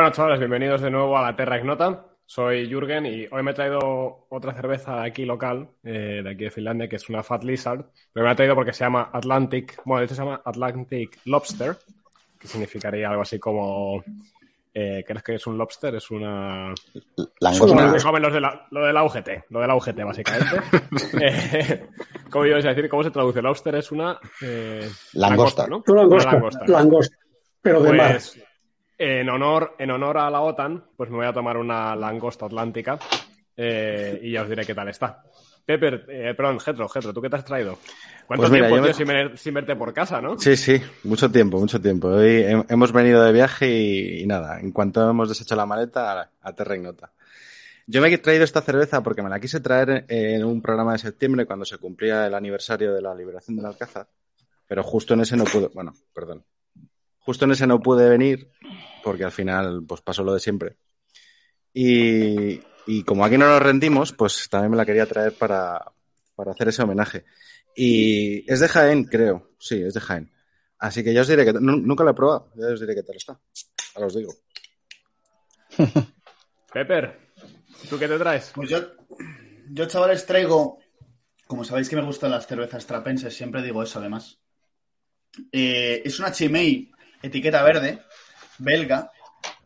Bueno, chavales, bienvenidos de nuevo a la Terra Ignota. Soy Jürgen y hoy me he traído otra cerveza de aquí local, eh, de aquí de Finlandia, que es una Fat Lizard. Pero me la he traído porque se llama Atlantic, bueno, de hecho se llama Atlantic Lobster, que significaría algo así como eh, ¿Crees que es un lobster? Es una. Langosta. lo, de la, lo de la UGT, lo de la UGT, básicamente. eh, ¿Cómo ibas a decir? ¿Cómo se traduce? Lobster es una. Eh, langosta, ¿no? Langosta, langosta. langosta. Pero de pues, mar. En honor, en honor a la OTAN, pues me voy a tomar una langosta atlántica eh, y ya os diré qué tal está. Pepper, eh, perdón, Getro, Getro, ¿tú qué te has traído? ¿Cuánto pues tiempo, tío, sin, verte por casa, no? Sí, sí, mucho tiempo, mucho tiempo. Hoy hemos venido de viaje y, nada, en cuanto hemos deshecho la maleta, a, a Ignota. Yo me he traído esta cerveza porque me la quise traer en un programa de septiembre cuando se cumplía el aniversario de la liberación del Alcázar, pero justo en ese no pude, bueno, perdón, justo en ese no pude venir porque al final pues pasó lo de siempre. Y, y como aquí no nos rendimos, pues también me la quería traer para, para hacer ese homenaje. Y es de Jaén, creo. Sí, es de Jaén. Así que ya os diré que nunca la he probado. Ya os diré qué tal está. Ahora os digo. Pepper, ¿tú qué te traes? Pues yo, yo, chavales, traigo. Como sabéis que me gustan las cervezas trapenses, siempre digo eso además. Eh, es una Chimay etiqueta verde, belga.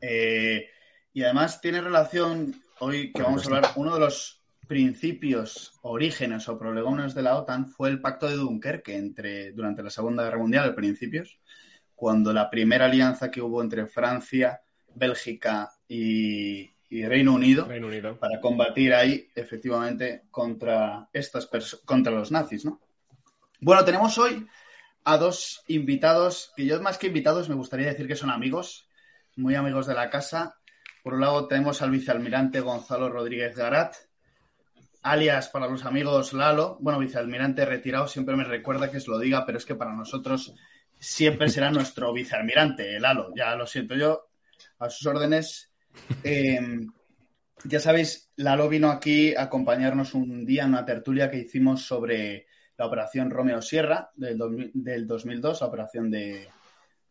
Eh, y además tiene relación, hoy que vamos a hablar, uno de los principios, orígenes o prolegones de la OTAN fue el pacto de Dunkerque entre, durante la Segunda Guerra Mundial, principios, cuando la primera alianza que hubo entre Francia, Bélgica y, Reino, Unido, para combatir ahí efectivamente contra estas contra los nazis, ¿no? Bueno, tenemos hoy a dos invitados, que yo más que invitados me gustaría decir que son amigos, muy amigos de la casa. Por un lado tenemos al vicealmirante Gonzalo Rodríguez Garat, alias para los amigos Lalo, bueno, vicealmirante retirado, siempre me recuerda que os lo diga, pero es que para nosotros siempre será nuestro vicealmirante, Lalo, ya lo siento yo, a sus órdenes. Em, ya sabéis, Lalo vino aquí a acompañarnos un día en una tertulia que hicimos sobre la operación Romeo Sierra del, 2002, la operación de,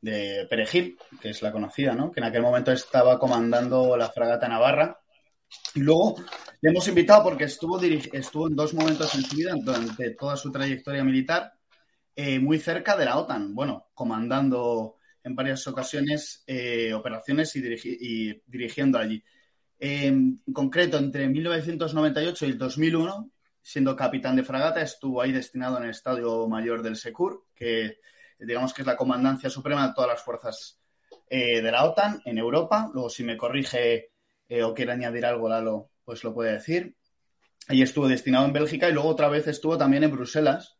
de Perejil, que es la conocida, ¿no? Que en aquel momento estaba comandando la fragata Navarra y luego le hemos invitado porque estuvo, estuvo en dos momentos en su vida, durante toda su trayectoria militar, eh, muy cerca de la OTAN. Bueno, comandando en varias ocasiones eh, operaciones y, dirigiendo allí. en concreto, entre 1998 y el 2001, siendo capitán de fragata, estuvo ahí destinado en el Estadio Mayor del Secur, que digamos que es la comandancia suprema de todas las fuerzas eh, de la OTAN en Europa. Luego, si me corrige eh, o quiere añadir algo, Lalo, pues lo puede decir. Ahí estuvo destinado en Bélgica y luego otra vez estuvo también en Bruselas,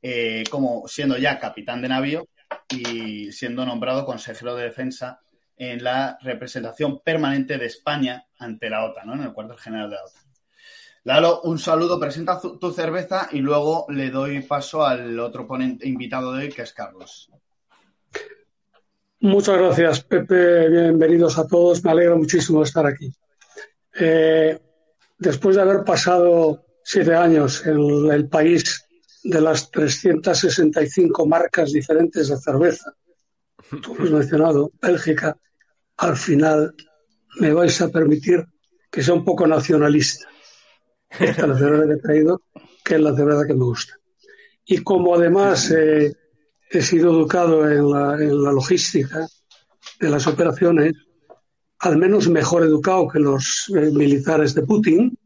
eh, como siendo ya capitán de navío y siendo nombrado consejero de defensa en la representación permanente de España ante la OTAN, ¿no? en el cuartel general de la OTAN. Lalo, un saludo, presenta tu cerveza y luego le doy paso al otro ponente, invitado de hoy, que es Carlos. Muchas gracias, Pepe. Bienvenidos a todos. Me alegro muchísimo de estar aquí. Eh, después de haber pasado siete años en el país de las 365 marcas diferentes de cerveza, tú has mencionado, Bélgica, al final me vais a permitir que sea un poco nacionalista. Esta es la cerveza que he traído, que es la cerveza que me gusta. Y como además eh, he sido educado en la, en la logística de las operaciones, al menos mejor educado que los eh, militares de Putin,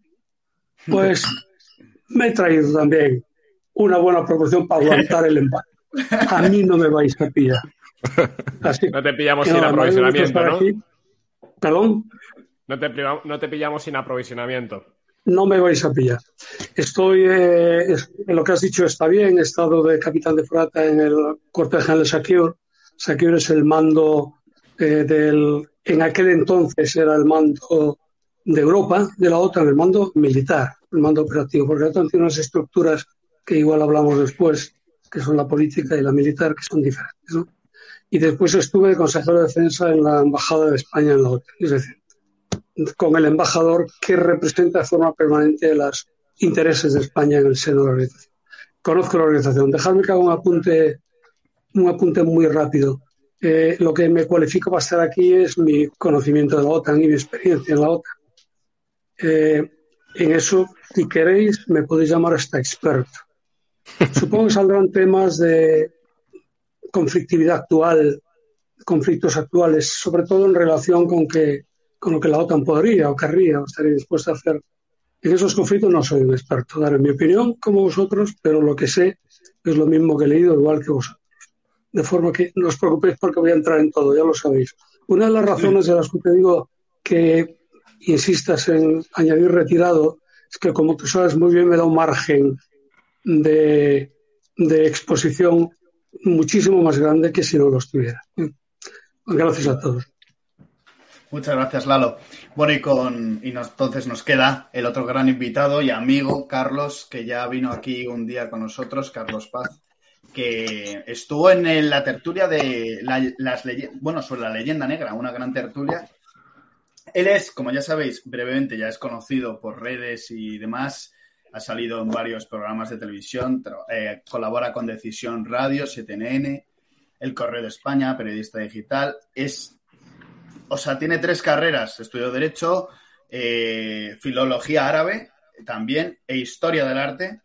pues me he traído también una buena proporción para aguantar el embate. A mí no me vais a pillar. no te pillamos sin aprovisionamiento, ¿no? ¿Perdón? No te, no te pillamos sin aprovisionamiento no me vais a pillar. Estoy, eh, lo que has dicho está bien, he estado de capitán de fragata en el general de Sakir. Sakir es el mando eh, del, en aquel entonces era el mando de Europa, de la OTAN, el mando militar, el mando operativo, porque la OTAN tiene unas estructuras que igual hablamos después, que son la política y la militar, que son diferentes. ¿no? Y después estuve de consejero de defensa en la Embajada de España en la OTAN. Es decir, con el embajador que representa de forma permanente los intereses de España en el seno de la organización. Conozco la organización. Dejadme que haga un apunte, un apunte muy rápido. Eh, lo que me cualifica para estar aquí es mi conocimiento de la OTAN y mi experiencia en la OTAN. Eh, en eso, si queréis, me podéis llamar hasta experto. Supongo que saldrán temas de conflictividad actual, conflictos actuales, sobre todo en relación con, que, con lo que la OTAN podría o querría o estaría dispuesta a hacer. En esos conflictos no soy un experto, daré mi opinión como vosotros, pero lo que sé es lo mismo que he leído, igual que vosotros. De forma que no os preocupéis porque voy a entrar en todo, ya lo sabéis. Una de las razones de las que te digo que insistas en añadir retirado es que, como tú sabes muy bien, me da un margen de, de exposición muchísimo más grande que si no lo estuviera. Gracias a todos. Muchas gracias, Lalo. Bueno, y, con, y entonces nos queda el otro gran invitado y amigo, Carlos, que ya vino aquí un día con nosotros, Carlos Paz, que estuvo en la tertulia de las bueno, sobre la leyenda negra, una gran tertulia. Él es, como ya sabéis, brevemente ya es conocido por redes y demás, ha salido en varios programas de televisión, eh, colabora con Decisión Radio, 7NN, El Correo de España, periodista digital. Es, o sea, tiene tres carreras: estudió Derecho, eh, Filología Árabe también, e Historia del Arte.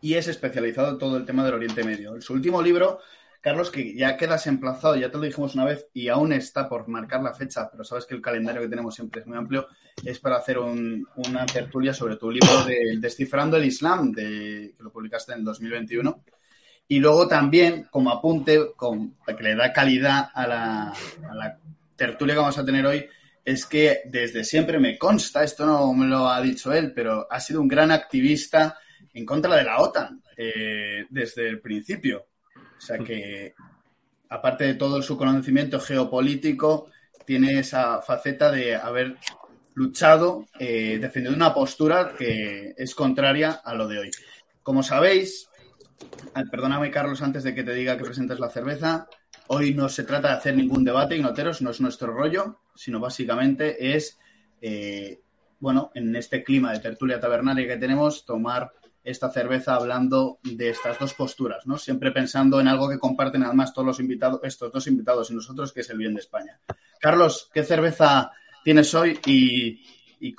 Y es especializado en todo el tema del Oriente Medio. Su último libro Carlos, que ya quedas emplazado, ya te lo dijimos una vez y aún está por marcar la fecha, pero sabes que el calendario que tenemos siempre es muy amplio, es para hacer una tertulia sobre tu libro de Descifrando el Islam, que lo publicaste en el 2021. Y luego también, como apunte, con, que le da calidad a la tertulia que vamos a tener hoy, es que desde siempre me consta, esto no me lo ha dicho él, pero ha sido un gran activista en contra de la OTAN eh, desde el principio. O sea que, aparte de todo su conocimiento geopolítico, tiene esa faceta de haber luchado eh, defendiendo una postura que es contraria a lo de hoy. Como sabéis, perdóname Carlos antes de que te diga que presentes la cerveza, hoy no se trata de hacer ningún debate, ignoteros, no es nuestro rollo, sino básicamente es, eh, bueno, en este clima de tertulia tabernaria que tenemos, tomar esta cerveza hablando de estas dos posturas, ¿no? Siempre pensando en algo que comparten además todos los invitados, estos dos invitados y nosotros, que es el bien de España. Carlos, ¿qué cerveza tienes hoy? Y,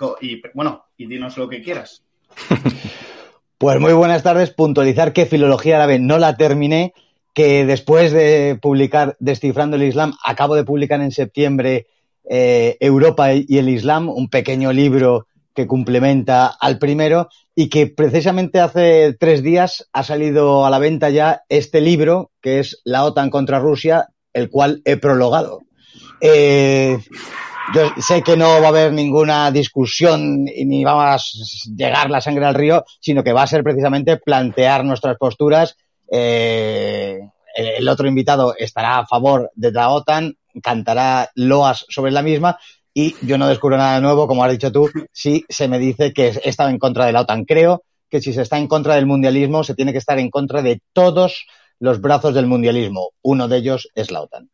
bueno, y dinos lo que quieras. Pues muy buenas tardes. Puntualizar que Filología Árabe no la terminé, que después de publicar Descifrando el Islam, acabo de publicar en septiembre eh, Europa y el Islam, un pequeño libro que complementa al primero y que precisamente hace tres días ha salido a la venta ya este libro que es La OTAN contra Rusia, el cual he prologado. Eh, yo sé que no va a haber ninguna discusión ni vamos a llegar la sangre al río, sino que va a ser precisamente plantear nuestras posturas. Eh, el otro invitado estará a favor de la OTAN, cantará loas sobre la misma y yo no descubro nada nuevo, como has dicho tú, si se me dice que he estado en contra de la OTAN. Creo que si se está en contra del mundialismo, se tiene que estar en contra de todos los brazos del mundialismo. Uno de ellos es la OTAN.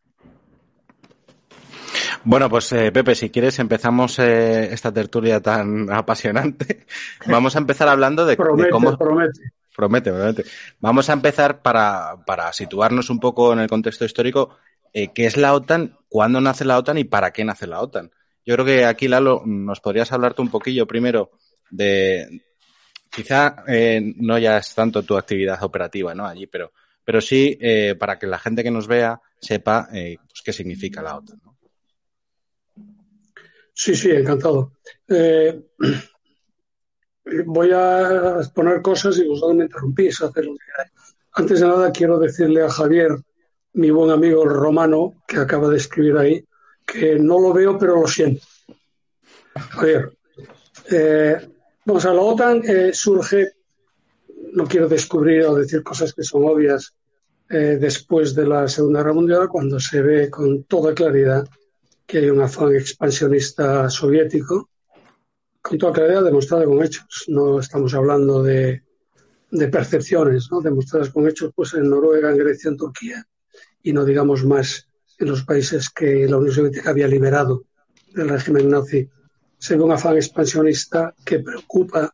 Bueno, pues eh, Pepe, si quieres empezamos eh, esta tertulia tan apasionante. Vamos a empezar hablando de, cómo... Promete. Promete, promete. Vamos a empezar para, para situarnos un poco en el contexto histórico. Eh, ¿Qué es la OTAN? ¿Cuándo nace la OTAN y para qué nace la OTAN? Yo creo que aquí, Lalo, nos podrías hablarte un poquillo primero de, quizá eh, no ya es tanto tu actividad operativa, ¿no? Allí, pero, pero sí eh, para que la gente que nos vea sepa eh, pues, qué significa la OTAN. Sí, sí, encantado. Voy a exponer cosas y vosotros me interrumpís. Antes de nada, quiero decirle a Javier, mi buen amigo romano, que acaba de escribir ahí, que no lo veo, pero lo siento. Javier, eh, vamos a la OTAN eh, surge, no quiero descubrir o decir cosas que son obvias, eh, después de la Segunda Guerra Mundial, cuando se ve con toda claridad que hay un afán expansionista soviético, con toda claridad demostrada con hechos. No estamos hablando de, percepciones, ¿no? demostradas con hechos pues en Noruega, en Grecia, en Turquía, y no digamos más en los países que la Unión Soviética había liberado del régimen nazi, se un afán expansionista que preocupa,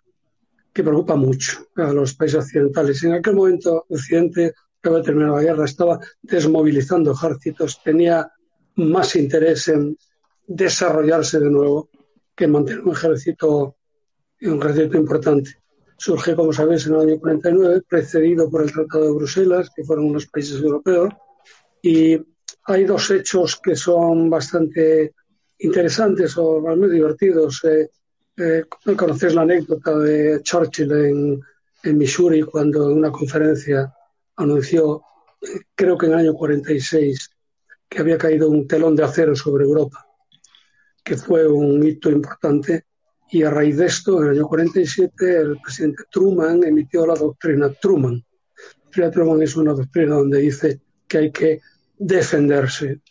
que preocupa mucho a los países occidentales. En aquel momento, Occidente que había terminado la guerra, estaba desmovilizando ejércitos, tenía más interés en desarrollarse de nuevo que mantener un ejército, un ejército importante. Surge, como sabéis, en el año 49, precedido por el Tratado de Bruselas, que fueron unos países europeos, y hay dos hechos que son bastante interesantes o menos divertidos. Eh, eh, conocéis la anécdota de Churchill en, en Missouri cuando en una conferencia anunció, creo que en el año 46, que había caído un telón de acero sobre Europa, que fue un hito importante. Y a raíz de esto, en el año 47, el presidente Truman emitió la doctrina Truman. La doctrina Truman es una doctrina donde dice que hay que defenderse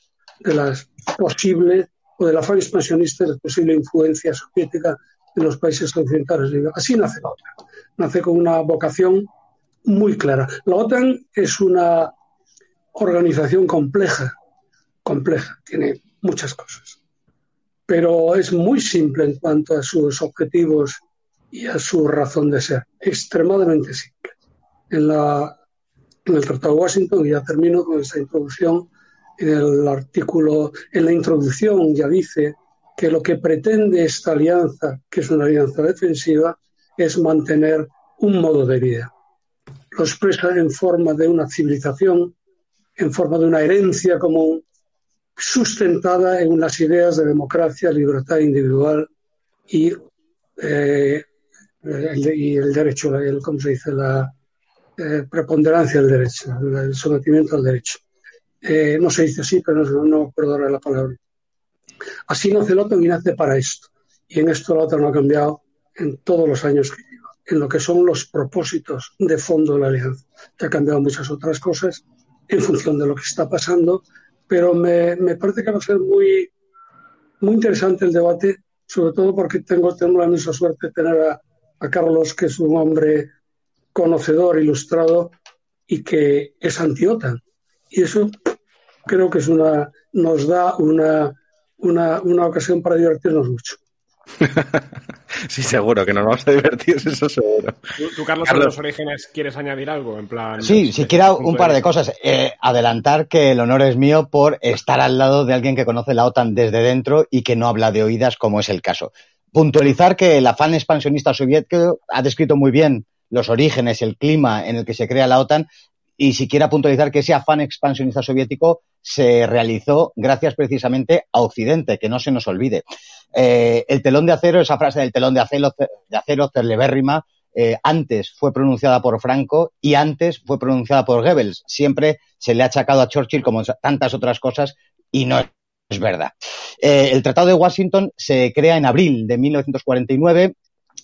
de las posibles o del afán expansionista de la posible influencia soviética en los países occidentales. Así nace la OTAN. Nace con una vocación muy clara. La OTAN es una organización compleja, compleja, tiene muchas cosas, pero es muy simple en cuanto a sus objetivos y a su razón de ser, extremadamente simple. En, la, en el Tratado de Washington, y ya termino con esta introducción, en el artículo, en la introducción ya dice que lo que pretende esta alianza, que es una alianza defensiva, es mantener un modo de vida. Lo expresa en forma de una civilización, en forma de una herencia común, sustentada en unas ideas de democracia, libertad individual y, eh, el, derecho, el, ¿cómo se dice? La eh, preponderancia del derecho, el sometimiento al derecho. Eh, no se dice así, pero no, no perdona la palabra. Así nace el OTAN y nace para esto. Y en esto el OTAN no ha cambiado en todos los años que lleva, en lo que son los propósitos de fondo de la alianza. Que ha cambiado muchas otras cosas en función de lo que está pasando, pero me, me parece que va a ser muy, muy interesante el debate, sobre todo porque tengo, tengo la misma suerte de tener a, a Carlos, que es un hombre conocedor, ilustrado y que es anti-OTAN. Y eso creo que es una, nos da una, una, una ocasión para divertirnos mucho. sí, seguro que nos vamos a divertir, eso seguro. ¿Tú, Carlos, sobre los orígenes, quieres añadir algo? En plan, sí, si quiera un par de cosas. Eh, adelantar que el honor es mío por estar al lado de alguien que conoce la OTAN desde dentro y que no habla de oídas, como es el caso. Puntualizar que el afán expansionista soviético ha descrito muy bien los orígenes, el clima en el que se crea la OTAN y siquiera puntualizar que ese afán expansionista soviético se realizó gracias precisamente a Occidente, que no se nos olvide. Eh, el telón de acero, esa frase del telón de acero, de acero cerlebérrima, eh, antes fue pronunciada por Franco y antes fue pronunciada por Goebbels. Siempre se le ha achacado a Churchill como tantas otras cosas y no es verdad. Eh, el Tratado de Washington se crea en abril de 1949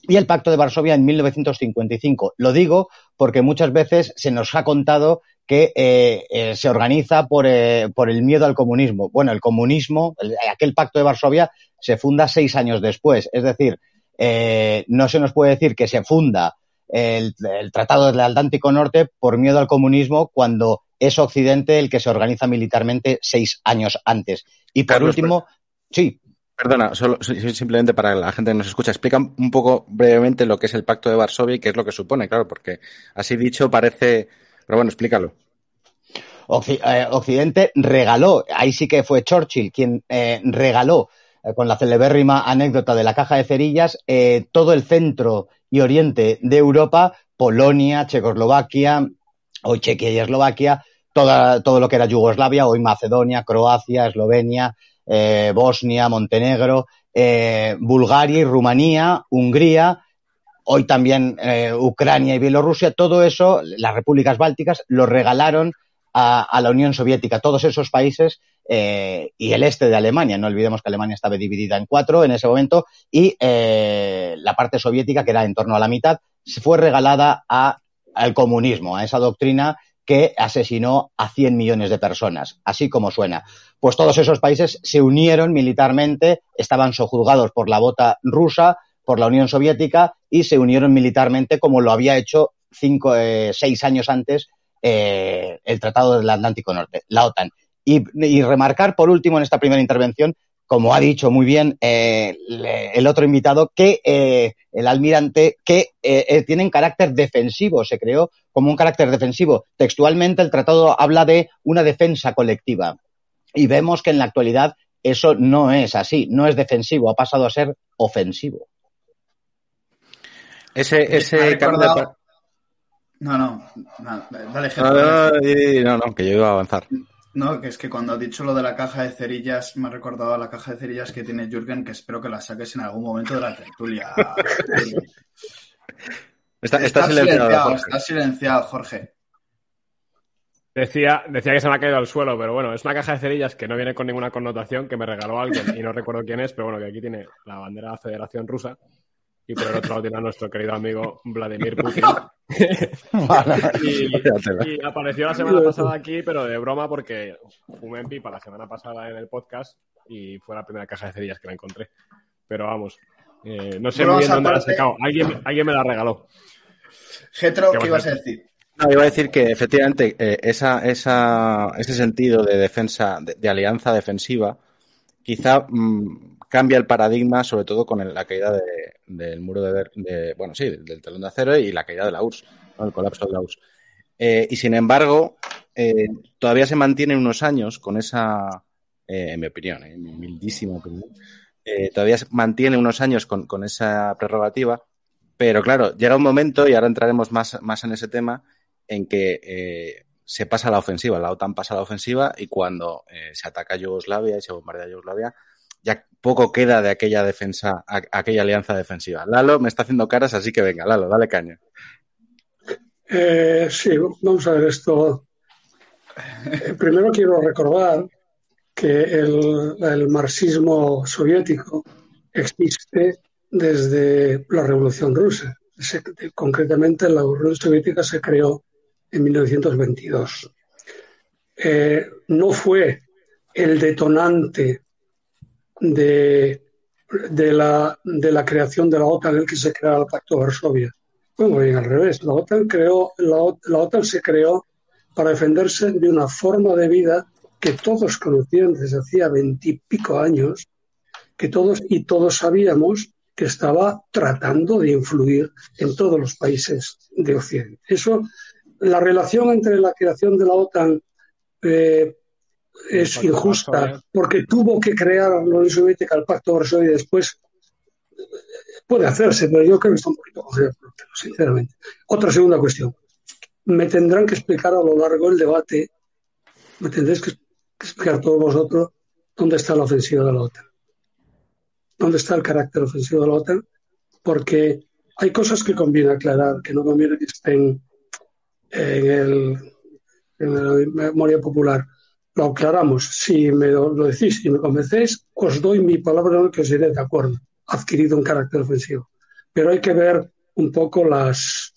y el Pacto de Varsovia en 1955. Lo digo porque muchas veces se nos ha contado que eh, eh, se organiza por, eh, por, el miedo al comunismo. Bueno, el comunismo, el, aquel Pacto de Varsovia, se funda seis años después. Es decir, eh, no se nos puede decir que se funda el, el, Tratado del Atlántico Norte por miedo al comunismo cuando es Occidente el que se organiza militarmente seis años antes. Y por Carlos, último, sí. Perdona, solo, simplemente para la gente que nos escucha, explica un poco brevemente lo que es el Pacto de Varsovia y qué es lo que supone, claro, porque así dicho parece. Pero bueno, explícalo. eh, Occidente regaló, ahí sí que fue Churchill quien eh, regaló, eh, con la celebérrima anécdota de la caja de cerillas, todo el centro y oriente de Europa, Polonia, Checoslovaquia, hoy Chequia y Eslovaquia, toda, todo lo que era Yugoslavia, hoy Macedonia, Croacia, Eslovenia, eh, Bosnia, Montenegro, eh, Bulgaria y Rumanía, Hungría, hoy también eh, Ucrania y Bielorrusia, todo eso, las repúblicas bálticas, lo regalaron a, la Unión Soviética, todos esos países y el este de Alemania. No olvidemos que Alemania estaba dividida en cuatro en ese momento y la parte soviética, que era en torno a la mitad, fue regalada al comunismo, a esa doctrina que asesinó a 100 millones de personas, así como suena. Pues todos esos países se unieron militarmente, estaban sojuzgados por la bota rusa, por la Unión Soviética y se unieron militarmente como lo había hecho cinco, eh, seis años antes eh, el Tratado del Atlántico Norte, la OTAN. Y, y, remarcar, por último, en esta primera intervención, como ha dicho muy bien eh, el otro invitado, que eh, el almirante, que eh, tienen carácter defensivo, se creó como un carácter defensivo. Textualmente el tratado habla de una defensa colectiva y vemos que en la actualidad eso no es así, no es defensivo, ha pasado a ser ofensivo. Ese, ese No, no, no, dale, no, no, que yo iba a avanzar. No, que es que cuando ha dicho lo de la caja de cerillas, me ha recordado a la caja de cerillas que tiene Jürgen, que espero que la saques en algún momento de la tertulia. está, silenciado, está silenciado, Jorge. Decía, decía que se me ha caído al suelo, pero bueno, es una caja de cerillas que no viene con ninguna connotación, que me regaló alguien y no recuerdo quién es, pero bueno, que aquí tiene la bandera de la Federación Rusa y por el otro lado tiene a nuestro querido amigo Vladimir Putin. y, apareció la semana pasada aquí, pero de broma porque fumé en pipa la semana pasada en el podcast y fue la primera caja de cerillas que la encontré. Pero vamos, eh, no sé muy bien dónde la ha sacado. Alguien, alguien me la regaló. Getro, ¿qué, ibas a decir? No, iba a decir que efectivamente eh, esa, esa, ese sentido de defensa, de, alianza defensiva, quizá mm, cambia el paradigma, sobre todo con la caída del muro de, bueno, sí, del telón de acero y la caída de la URSS, el colapso de la URSS. Eh, y sin embargo, eh, todavía se mantiene unos años con esa, eh, en mi opinión, en mi humildísima opinión, todavía se mantiene unos años con, con, esa prerrogativa, pero claro, llega un momento, y ahora entraremos más, más en ese tema, en que se pasa a la ofensiva, la OTAN pasa a la ofensiva y cuando se ataca a Yugoslavia y se bombardea a Yugoslavia, ya poco queda de aquella defensa, aquella alianza defensiva. Lalo me está haciendo caras, así que venga, Lalo, dale caña. Eh, sí, vamos a ver esto. Eh, primero quiero recordar que el, marxismo soviético existe desde la Revolución Rusa. concretamente, la Revolución Soviética se creó en 1922. Eh, no fue el detonante de, de, la, de la creación de la OTAN, el que se crea el Pacto de Varsovia. Bueno, bien al revés. La OTAN, creó, la, la OTAN se creó para defenderse de una forma de vida que todos conocían desde hacía veintipico años, que todos y todos sabíamos que estaba tratando de influir en todos los países de Occidente. Eso, la relación entre la creación de la OTAN eh, es injusta porque tuvo que crear la Unión Soviética el Pacto de Varsovia y después puede hacerse, pero yo creo que está un poquito sinceramente. Otra segunda cuestión. Me tendrán que explicar a lo largo del debate, me tendréis que, explicar todos vosotros dónde está la ofensiva de la OTAN. ¿Dónde está el carácter ofensivo de la OTAN? Porque hay cosas que conviene aclarar, que no conviene que estén en, el, en la memoria popular lo aclaramos. Si me lo, decís y me convencéis, os doy mi palabra que os iré de acuerdo. Adquirido un carácter ofensivo. Pero hay que ver un poco las,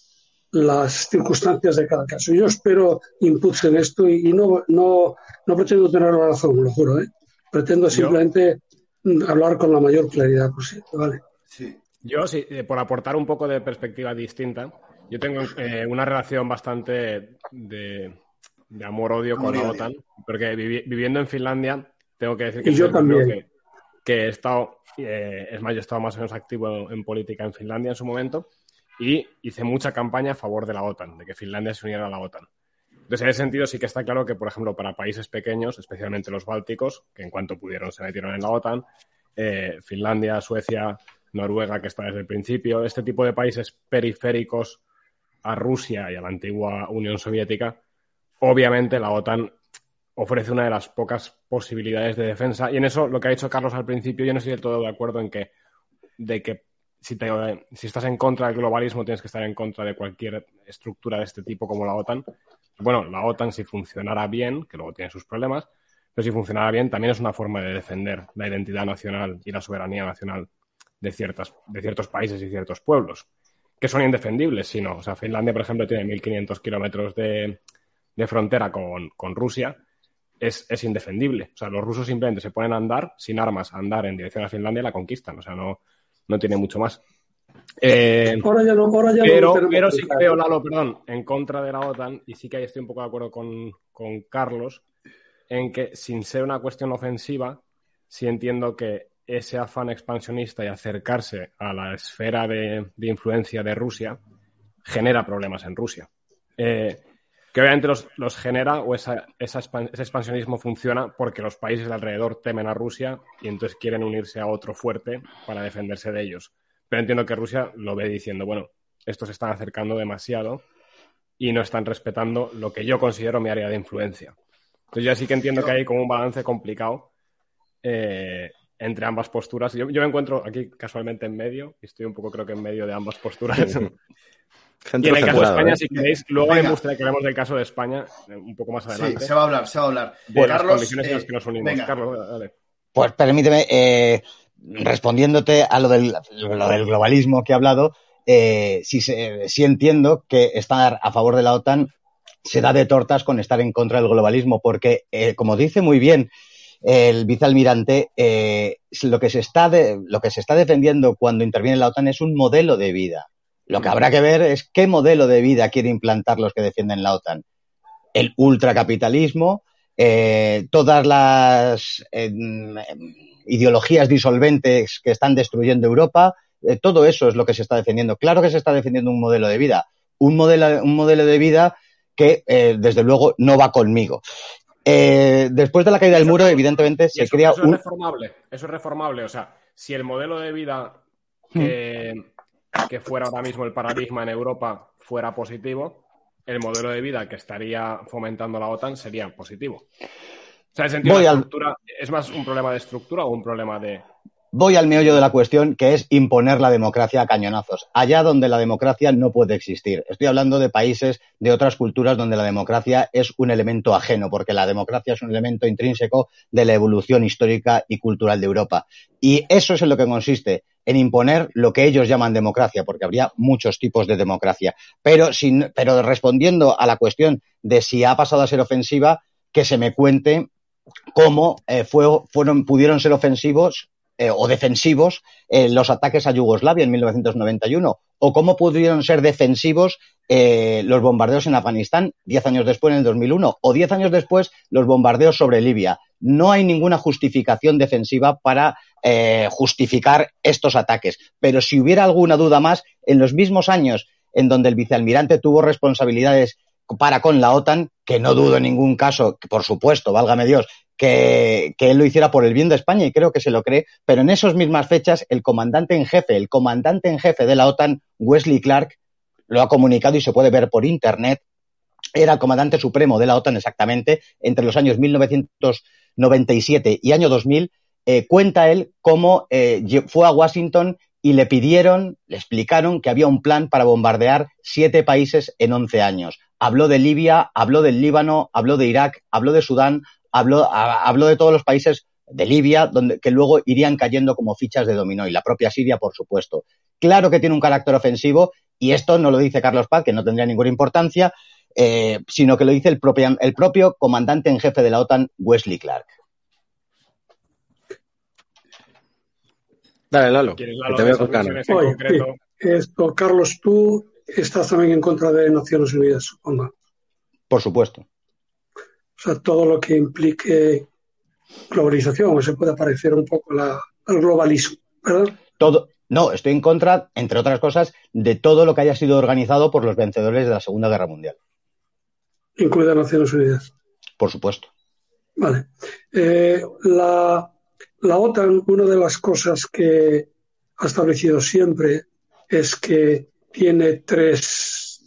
las circunstancias de cada caso. Yo espero inputs en esto y, no, no, no pretendo tener la razón, lo juro. ¿eh? Pretendo simplemente hablar con la mayor claridad posible. ¿vale? Sí. Yo, sí, eh, por aportar un poco de perspectiva distinta, yo tengo eh, una relación bastante de, de amor-odio con la OTAN, porque viviendo en Finlandia, tengo que decir que, yo también. Que, he estado, eh, es más, yo he estado más o menos activo en política en Finlandia en su momento y hice mucha campaña a favor de la OTAN, de que Finlandia se uniera a la OTAN. Entonces, en ese sentido, sí que está claro que, por ejemplo, para países pequeños, especialmente los bálticos, que en cuanto pudieron se metieron en la OTAN, eh, Finlandia, Suecia, Noruega, que está desde el principio, este tipo de países periféricos a Rusia y a la antigua Unión Soviética, obviamente la OTAN ofrece una de las pocas posibilidades de defensa. Y en eso, lo que ha dicho Carlos al principio, yo no estoy del todo de acuerdo en que, de que si, te, si estás en contra del globalismo, tienes que estar en contra de cualquier estructura de este tipo como la OTAN. Bueno, la OTAN, si funcionara bien, que luego tiene sus problemas, pero si funcionara bien, también es una forma de defender la identidad nacional y la soberanía nacional de, ciertas, de ciertos países y ciertos pueblos, que son indefendibles, si no. O sea, Finlandia, por ejemplo, tiene 1.500 kilómetros de, de frontera con, Rusia es, es, indefendible. O sea, los rusos simplemente se pueden andar sin armas, andar en dirección a Finlandia y la conquistan. O sea, no, no tiene mucho más. Eh, ahora ya no, ahora ya pero, pero sí veo, Lalo, perdón, en contra de la OTAN, y sí que ahí estoy un poco de acuerdo con, con Carlos, en que sin ser una cuestión ofensiva, sí entiendo que ese afán expansionista y acercarse a la esfera de, influencia de Rusia genera problemas en Rusia. Eh, que obviamente los, genera o ese expansionismo funciona porque los países de alrededor temen a Rusia y entonces quieren unirse a otro fuerte para defenderse de ellos. Pero entiendo que Rusia lo ve diciendo, bueno, estos se están acercando demasiado y no están respetando lo que yo considero mi área de influencia. Entonces ya sí que entiendo que hay como un balance complicado eh, entre ambas posturas. Yo, yo, me encuentro aquí casualmente en medio y estoy un poco creo que en medio de ambas posturas. y en el caso de España, ¿eh? si queréis, luego me gustaría que hablemos del caso de España eh, un poco más adelante. Sí, se va a hablar, se va a hablar. De las condiciones en las que nos unimos. Carlos, dale. Pues permíteme, respondiéndote a lo del, lo del, globalismo que he hablado, eh, sí, sí, entiendo que estar a favor de la OTAN se da de tortas con estar en contra del globalismo, porque, eh, como dice muy bien el vicealmirante, eh, lo, que se está lo que se está defendiendo cuando interviene la OTAN es un modelo de vida. Lo que habrá que ver es qué modelo de vida quiere implantar los que defienden la OTAN. El ultracapitalismo, todas las ideologías disolventes que están destruyendo Europa, eh, todo eso es lo que se está defendiendo. Claro que se está defendiendo un modelo de vida, un modelo, un modelo de vida que eh, desde luego no va conmigo. Eh, después de la caída del muro, evidentemente se crea eso un. Es reformable, eso es reformable. O sea, si el modelo de vida hmm. Que fuera ahora mismo el paradigma en Europa fuera positivo, el modelo de vida que estaría fomentando la OTAN sería positivo. O sea, el sentido de estructura, ¿es más un problema de estructura o un problema de, voy al meollo de la cuestión, que es imponer la democracia a cañonazos, allá donde la democracia no puede existir. Estoy hablando de países, de otras culturas donde la democracia es un elemento ajeno, porque la democracia es un elemento intrínseco de la evolución histórica y cultural de Europa. Y eso es en lo que consiste, en imponer lo que ellos llaman democracia, porque habría muchos tipos de democracia. Pero, sin, pero respondiendo a la cuestión de si ha pasado a ser ofensiva, que se me cuente cómo eh, fueron, pudieron ser ofensivos eh, o defensivos eh, los ataques a Yugoslavia en 1991 o cómo pudieron ser defensivos eh, los bombardeos en Afganistán diez años después, en el 2001, o diez años después, los bombardeos sobre Libia. No hay ninguna justificación defensiva para justificar estos ataques. Pero si hubiera alguna duda más, en los mismos años en donde el vicealmirante tuvo responsabilidades para con la OTAN, que no dudo en ningún caso, por supuesto, válgame Dios, que, él lo hiciera por el bien de España y creo que se lo cree, pero en esas mismas fechas el comandante en jefe, el comandante en jefe de la OTAN, Wesley Clark, lo ha comunicado y se puede ver por Internet, era el comandante supremo de la OTAN exactamente entre los años 1997 y año 2000, eh, cuenta él cómo eh, fue a Washington y le pidieron, le explicaron que había un plan para bombardear siete países en once años. Habló de Libia, habló del Líbano, habló de Irak, habló de Sudán, habló, de todos los países de Libia, donde, que luego irían cayendo como fichas de dominó, y la propia Siria, por supuesto. Claro que tiene un carácter ofensivo, y esto no lo dice Carlos Paz, que no tendría ninguna importancia, eh, sino que lo dice el propio, el propio comandante en jefe de la OTAN, Wesley Clark. Dale, Lalo, que te veo con Esto, Carlos, tú estás también en contra de Naciones Unidas, supongo. Por supuesto. O sea, todo lo que implique globalización, se puede parecer un poco al globalismo, ¿verdad? Todo, no, estoy en contra, entre otras cosas, de todo lo que haya sido organizado por los vencedores de la Segunda Guerra Mundial. Incluida Naciones Unidas. Por supuesto. Vale. Eh, la, la OTAN, una de las cosas que ha establecido siempre es que tiene tres,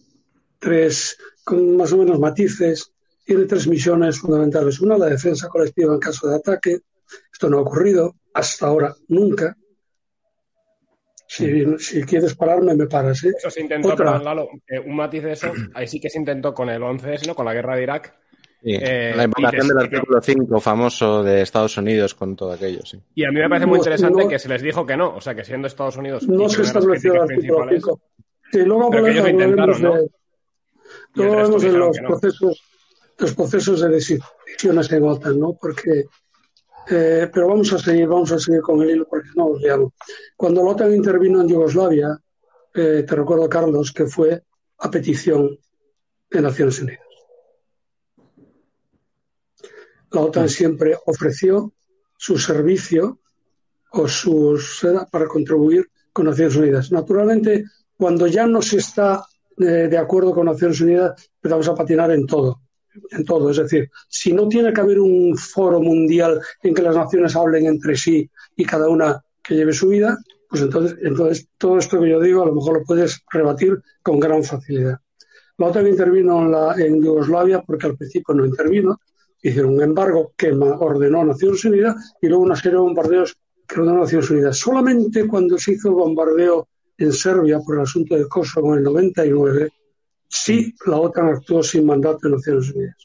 tres con más o menos matices tiene tres misiones fundamentales. Una, la defensa colectiva en caso de ataque. Esto no ha ocurrido hasta ahora, nunca. Si, quieres pararme, me paras. ¿eh? Eso se intentó, Otra. Eh, un matiz de eso, ahí sí que se intentó con el 11, ¿no? con la guerra de Irak. Eh, la implantación del artículo 5 famoso de Estados Unidos con todo aquello, sí. Y a mí me parece muy interesante que se les dijo que no, o sea, que siendo Estados Unidos... No se estableció el artículo 5. Sí, luego pero que ellos intentaron, ¿no? Luego vemos en los procesos los procesos de decisiones en OTAN, ¿no? Porque, eh, pero vamos a seguir, vamos a seguir con el hilo porque no os llamo. Cuando la OTAN intervino en Yugoslavia, eh, te recuerdo, Carlos, que fue a petición de Naciones Unidas. La OTAN siempre ofreció su servicio o sus para contribuir con Naciones Unidas. Naturalmente, cuando ya no se está eh, de acuerdo con Naciones Unidas, empezamos a patinar en todo en todo. Es decir, si no tiene que haber un foro mundial en que las naciones hablen entre sí y cada una que lleve su vida, pues entonces, entonces todo esto que yo digo a lo mejor lo puedes rebatir con gran facilidad. La OTAN intervino en, la, en Yugoslavia porque al principio no intervino, hicieron un embargo que ordenó Naciones Unidas y luego una serie de bombardeos que ordenó Naciones Unidas. Solamente cuando se hizo el bombardeo en Serbia por el asunto de Kosovo en el 99, sí la OTAN actuó sin mandato de Naciones Unidas.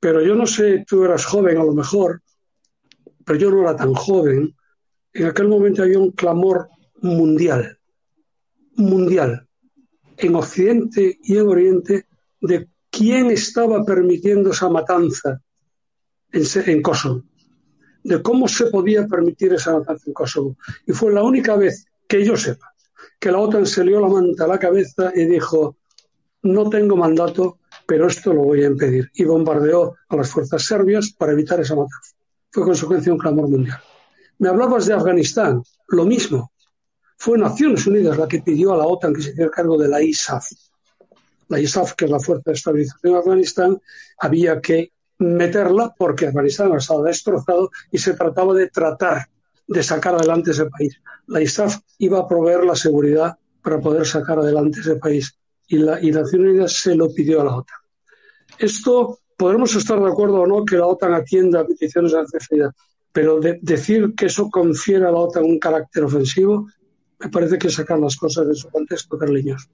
Pero yo no sé, tú eras joven a lo mejor, pero yo no era tan joven. En aquel momento había un clamor mundial, mundial, en Occidente y en Oriente, de quién estaba permitiendo esa matanza en, Kosovo, de cómo se podía permitir esa matanza en Kosovo. Y fue la única vez que yo sepa que la OTAN se lió la manta a la cabeza y dijo, no tengo mandato, pero esto lo voy a impedir. Y bombardeó a las fuerzas serbias para evitar esa matanza. Fue consecuencia de un clamor mundial. Me hablabas de Afganistán, lo mismo. Fue Naciones Unidas la que pidió a la OTAN que se hiciera cargo de la ISAF. La ISAF, que es la Fuerza de Estabilización de Afganistán, había que meterla porque Afganistán estaba destrozado y se trataba de tratar de sacar adelante ese país. La ISAF iba a proveer la seguridad para poder sacar adelante ese país y, la, y Naciones Unidas se lo pidió a la OTAN. Esto podremos estar de acuerdo o no que la OTAN atienda a peticiones de CFIA, pero decir que eso confiere a la OTAN un carácter ofensivo, me parece que sacar las cosas de su contexto, Carliños.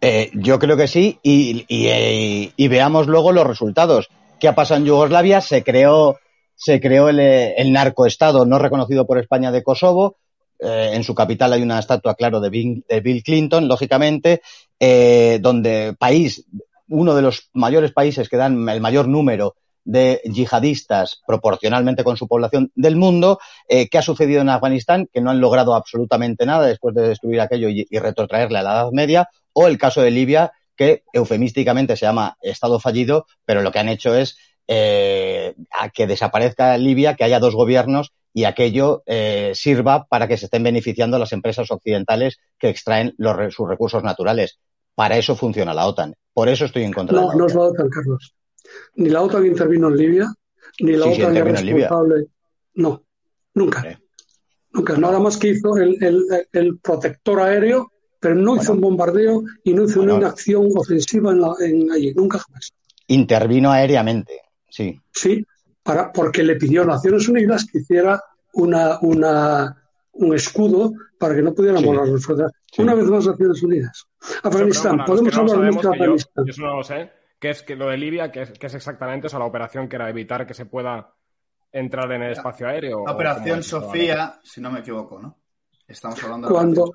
Eh, yo creo que sí, y, y, veamos luego los resultados. ¿Qué ha pasado en Yugoslavia? Se creó, se creó el, el narcoestado no reconocido por España de Kosovo, eh, en su capital hay una estatua, claro, de Bill, Clinton, lógicamente, eh, donde país, uno de los mayores países que dan el mayor número de yihadistas proporcionalmente con su población del mundo. Eh, ¿Qué ha sucedido en Afganistán? Que no han logrado absolutamente nada después de destruir aquello y, y, retrotraerle a la Edad Media. O el caso de Libia, que eufemísticamente se llama Estado fallido, pero lo que han hecho es eh, a que desaparezca Libia, que haya dos gobiernos y aquello eh, sirva para que se estén beneficiando las empresas occidentales que extraen los, sus recursos naturales. Para eso funciona la OTAN. Por eso estoy en contra no, de la No es la OTAN, Carlos. Ni la OTAN intervino en Libia, ni la Sí, sí, OTAN es intervino en Libia. responsable. No, nunca. Sí. Nunca. Nada más que hizo el, el- el protector aéreo, pero no hizo un bombardeo y no hizo Bueno. una acción ofensiva en, la- en allí. Nunca jamás. Intervino aéreamente, sí. Sí, para, porque le pidió a Naciones Unidas que hiciera una, una, un escudo para que no pudieran Sí. volar las fuerzas. Sí. Una vez más, Naciones Unidas. Afganistán, Pero, bueno, podemos los no hablar mucho de yo- Afganistán. yo eso no lo sé, que es que lo de Libia, que es, que es exactamente eso, la operación que era evitar que se pueda entrar en el espacio aéreo. La o Operación Sofía, si no me equivoco, ¿no? Estamos hablando de Cuando,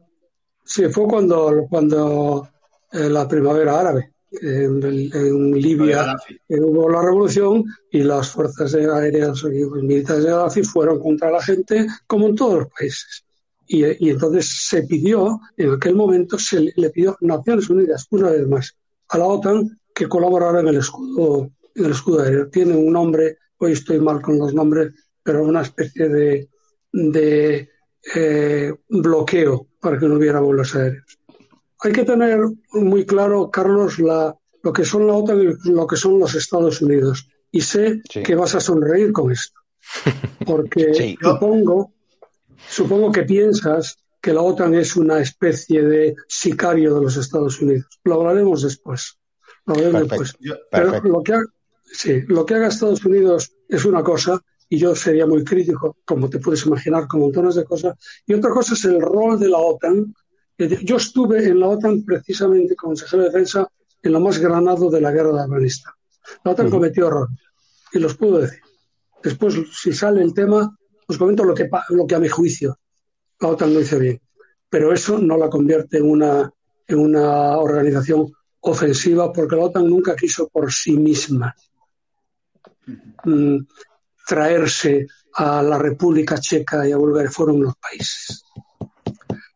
sí, fue cuando, cuando eh, la primavera árabe, en, Libia, hubo la revolución y las fuerzas aéreas y militares de Gaddafi fueron contra la gente, como en todos los países. Y, y entonces se pidió, en aquel momento se le, le pidió Naciones Unidas, una vez más, a la OTAN que colaborara en el escudo, en el escudo aéreo. Tiene un nombre, hoy estoy mal con los nombres, pero una especie de, de eh, bloqueo para que no hubiera vuelos aéreos. Hay que tener muy claro, Carlos, la, lo que son la OTAN y lo que son los Estados Unidos. Y sé Sí. que vas a sonreír con esto. Porque Sí. supongo, supongo que piensas que la OTAN es una especie de sicario de los Estados Unidos. Lo hablaremos después. Lo hablaremos Perfecto. después. Pero Perfecto. lo que, ha- sí, lo que haga Estados Unidos es una cosa, y yo sería muy crítico, como te puedes imaginar, con montones de cosas. Y otra cosa es el rol de la OTAN. Yo estuve en la OTAN precisamente como consejero de defensa en lo más granado de la guerra de Afganistán. La OTAN cometió errores, y los puedo decir. Después, si sale el tema, os comento lo que, lo a mi juicio la OTAN no hizo bien. Pero eso no la convierte en una, en una organización ofensiva porque la OTAN nunca quiso por sí misma mm, traerse a la República Checa y a Bulgaria. Fueron unos países.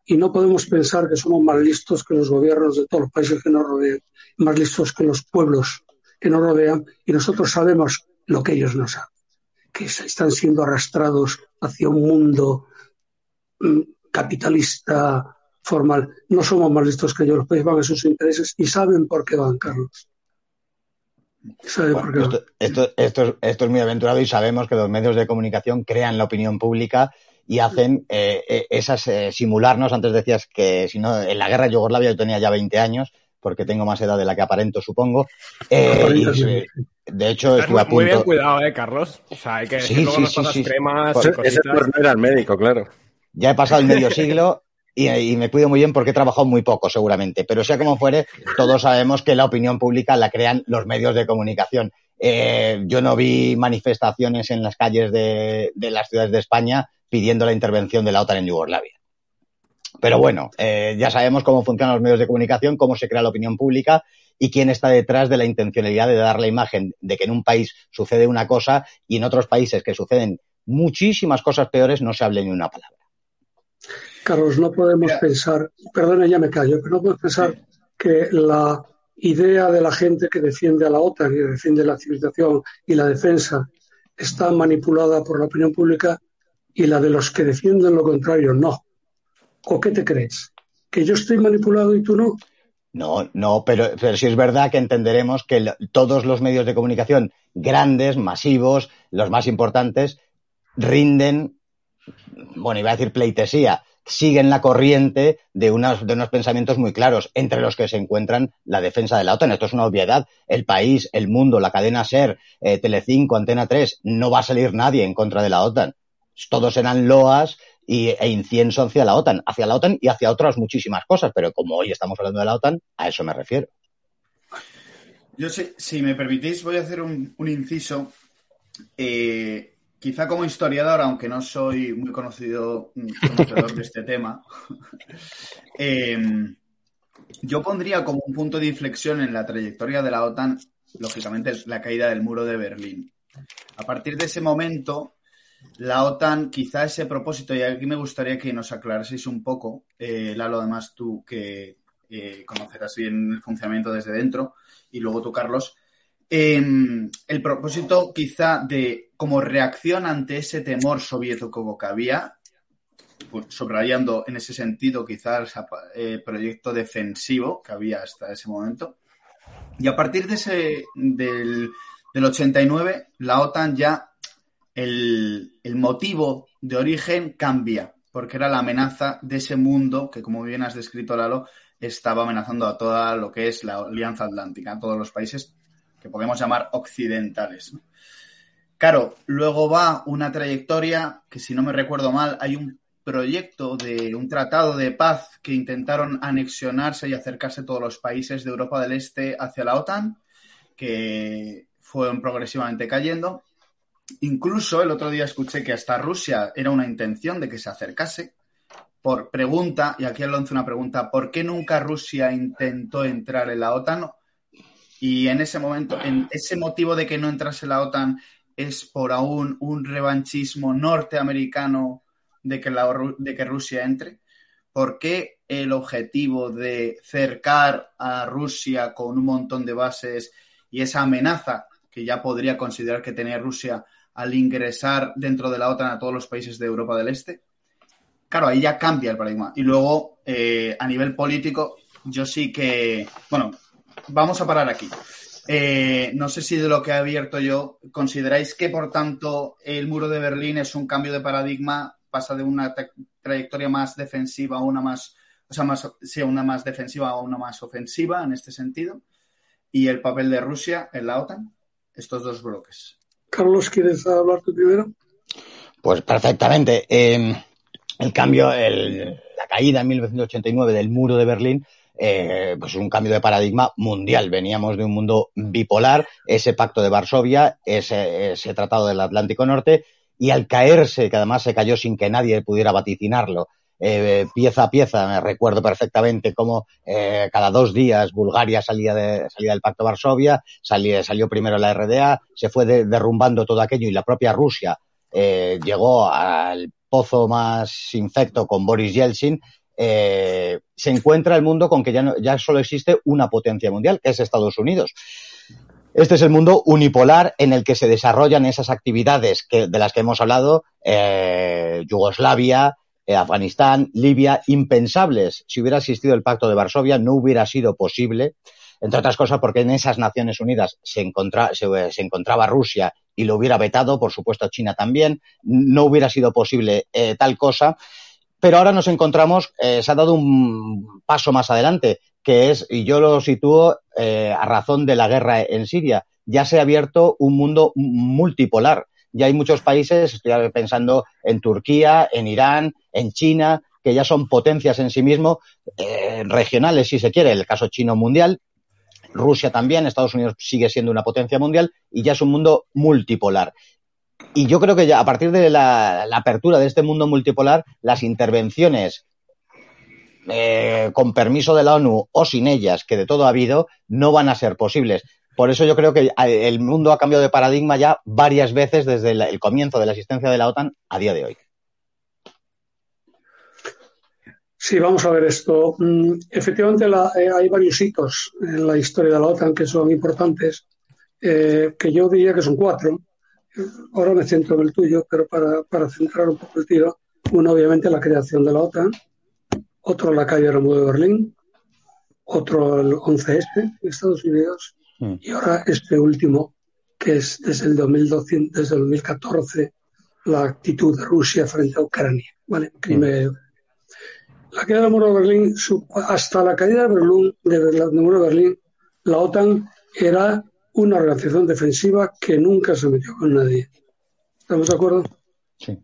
Y no podemos pensar que somos más listos que los gobiernos de todos los países que nos rodean, más listos que los pueblos que nos rodean, y nosotros sabemos lo que ellos no saben que están siendo arrastrados hacia un mundo mm, capitalista formal. No somos más listos que ellos, los países van a sus intereses y saben por qué van, Carlos. esto, esto, es muy aventurado y sabemos que los medios de comunicación crean la opinión pública y hacen eh, eh, esas eh, simularnos. Antes decías que si no, en la guerra de Yugoslavia yo tenía ya 20 años, porque tengo más edad de la que aparento, supongo. de hecho, estuve a punto... Muy bien cuidado, ¿eh, Carlos? O sea, hay que sí, sí, sí, sí, cremas Ese no era el médico, claro. Ya he pasado el medio siglo y, me cuido muy bien porque he trabajado muy poco, seguramente. Pero sea como fuere, todos sabemos que la opinión pública la crean los medios de comunicación. Yo no vi manifestaciones en las calles de, de las ciudades de España pidiendo la intervención de la OTAN en Yugoslavia. Pero bueno, eh, ya sabemos cómo funcionan los medios de comunicación, cómo se crea la opinión pública y quién está detrás de la intencionalidad de dar la imagen de que en un país sucede una cosa y en otros países que suceden muchísimas cosas peores no se hable ni una palabra. Carlos, no podemos pensar, perdona, ya me callo, pero no podemos pensar que la idea de la gente que defiende a la OTAN y defiende la civilización y la defensa está manipulada por la opinión pública y la de los que defienden lo contrario, no. ¿O qué te crees? ¿Que yo estoy manipulado y tú no? No, no, pero, pero sí es verdad que entenderemos que todos los medios de comunicación grandes, masivos, los más importantes, rinden, bueno, iba a decir pleitesía, siguen la corriente de unos, de unos pensamientos muy claros, entre los que se encuentran la defensa de la OTAN. Esto es una obviedad. El país, el mundo, la cadena SER, eh, Telecinco, Antena 3, no va a salir nadie en contra de la OTAN todos eran loas e incienso hacia la OTAN, hacia la OTAN y hacia otras muchísimas cosas, pero como hoy estamos hablando de la OTAN, a eso me refiero. Yo sé, si me permitís, voy a hacer un, inciso. Eh, quizá como historiador, aunque no soy muy conocido conocedor de este tema, em, yo pondría como un punto de inflexión en la trayectoria de la OTAN, lógicamente, es la caída del muro de Berlín. A partir de ese momento, la OTAN, quizá ese propósito, y aquí me gustaría que nos aclaraseis un poco, eh, Lalo, además tú que eh, conocerás bien el funcionamiento desde dentro, y luego tú, Carlos, em, el propósito quizá de como reacción ante ese temor soviético que había, pues, subrayando en ese sentido quizás el eh, proyecto defensivo que había hasta ese momento. Y a partir de ese, del, del 89, la OTAN ya el, motivo de origen cambia, porque era la amenaza de ese mundo que, como bien has descrito, Lalo, estaba amenazando a toda lo que es la Alianza Atlántica, a todos los países que podemos llamar occidentales. Claro, luego va una trayectoria que, si no me recuerdo mal, hay un proyecto de un tratado de paz que intentaron anexionarse y acercarse todos los países de Europa del Este hacia la OTAN, que fueron progresivamente cayendo. Incluso el otro día escuché que hasta Rusia era una intención de que se acercase. Por pregunta, y aquí lanzo una pregunta, ¿por qué nunca Rusia intentó entrar en la OTAN? Y en ese momento, en ese motivo de que no entrase la OTAN es por aún un revanchismo norteamericano de que, de que Rusia entre. ¿Por qué el objetivo de cercar a Rusia con un montón de bases y esa amenaza que ya podría considerar que tenía Rusia al ingresar dentro de la OTAN a todos los países de Europa del Este. Claro, ahí ya cambia el paradigma. Y luego, eh, a nivel político, yo sí que. Bueno, vamos a parar aquí. Eh, no sé si de lo que he abierto yo, ¿consideráis que, por tanto, el muro de Berlín es un cambio de paradigma? Pasa de una trayectoria más defensiva a una más. O sea, más, sí, una más defensiva a una más ofensiva en este sentido. Y el papel de Rusia en la OTAN, estos dos bloques. Carlos, ¿quieres hablar tú primero? Pues perfectamente. Em, el cambio, la caída en 1989 del muro de Berlín, eh, pues un cambio de paradigma mundial. Veníamos de un mundo bipolar, ese pacto de Varsovia, ese, tratado del Atlántico Norte, y al caerse, que además se cayó sin que nadie pudiera vaticinarlo, eh, pieza a pieza, me recuerdo perfectamente cómo eh, cada dos días Bulgaria salía, de, salía del Pacto de Varsovia, salía, salió primero la RDA, se fue derrumbando todo aquello y la propia Rusia eh, llegó al pozo más infecto con Boris Yeltsin. Se encuentra el mundo con que ya, no, ya solo existe una potencia mundial, que es Estados Unidos. Este es el mundo unipolar en el que se desarrollan esas actividades que, de las que hemos hablado, eh, Yugoslavia, eh, Afganistán, Libia, impensables. Si hubiera existido el Pacto de Varsovia, no hubiera sido posible, entre otras cosas porque en esas Naciones Unidas se, se, se encontraba Rusia y lo hubiera vetado, por supuesto China también, no hubiera sido posible eh, tal cosa. Pero ahora nos encontramos, eh, se ha dado un paso más adelante, que es, y yo lo sitúo eh, a razón de la guerra en Siria, ya se ha abierto un mundo multipolar. Ya hay muchos países, estoy pensando en Turquía, en Irán, en China, que ya son potencias en sí mismo, eh, regionales si se quiere, el caso chino mundial, Rusia también, Estados Unidos sigue siendo una potencia mundial y ya es un mundo multipolar. Y yo creo que ya a partir de la, apertura de este mundo multipolar, las intervenciones eh, con permiso de la ONU o sin ellas, que de todo ha habido, no van a ser posibles. Por eso yo creo que el mundo ha cambiado de paradigma ya varias veces desde el, el comienzo de la existencia de la OTAN a día de hoy. Sí, vamos a ver esto. Mm, efectivamente, la, eh, hay varios hitos en la historia de la OTAN que son importantes, eh, que yo diría que son cuatro. Ahora me centro en el tuyo, pero para, para centrar un poco el tiro, uno obviamente la creación de la OTAN, otro la calle del muro de Berlín, otro el 11S en Estados Unidos, mm. y ahora este último, que es desde el, 2012, desde el 2014, la actitud de Rusia frente a Ucrania, ¿vale? Mm la caída del muro de Berlín, hasta la caída de Berlín, del muro de Berlín, la OTAN era una organización defensiva que nunca se metió con nadie. ¿Estamos de acuerdo? Sí.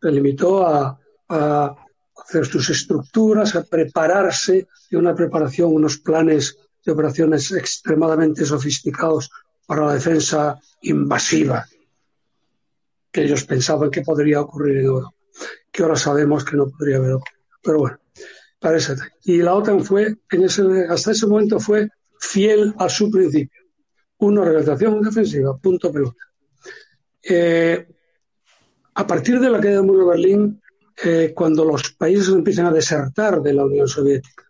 Se limitó a, hacer sus estructuras, a prepararse y una preparación, unos planes de operaciones extremadamente sofisticados para la defensa invasiva que ellos pensaban que podría ocurrir en Europa, que ahora sabemos que no podría haber ocurrido. Pero bueno, parece. Y la OTAN fue, en ese, hasta ese momento fue fiel a su principio. Una organización defensiva, punto pelota. Eh, a partir de la caída del muro de Berlín, eh, cuando los países empiezan a desertar de la Unión Soviética,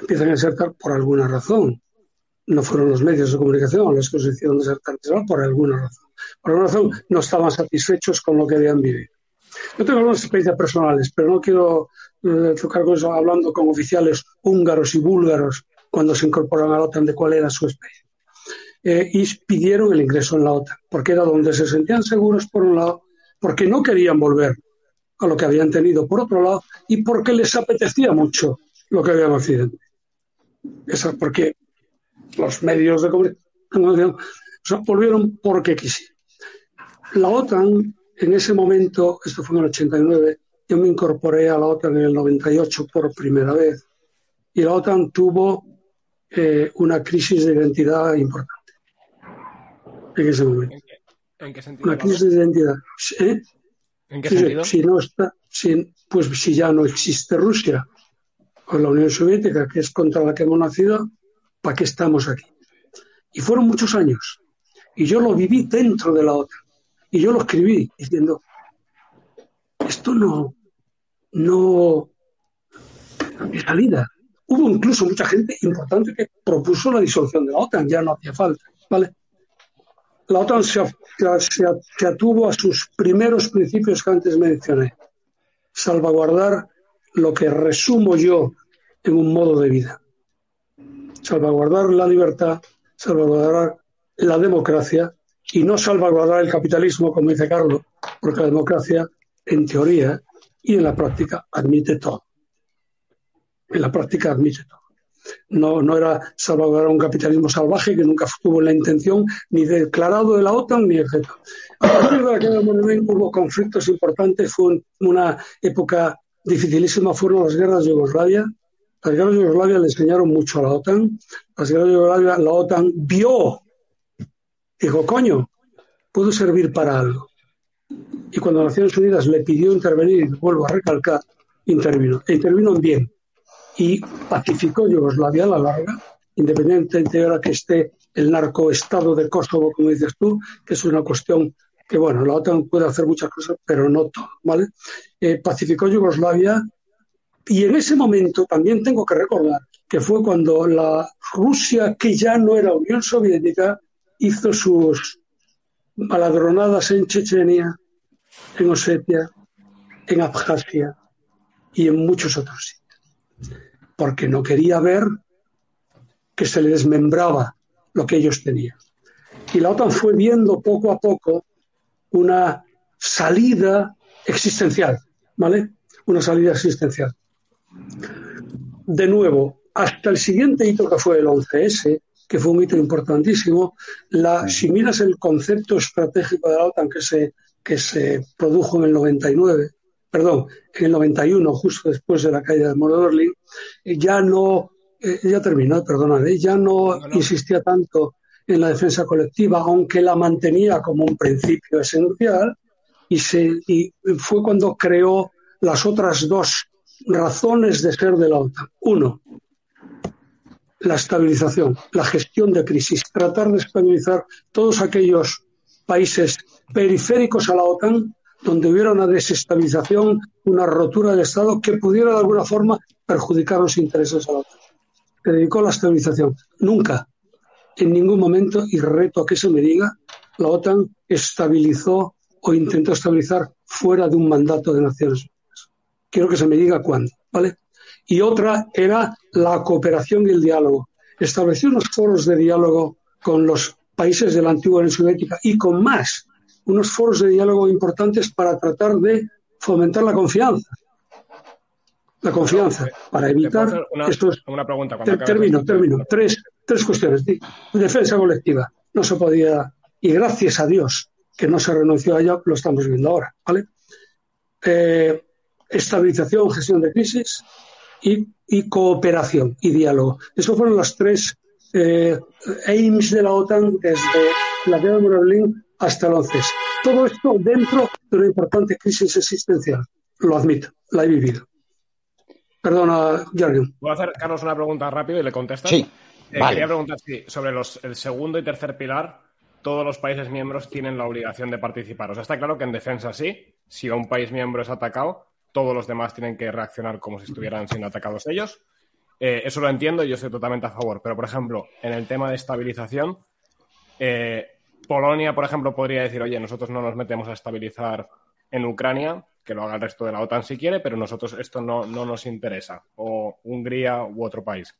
empiezan a desertar por alguna razón. No fueron los medios de comunicación los que se hicieron desertar, por alguna razón. Por alguna razón no estaban satisfechos con lo que habían vivido. Yo tengo algunas experiencias personales, pero no quiero eh, tocar con eso hablando con oficiales húngaros y búlgaros cuando se incorporaron a la OTAN de cuál era su experiencia. Eh, y pidieron el ingreso en la OTAN, porque era donde se sentían seguros por un lado, porque no querían volver a lo que habían tenido por otro lado y porque les apetecía mucho lo que había en Occidente. Eso porque los medios de comunicación volvieron porque quisieron. La OTAN en ese momento, esto fue en el 89, yo me incorporé a la OTAN en el 98 por primera vez y la OTAN tuvo eh, una crisis de identidad importante en ese momento. ¿En qué, sentido? Una crisis de identidad. ¿Eh? ¿En qué sentido? Si no está, si, pues si ya no existe Rusia o la Unión Soviética, que es contra la que hemos nacido, ¿para qué estamos aquí? Y fueron muchos años. Y yo lo viví dentro de la OTAN. Y yo lo escribí diciendo, esto no, no, no salida. Hubo incluso mucha gente importante que propuso la disolución de la OTAN, ya no hacía falta, ¿vale? La OTAN se, atuvo a sus primeros principios que antes mencioné. Salvaguardar lo que resumo yo en un modo de vida. Salvaguardar la libertad, salvaguardar la democracia y no salvaguardar el capitalismo, como dice Carlos, porque la democracia, en teoría y en la práctica, admite todo. En la práctica admite todo. No, era salvaguardar un capitalismo salvaje que nunca tuvo la intención ni declarado de la OTAN ni etc. A partir de queda de hubo conflictos importantes, fue una época dificilísima, fueron las guerras de Yugoslavia. Las guerras de Yugoslavia le enseñaron mucho a la OTAN. Las guerras de Yugoslavia, la OTAN vio Dijo, coño, puedo servir para algo. Y cuando Naciones Unidas le pidió intervenir, vuelvo a recalcar, intervino. E intervino bien. Y pacificó Yugoslavia a la larga, independientemente de ahora que esté el narcoestado de Kosovo, como dices tú, que es una cuestión que, bueno, la OTAN puede hacer muchas cosas, pero no todo, ¿vale? Eh, pacificó Yugoslavia Y en ese momento también tengo que recordar que fue cuando la Rusia, que ya no era Unión Soviética, hizo sus maladronadas en Chechenia, en Osetia, en Abjasia y en muchos otros sitios. Porque no quería ver que se le desmembraba lo que ellos tenían. Y la OTAN fue viendo poco a poco una salida existencial, ¿vale? Una salida existencial. De nuevo, hasta el siguiente hito que fue el 11S, que fue un hito importantísimo, la, si miras el concepto estratégico de la OTAN que se, que se produjo en el 99, perdón, en el 91, justo después de la caída del muro de Berlín, ya no, eh, ya terminó, perdonad, ya no, no, no, insistía tanto en la defensa colectiva, aunque la mantenía como un principio esencial, y, se, y fue cuando creó las otras dos razones de ser de la OTAN. Uno, la estabilización, la gestión de crisis, tratar de estabilizar todos aquellos países periféricos a la OTAN donde hubiera una desestabilización, una rotura del Estado que pudiera de alguna forma perjudicar los intereses a la OTAN. Se dedicó a la estabilización. Nunca, en ningún momento, y reto a que se me diga, la OTAN estabilizó o intentó estabilizar fuera de un mandato de Naciones Unidas. Quiero que se me diga cuándo, ¿vale? Y otra era la cooperación y el diálogo. Estableció unos foros de diálogo con los países de la antigua Unión Soviética y con más, unos foros de diálogo importantes para tratar de fomentar la confianza. La confianza, para evitar una, estos... Una pregunta. Te, termino, termino. Tres, tres cuestiones. Defensa colectiva. No se podía, y gracias a Dios que no se renunció a ella, lo estamos viendo ahora. ¿vale? Eh, estabilización, gestión de crisis y, y, cooperación y diálogo. Esos fueron los tres eh, aims de la OTAN desde la guerra de Berlín hasta el 11. Todo esto dentro de una importante crisis existencial. Lo admito, la he vivido. Perdona, Jürgen. Voy a hacer, Carlos, una pregunta rápido y le contestas. Sí. Eh, vale. Quería preguntar si sobre los, el segundo y tercer pilar todos los países miembros tienen la obligación de participar. O sea, está claro que en defensa sí, si un país miembro es atacado, todos los demás tienen que reaccionar como si estuvieran siendo atacados ellos. Eh, eso lo entiendo y yo estoy totalmente a favor. Pero, por ejemplo, en el tema de estabilización, eh, Polonia, por ejemplo, podría decir, oye, nosotros no nos metemos a estabilizar en Ucrania, que lo haga el resto de la OTAN si quiere, pero nosotros esto no, no nos interesa. O Hungría u otro país.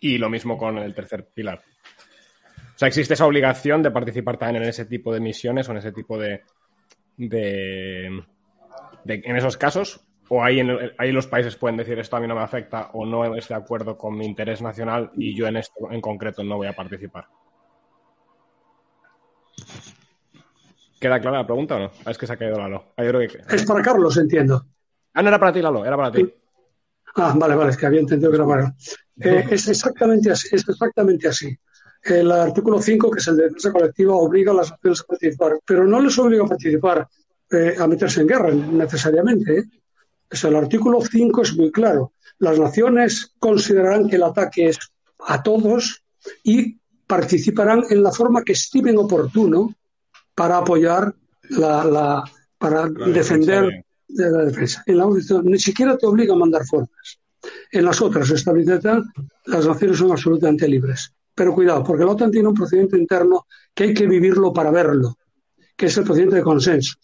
Y lo mismo con el tercer pilar. O sea, existe esa obligación de participar también en ese tipo de misiones o en ese tipo de. de, de en esos casos. O ahí, ahí los países pueden decir esto a mí no me afecta o no es de acuerdo con mi interés nacional y yo en esto en concreto no voy a participar. ¿Queda clara la pregunta o no? Ah, es que se ha caído Lalo. Ah, yo creo que... Es para Carlos, entiendo. Ah, no era para ti, Lalo, era para ti. Ah, vale, vale, es que había entendido que era para. Eh, es, exactamente así, es exactamente así. El artículo 5, que es el de defensa colectiva, obliga a las naciones a participar, pero no les obliga a participar eh, a meterse en guerra necesariamente. ¿eh? El artículo 5 es muy claro. Las naciones considerarán que el ataque es a todos y participarán en la forma que estimen oportuno para apoyar la, la para la defender de la defensa. En la ONU ni siquiera te obliga a mandar fuerzas. En las otras, estabilidad, las naciones son absolutamente libres. Pero cuidado, porque la OTAN tiene un procedimiento interno que hay que vivirlo para verlo, que es el procedimiento de consenso.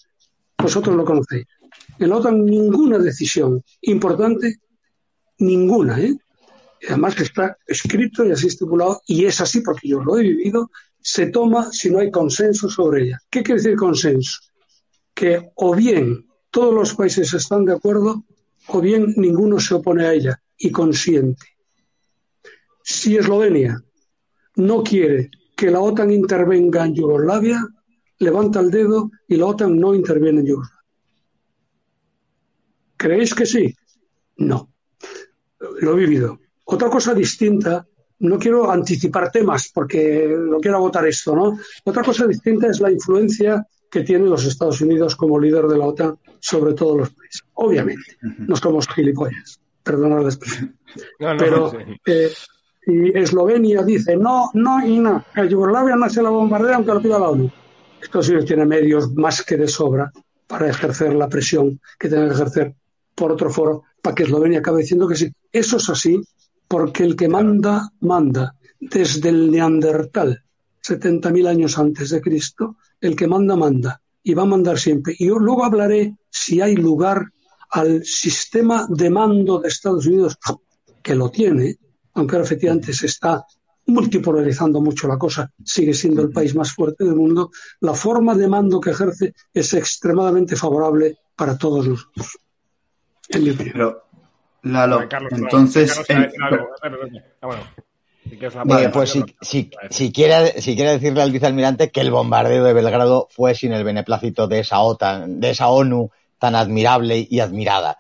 Vosotros lo conocéis. En la OTAN ninguna decisión importante, ninguna, ¿eh? además está escrito y así estipulado, y es así porque yo lo he vivido, se toma si no hay consenso sobre ella. ¿Qué quiere decir consenso? Que o bien todos los países están de acuerdo o bien ninguno se opone a ella y consiente. Si Eslovenia no quiere que la OTAN intervenga en Yugoslavia, levanta el dedo y la OTAN no interviene en Yugoslavia. ¿Creéis que sí? No. Lo he vivido. Otra cosa distinta, no quiero anticipar temas porque no quiero agotar esto, ¿no? Otra cosa distinta es la influencia que tienen los Estados Unidos como líder de la OTAN sobre todos los países. Obviamente, no somos gilipollas, perdonad la expresión. No, no, Pero sí. eh, y Eslovenia dice no, no y no. El Yugoslavia no se la bombardea aunque lo pida la ONU. Estados Unidos tiene medios más que de sobra para ejercer la presión que tiene que ejercer por otro foro para que Eslovenia acabe diciendo que sí. Eso es así porque el que manda, manda. Desde el Neandertal, 70.000 años antes de Cristo, el que manda, manda. Y va a mandar siempre. Y yo luego hablaré si hay lugar al sistema de mando de Estados Unidos, que lo tiene, aunque ahora efectivamente se está multipolarizando mucho la cosa, sigue siendo el país más fuerte del mundo, la forma de mando que ejerce es extremadamente favorable para todos nosotros. En mi opinión. Pero, Lalo, Carlos, entonces. Carlos, en-. Ah, bueno. Pues si, si, si quiere, si quiere decirle al vicealmirante que el bombardeo de Belgrado fue sin el beneplácito de esa OTAN, de esa ONU tan admirable y admirada.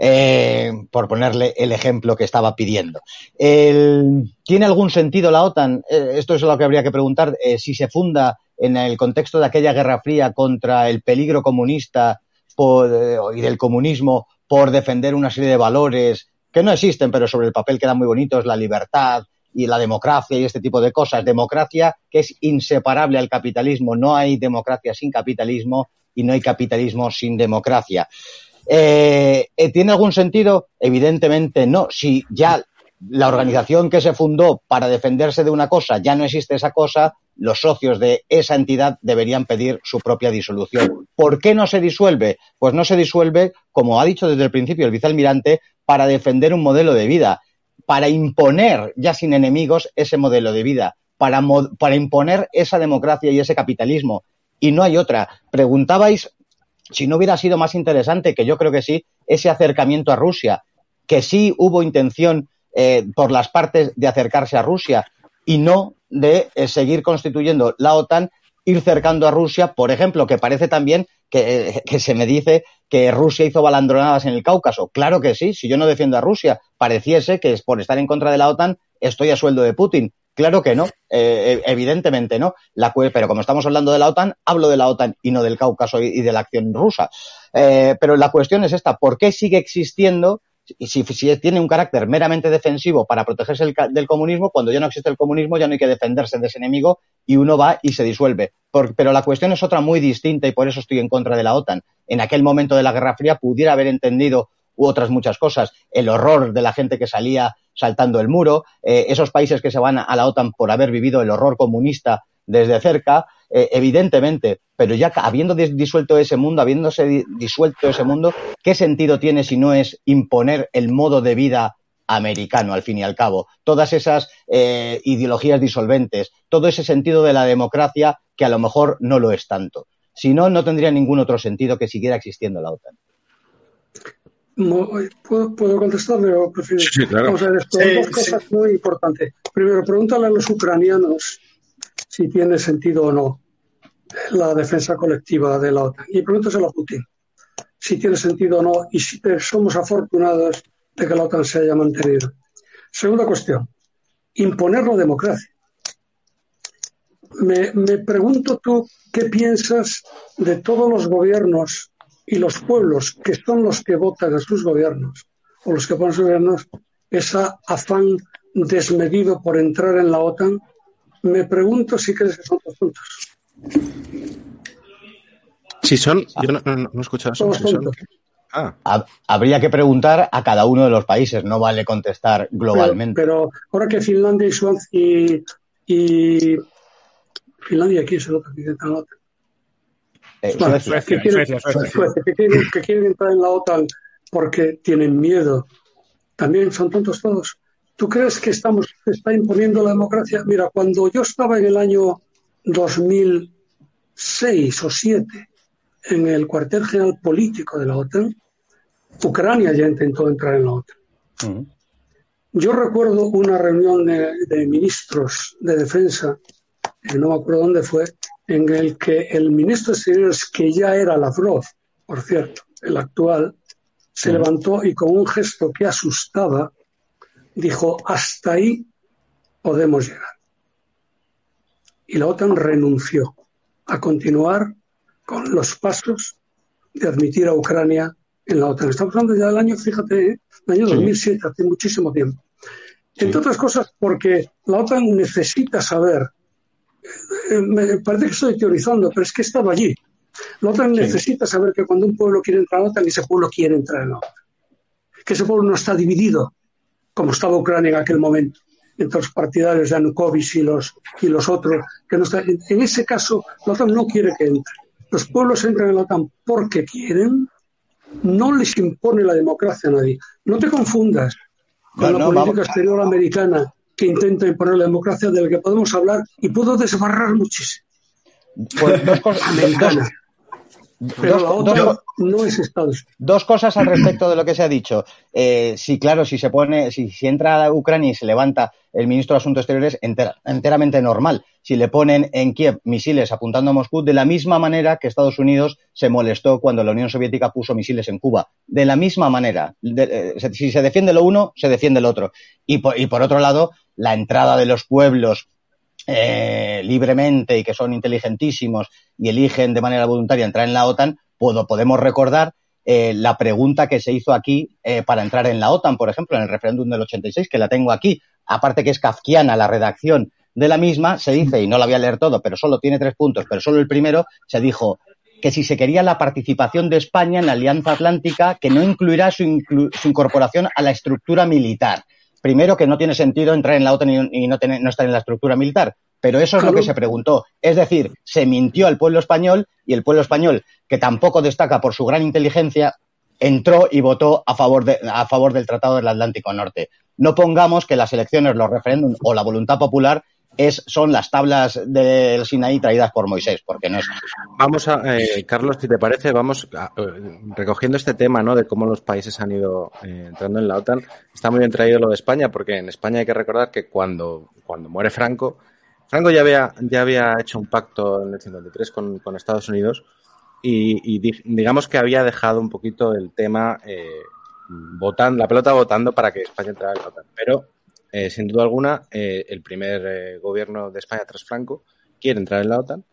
Eh, por ponerle el ejemplo que estaba pidiendo. El- ¿Tiene algún sentido la OTAN? Eh, esto es lo que habría que preguntar. eh, si se funda en el contexto de aquella Guerra Fría contra el peligro comunista por, eh, y del comunismo por defender una serie de valores que no existen, pero sobre el papel quedan muy bonitos, la libertad y la democracia y este tipo de cosas. Democracia que es inseparable al capitalismo. No hay democracia sin capitalismo y no hay capitalismo sin democracia. Eh, eh, ¿Tiene algún sentido? Evidentemente no. Si ya la organización que se fundó para defenderse de una cosa ya no existe esa cosa, los socios de esa entidad deberían pedir su propia disolución. ¿Por qué no se disuelve? Pues no se disuelve, como ha dicho desde el principio el vicealmirante, para defender un modelo de vida, para imponer ya sin enemigos ese modelo de vida, para, para imponer esa democracia y ese capitalismo. Y no hay otra. Preguntabais si no hubiera sido más interesante, que yo creo que sí, ese acercamiento a Rusia, que sí hubo intención eh, por las partes de acercarse a Rusia y no de eh, seguir constituyendo la OTAN, ir cercando a Rusia, por ejemplo, que parece también que, eh, que se me dice que Rusia hizo balandronadas en el Cáucaso. Claro que sí, si yo no defiendo a Rusia, pareciese que por estar en contra de la OTAN estoy a sueldo de Putin. Claro que no, eh, evidentemente no. La, pero como estamos hablando de la OTAN, hablo de la OTAN y no del Cáucaso y, de la acción rusa. Pero la cuestión es esta, ¿por qué sigue existiendo si, si tiene un carácter meramente defensivo para protegerse del comunismo, cuando ya no existe el comunismo ya no hay que defenderse de ese enemigo y uno va y se disuelve. Pero la cuestión es otra muy distinta y por eso estoy en contra de la OTAN. En aquel momento de la Guerra Fría pudiera haber entendido u otras muchas cosas, el horror de la gente que salía saltando el muro, eh, esos países que se van a la OTAN por haber vivido el horror comunista desde cerca, eh, evidentemente, pero ya habiendo dis- disuelto ese mundo, habiéndose di- disuelto ese mundo, ¿qué sentido tiene si no es imponer el modo de vida americano, al fin y al cabo? Todas esas eh, ideologías disolventes, todo ese sentido de la democracia que a lo mejor no lo es tanto. Si no, no tendría ningún otro sentido que siguiera existiendo la OTAN. ¿Puedo, puedo contestarle o prefieres? Sí, sí, claro. Vamos a ver, esto, Sí, dos sí. cosas muy importantes. Primero, pregúntale a los ucranianos si tiene sentido o no la defensa colectiva de la OTAN. Y pregúntaselo a Putin si tiene sentido o no y si somos afortunados de que la OTAN se haya mantenido. Segunda cuestión, imponer la democracia. Me, me pregunto tú qué piensas de todos los gobiernos y los pueblos que son los que votan a sus gobiernos o los que ponen sus gobiernos, ese afán desmedido por entrar en la OTAN. Me pregunto si crees que son todos tontos. Si son, yo no, no, no he escuchado eso. Somos Si son- tontos. Ah, Hab- Habría que preguntar a cada uno de los países, no vale contestar globalmente. Pero, pero ahora que Finlandia y Suecia y, y Finlandia, ¿quién es el otro que quiere entrar en la OTAN? Eh, Bueno, Suecia. Suecia, que quieren- Suecia, Suecia. Suecia, que quieren, que quieren entrar en la OTAN porque tienen miedo. También son tontos todos. ¿Tú crees que estamos se está imponiendo la democracia? Mira, cuando yo estaba en el año 2006 o 2007 en el cuartel general político de la OTAN, Ucrania ya intentó entrar en la OTAN. Ujú. Yo recuerdo una reunión de, de ministros de defensa, eh, no me acuerdo dónde fue, en el que el ministro de Exteriores, que ya era Lavrov, por cierto, el actual, se levantó y con un gesto que asustaba, dijo, hasta ahí podemos llegar. Y la OTAN renunció a continuar con los pasos de admitir a Ucrania en la OTAN. Estamos hablando ya del año, fíjate, ¿eh? el año Sí. 2007, hace muchísimo tiempo. Entre otras cosas, porque la OTAN necesita saber, eh, me parece que estoy teorizando, pero es que he estado allí. La OTAN Sí. necesita saber que cuando un pueblo quiere entrar a la OTAN, ese pueblo quiere entrar en la OTAN. que ese pueblo no está dividido, como estaba Ucrania en aquel momento, entre los partidarios de Anukovich y los, y los otros. Que no está, en ese caso, la OTAN no quiere que entre. Los pueblos entran en la OTAN porque quieren, no les impone la democracia a nadie. No te confundas con No, la no, política vamos. exterior americana que intenta imponer la democracia de la que podemos hablar y puedo desbarrar muchísimo. Pues dos, cosas, Americana. Pero dos- la no es Estados Unidos. Dos cosas al respecto de lo que se ha dicho. Eh, sí, claro, si se pone, si, si entra a Ucrania y se levanta el ministro de Asuntos Exteriores, enter- enteramente normal. Si le ponen en Kiev misiles apuntando a Moscú, de la misma manera que Estados Unidos se molestó cuando la Unión Soviética puso misiles en Cuba. De la misma manera. De- eh, si se defiende lo uno, se defiende el otro. Y por, y por otro lado, la entrada de los pueblos eh, libremente y que son inteligentísimos y eligen de manera voluntaria entrar en la OTAN, puedo, podemos recordar eh, la pregunta que se hizo aquí eh, para entrar en la OTAN, por ejemplo, en el referéndum del 86, que la tengo aquí, aparte que es kafkiana la redacción de la misma, se dice, y no la voy a leer todo, pero solo tiene tres puntos, pero solo el primero, se dijo que si se quería la participación de España en la Alianza Atlántica, que no incluirá su, inclu- su incorporación a la estructura militar. Primero, que no tiene sentido entrar en la OTAN y, no, tener- no estar en la estructura militar. Pero eso es lo que se preguntó. Es decir, se mintió al pueblo español y el pueblo español, que tampoco destaca por su gran inteligencia, entró y votó a favor, de- a favor del Tratado del Atlántico Norte. No pongamos que las elecciones, los referéndums o la voluntad popular son las tablas del Sinaí traídas por Moisés, porque no. Vamos a, eh, Carlos, si te parece, vamos a- eh, recogiendo este tema, ¿no? De cómo los países han ido eh, entrando en la OTAN. Está muy bien traído lo de España, porque en España hay que recordar que cuando, cuando muere Franco, Franco ya había, ya había hecho un pacto en el 53 con, con Estados Unidos y, y di- digamos que había dejado un poquito el tema eh, votando, la pelota votando para que España entrara en la OTAN. Pero, eh, sin duda alguna, eh, el primer eh, gobierno de España tras Franco quiere entrar en la OTAN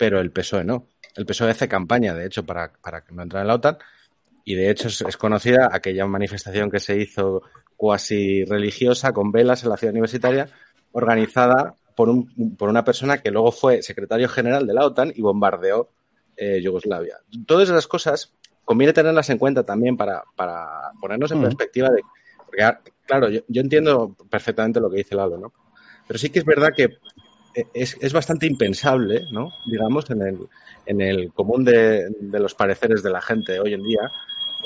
pero el PSOE no. El PSOE hace campaña, de hecho, para, para que no entre en la OTAN. Y de hecho es, es conocida aquella manifestación que se hizo cuasi religiosa con velas en la ciudad universitaria, organizada por, un, por una persona que luego fue secretario general de la OTAN y bombardeó eh, Yugoslavia. Todas esas cosas conviene tenerlas en cuenta también para, para ponernos en Mm. perspectiva de. Porque, ah, claro, yo, entiendo perfectamente lo que dice Lalo, ¿no? Pero sí que es verdad que es, es bastante impensable, ¿no? Digamos, en el, en el común de, los pareceres de la gente hoy en día,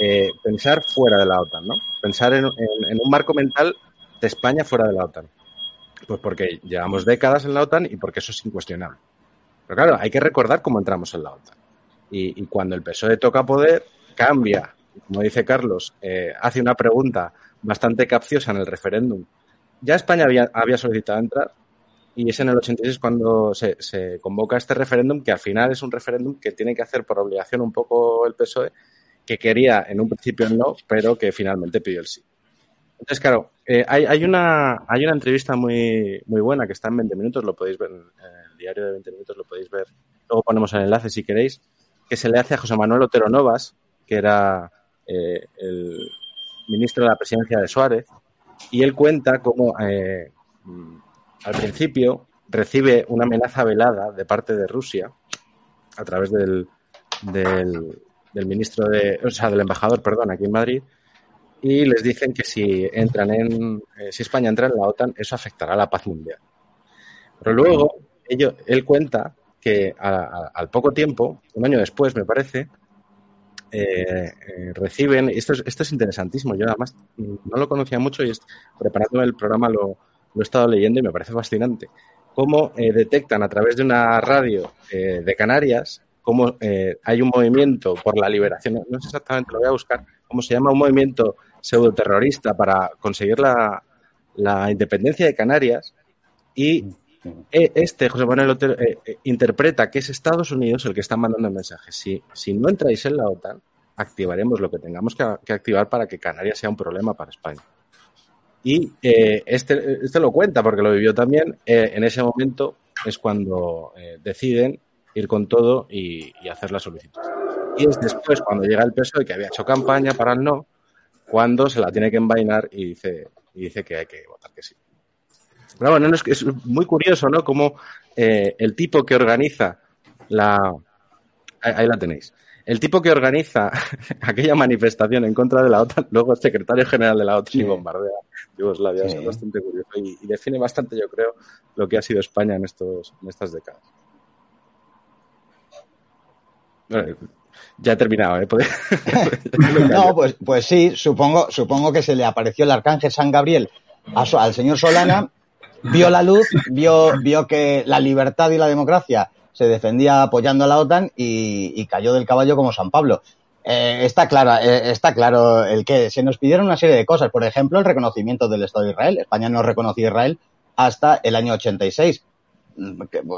eh, pensar fuera de la OTAN, ¿no? Pensar en, en- un marco mental de España fuera de la OTAN. Pues porque llevamos décadas en la OTAN y porque eso es incuestionable. Pero claro, hay que recordar cómo entramos en la OTAN. Y, y cuando el PSOE toca poder, cambia, como dice Carlos, eh, hace una pregunta bastante capciosa en el referéndum. Ya España había, solicitado entrar, y es en el 86 cuando se, convoca este referéndum, que al final es un referéndum que tiene que hacer por obligación un poco el PSOE, que quería en un principio no, pero que finalmente pidió el sí. Entonces, claro, eh, hay, hay, una, hay una entrevista muy, muy buena que está en 20 minutos, lo podéis ver en el diario de 20 minutos, lo podéis ver. Luego ponemos el enlace si queréis, que se le hace a José Manuel Otero Novas, que era eh, el ministro de la presidencia de Suárez, y él cuenta cómo eh, al principio recibe una amenaza velada de parte de Rusia a través del, del, ministro de, o sea, del embajador, perdón, aquí en Madrid, y les dicen que si entran en, eh, si España entra en la OTAN, eso afectará la paz mundial. Pero luego, ello, él cuenta que a, al poco tiempo, un año después, me parece, eh, reciben, esto es, esto es interesantísimo, yo además no lo conocía mucho y es, preparándome el programa lo, lo he estado leyendo y me parece fascinante. Cómo eh, detectan a través de una radio eh, de Canarias cómo eh, hay un movimiento por la liberación, no sé exactamente, lo voy a buscar, cómo se llama un movimiento pseudoterrorista para conseguir la, la independencia de Canarias y este, José Manuel Otero, eh, eh, interpreta que es Estados Unidos el que está mandando el mensaje. Si, si no entráis en la OTAN, activaremos lo que tengamos que, activar para que Canarias sea un problema para España. Y eh, este, este, lo cuenta porque lo vivió también. Eh, en ese momento es cuando eh, deciden ir con todo y, y, hacer la solicitud. Y es después, cuando llega el PSOE, que había hecho campaña para el no, cuando se la tiene que envainar y dice, y dice que hay que votar que sí. Pero bueno, es, es muy curioso, ¿no? Como eh, el tipo que organiza la. Ahí, ahí la tenéis. el tipo que organiza aquella manifestación en contra de la OTAN, luego es secretario general de la OTAN y bombardea Yugoslavia. Es bastante curioso y, define bastante, yo creo, lo que ha sido España en, estos, en estas décadas. ya he terminado, ¿eh? no, pues, pues sí, supongo, supongo que se le apareció el arcángel San Gabriel al señor Solana, vio la luz, vio, vio que la libertad y la democracia se defendía apoyando a la OTAN y, cayó del caballo como San Pablo. Eh, está, claro, eh, está claro el que se nos pidieron una serie de cosas. Por ejemplo, el reconocimiento del Estado de Israel. España no reconoció a Israel hasta el año 86.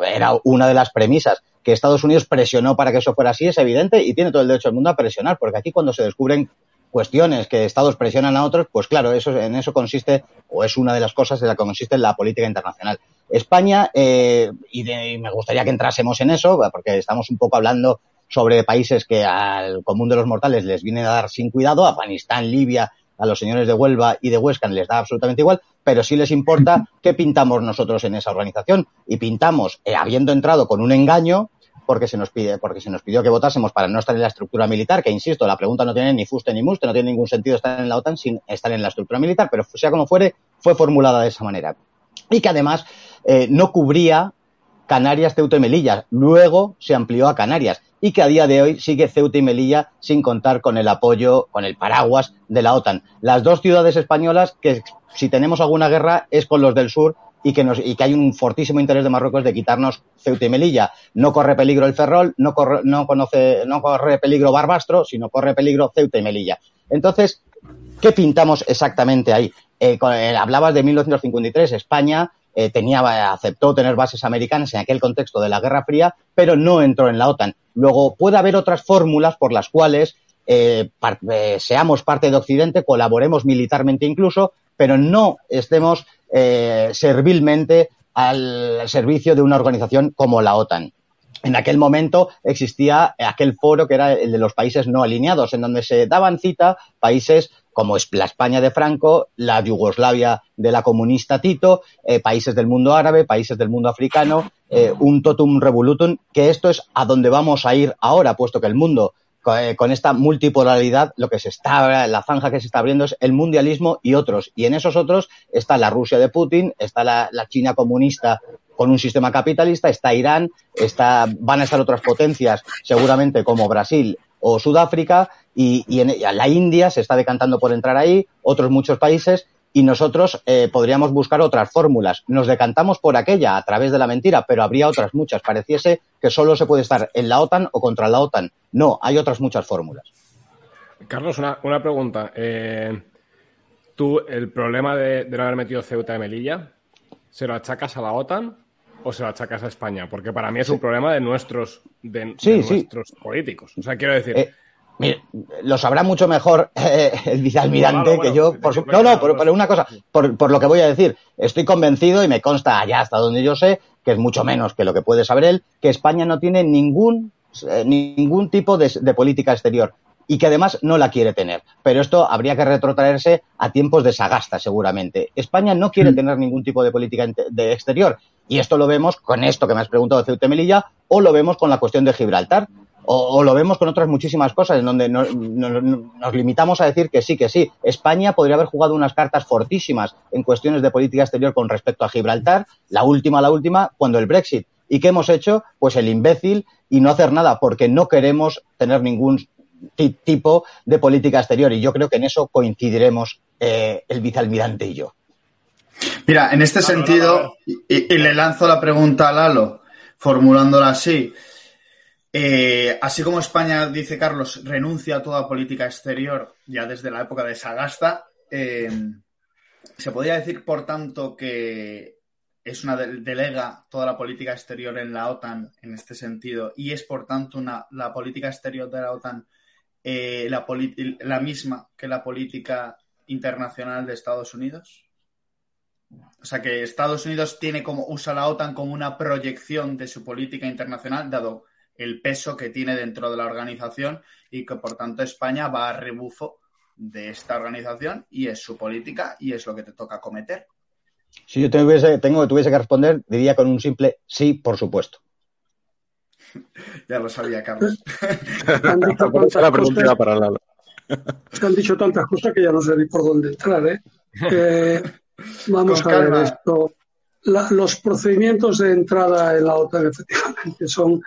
Era una de las premisas. Que Estados Unidos presionó para que eso fuera así es evidente y tiene todo el derecho del mundo a presionar, porque aquí cuando se descubren cuestiones que estados presionan a otros, pues claro, eso en eso consiste, o es una de las cosas en la que consiste la política internacional. España, eh, y, me gustaría que entrásemos en eso, porque estamos un poco hablando sobre países que al común de los mortales les viene a dar sin cuidado, Afganistán, Libia, a los señores de Huelva y de Huesca les da absolutamente igual, pero sí les importa qué pintamos nosotros en esa organización. Y pintamos, eh, habiendo entrado con un engaño, porque se nos pide, porque se nos pidió que votásemos para no estar en la estructura militar, que insisto, la pregunta no tiene ni fuste ni muste, no tiene ningún sentido estar en la OTAN sin estar en la estructura militar, pero sea como fuere, fue formulada de esa manera. Y que además eh, no cubría Canarias, Ceuta y Melilla. Luego se amplió a Canarias y que a día de hoy sigue Ceuta y Melilla sin contar con el apoyo, con el paraguas de la OTAN. Las dos ciudades españolas que si tenemos alguna guerra es con los del sur y que, hay un fortísimo interés de Marruecos de quitarnos Ceuta y Melilla. No corre peligro el Ferrol, no corre, no conoce, no corre peligro Barbastro, sino corre peligro Ceuta y Melilla. Entonces, ¿qué pintamos exactamente ahí? Eh, eh, hablabas de 1953, España eh, tenía, aceptó tener bases americanas en aquel contexto de la Guerra Fría, pero no entró en la OTAN. Luego, puede haber otras fórmulas por las cuales seamos parte de Occidente, colaboremos militarmente incluso, pero no estemos eh, servilmente al servicio de una organización como la OTAN. En aquel momento existía aquel foro que era el de los países no alineados, en donde se daban cita países como la España de Franco, la Yugoslavia de la comunista Tito, eh, países del mundo árabe, países del mundo africano, eh, un totum revolutum, que esto es a donde vamos a ir ahora, puesto que el mundo con esta multipolaridad, lo que se está, la zanja que se está abriendo es el mundialismo y otros. Y en esos otros está la Rusia de Putin, está la, China comunista con un sistema capitalista, está Irán, está, van a estar otras potencias, seguramente como Brasil o Sudáfrica, y, y en, la India se está decantando por entrar ahí, otros muchos países, y nosotros eh, podríamos buscar otras fórmulas. Nos decantamos por aquella a través de la mentira, pero habría otras muchas. Pareciese que solo se puede estar en la OTAN o contra la OTAN. No, hay otras muchas fórmulas. Carlos, una, pregunta. Eh, ¿Tú el problema de, no haber metido Ceuta y Melilla, se lo achacas a la OTAN o se lo achacas a España? Porque para mí es un problema de nuestros, de, nuestros políticos. O sea, quiero decir... Eh, Mire, lo sabrá mucho mejor eh, el vicealmirante que yo. no, no, pero, una cosa, por, lo que voy a decir, estoy convencido y me consta allá hasta donde yo sé, que es mucho menos que lo que puede saber él, que España no tiene ningún, eh, ningún tipo de, política exterior y que además no la quiere tener. Pero esto habría que retrotraerse a tiempos de Sagasta, seguramente. España no quiere mm. tener ningún tipo de política de exterior. Y esto lo vemos con esto que me has preguntado de Ceuta Melilla, o lo vemos con la cuestión de Gibraltar. O, lo vemos con otras muchísimas cosas, en donde nos limitamos a decir que sí, que sí. España podría haber jugado unas cartas fortísimas en cuestiones de política exterior con respecto a Gibraltar, la última, la última, cuando el Brexit. ¿Y qué hemos hecho? Pues el imbécil y no hacer nada, porque no queremos tener ningún tipo de política exterior. Y yo creo que en eso coincidiremos eh, el vicealmirante y yo. Mira, en este sentido, y, le lanzo la pregunta a Lalo, formulándola así. Eh, así como España, dice Carlos, renuncia a toda política exterior ya desde la época de Sagasta, eh, se podría decir, por tanto, que es una delega toda la política exterior en la OTAN en este sentido y es, por tanto, una, la política exterior de la OTAN eh, la, la misma que la política internacional de Estados Unidos? O sea que Estados Unidos tiene como usa la OTAN como una proyección de su política internacional, dado el peso que tiene dentro de la organización y que por tanto España va a rebufo de esta organización y es su política y es lo que te toca cometer. Si yo tuviese, tengo, tuviese que responder, diría con un simple sí, por supuesto. ya lo sabía, Carlos. Han dicho tantas La pregunta para Lalo. se han dicho tantas cosas que ya no sé ni por dónde entrar. ¿eh? Eh, vamos Con a calma. ver esto. La- los procedimientos de entrada en la OTAN efectivamente son.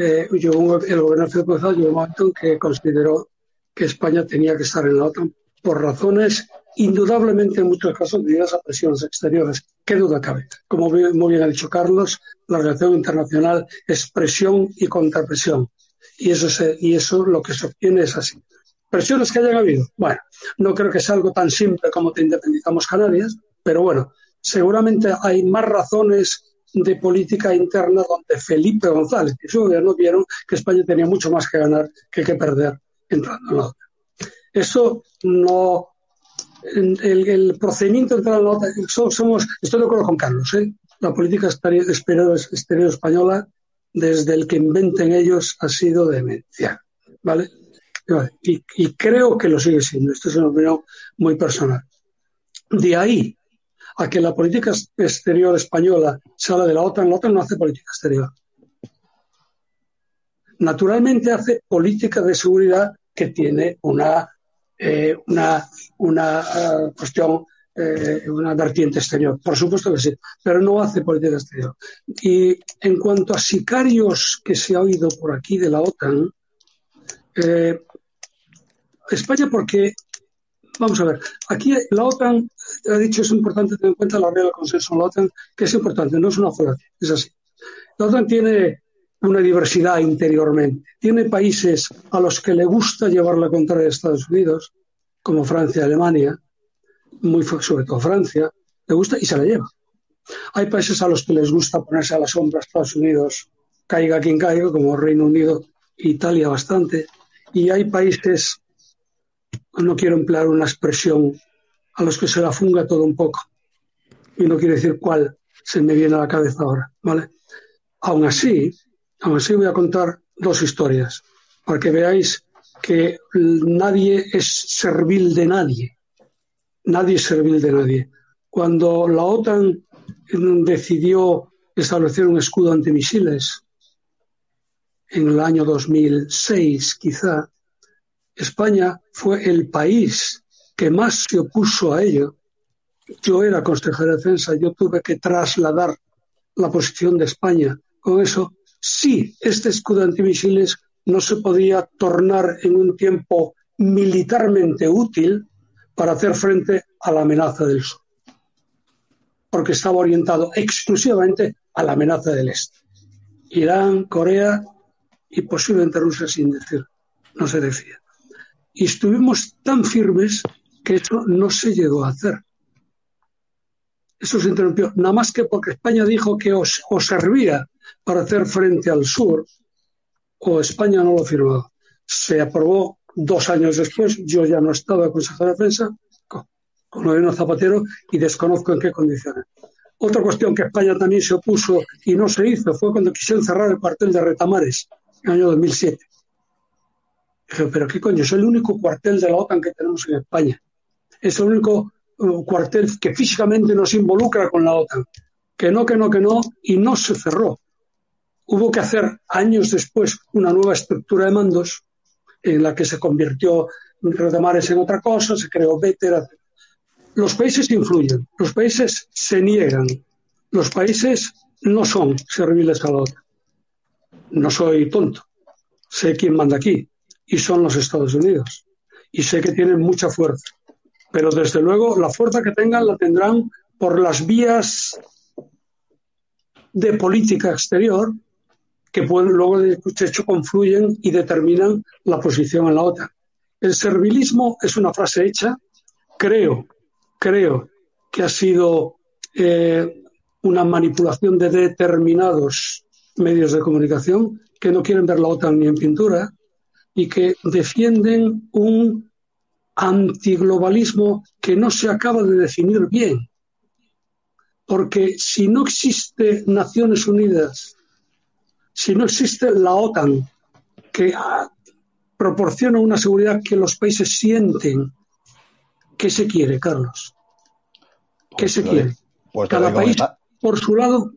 Eh, llegó el gobierno de Felipe González llegó un momento en que consideró que España tenía que estar en la OTAN por razones indudablemente en muchos casos debidas a presiones exteriores. ¿Qué duda cabe? Como bien- muy bien ha dicho Carlos, la relación internacional es presión y contrapresión. Y eso, se- y eso lo que se obtiene es así. Presiones que hayan habido. Bueno, no creo que sea algo tan simple como te independizamos Canarias, pero bueno, seguramente hay más razones de política interna donde Felipe González y su gobierno vieron que España tenía mucho más que ganar que que perder entrando en la OTAN. Eso no. El, el procedimiento de entrar en la OTAN, so- somos, estoy de acuerdo con Carlos, ¿eh? la política exterior, exterior- española, desde el que inventen ellos, ha sido demencial. ¿vale? Y, y creo que lo sigue siendo. Esto es una opinión muy personal. De ahí a que la política exterior española sale de la OTAN, la OTAN no hace política exterior. Naturalmente hace política de seguridad que tiene una, eh, una, una eh, cuestión, eh, una vertiente exterior. Por supuesto que sí, pero no hace política exterior. Y en cuanto a sicarios que se ha oído por aquí de la OTAN, España porque, vamos a ver, aquí la OTAN ha dicho es importante tener en cuenta la regla del consenso en la OTAN, que es importante, no es una falacia, es así. La OTAN tiene una diversidad interiormente. Tiene países a los que le gusta llevar la contraria a Estados Unidos, como Francia Alemania, muy, sobre todo Francia, le gusta y se la lleva. Hay países a los que les gusta ponerse a la sombra a Estados Unidos, caiga quien caiga, como Reino Unido e Italia bastante. Y hay países, no quiero emplear una expresión, a los que se la funga todo un poco. Y no quiero decir cuál se me viene a la cabeza ahora, ¿vale? Aún así, aún así voy a contar dos historias, para que veáis que nadie es servil de nadie. Nadie es servil de nadie. Cuando la OTAN decidió establecer un escudo antimisiles en el año 2006, quizá, España fue el país que más se opuso a ello. Yo era consejero de defensa, yo tuve que trasladar la posición de España con eso. Sí, este escudo antimisiles no se podía tornar en un tiempo militarmente útil para hacer frente a la amenaza del sur, porque estaba orientado exclusivamente a la amenaza del este. Irán, Corea y posiblemente Rusia sin decir, no se decía. Y estuvimos tan firmes que eso no se llegó a hacer. Eso se interrumpió, nada más que porque España dijo que os, servía para hacer frente al sur, o España no lo firmaba. Se aprobó dos años después, yo ya no estaba consejero de defensa, con, gobierno Zapatero, y desconozco en qué condiciones. Otra cuestión que España también se opuso y no se hizo fue cuando quisieron cerrar el cuartel de Retamares en el año 2007. Dije, pero qué coño, es el único cuartel de la OTAN que tenemos en España. Es el único uh, cuartel que físicamente nos involucra con la OTAN. Que no, que no, que no, y no se cerró. Hubo que hacer años después una nueva estructura de mandos en la que se convirtió Retamares en otra cosa, se creó Vétera. Los países influyen, los países se niegan, los países no son serviles a la OTAN. No soy tonto, sé quién manda aquí, y son los Estados Unidos. Y sé que tienen mucha fuerza. Pero desde luego la fuerza que tengan la tendrán por las vías de política exterior que pueden, luego de hecho confluyen y determinan la posición en la OTAN. El servilismo es una frase hecha, creo, creo que ha sido eh, una manipulación de determinados medios de comunicación que no quieren ver la OTAN ni en pintura, y que defienden un antiglobalismo que no se acaba de definir bien. Porque si no existe Naciones Unidas, si no existe la OTAN, que ah, proporciona una seguridad que los países sienten, ¿qué se quiere, Carlos? ¿Qué Pues se quiere? pues Cada país por su lado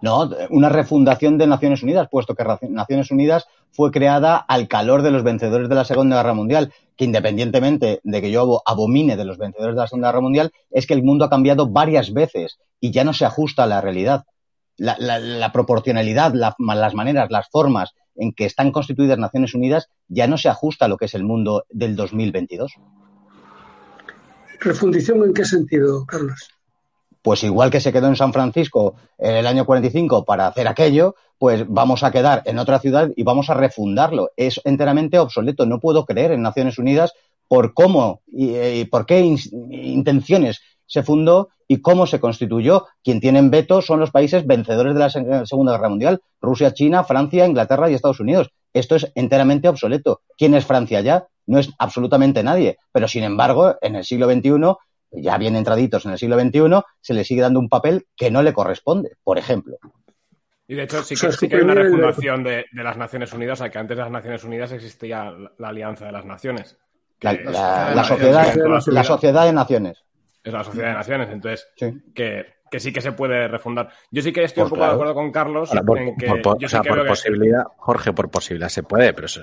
No, una refundación de Naciones Unidas, puesto que Naciones Unidas fue creada al calor de los vencedores de la Segunda Guerra Mundial, que independientemente de que yo abomine de los vencedores de la Segunda Guerra Mundial, es que el mundo ha cambiado varias veces y ya no se ajusta a la realidad. La, proporcionalidad, las maneras, las formas en que están constituidas Naciones Unidas ya no se ajusta a lo que es el mundo del 2022. ¿Refundición en qué sentido, Carlos? Pues igual que se quedó en San Francisco en el año 45 para hacer aquello, pues vamos a quedar en otra ciudad y vamos a refundarlo. Es enteramente obsoleto. No puedo creer en Naciones Unidas por cómo y, eh, por qué intenciones se fundó y cómo se constituyó. Quien tienen veto son los países vencedores de la Segunda Guerra Mundial, Rusia, China, Francia, Inglaterra y Estados Unidos. Esto es enteramente obsoleto. ¿Quién es Francia ya? No es absolutamente nadie. Pero, sin embargo, en el siglo XXI, ya bien entraditos en el siglo XXI, se le sigue dando un papel que no le corresponde, por ejemplo. Y de hecho, sí que, hay una refundación de, las Naciones Unidas, o sea, que antes de las Naciones Unidas existía la, Alianza de las Naciones. La, sociedad, la sociedad de naciones. Es la sociedad de naciones, entonces Que, que, sí que se puede refundar. Yo sí que estoy un poco de acuerdo con Carlos por, en que o sea, por posibilidad, Jorge, por posibilidad se puede, pero es,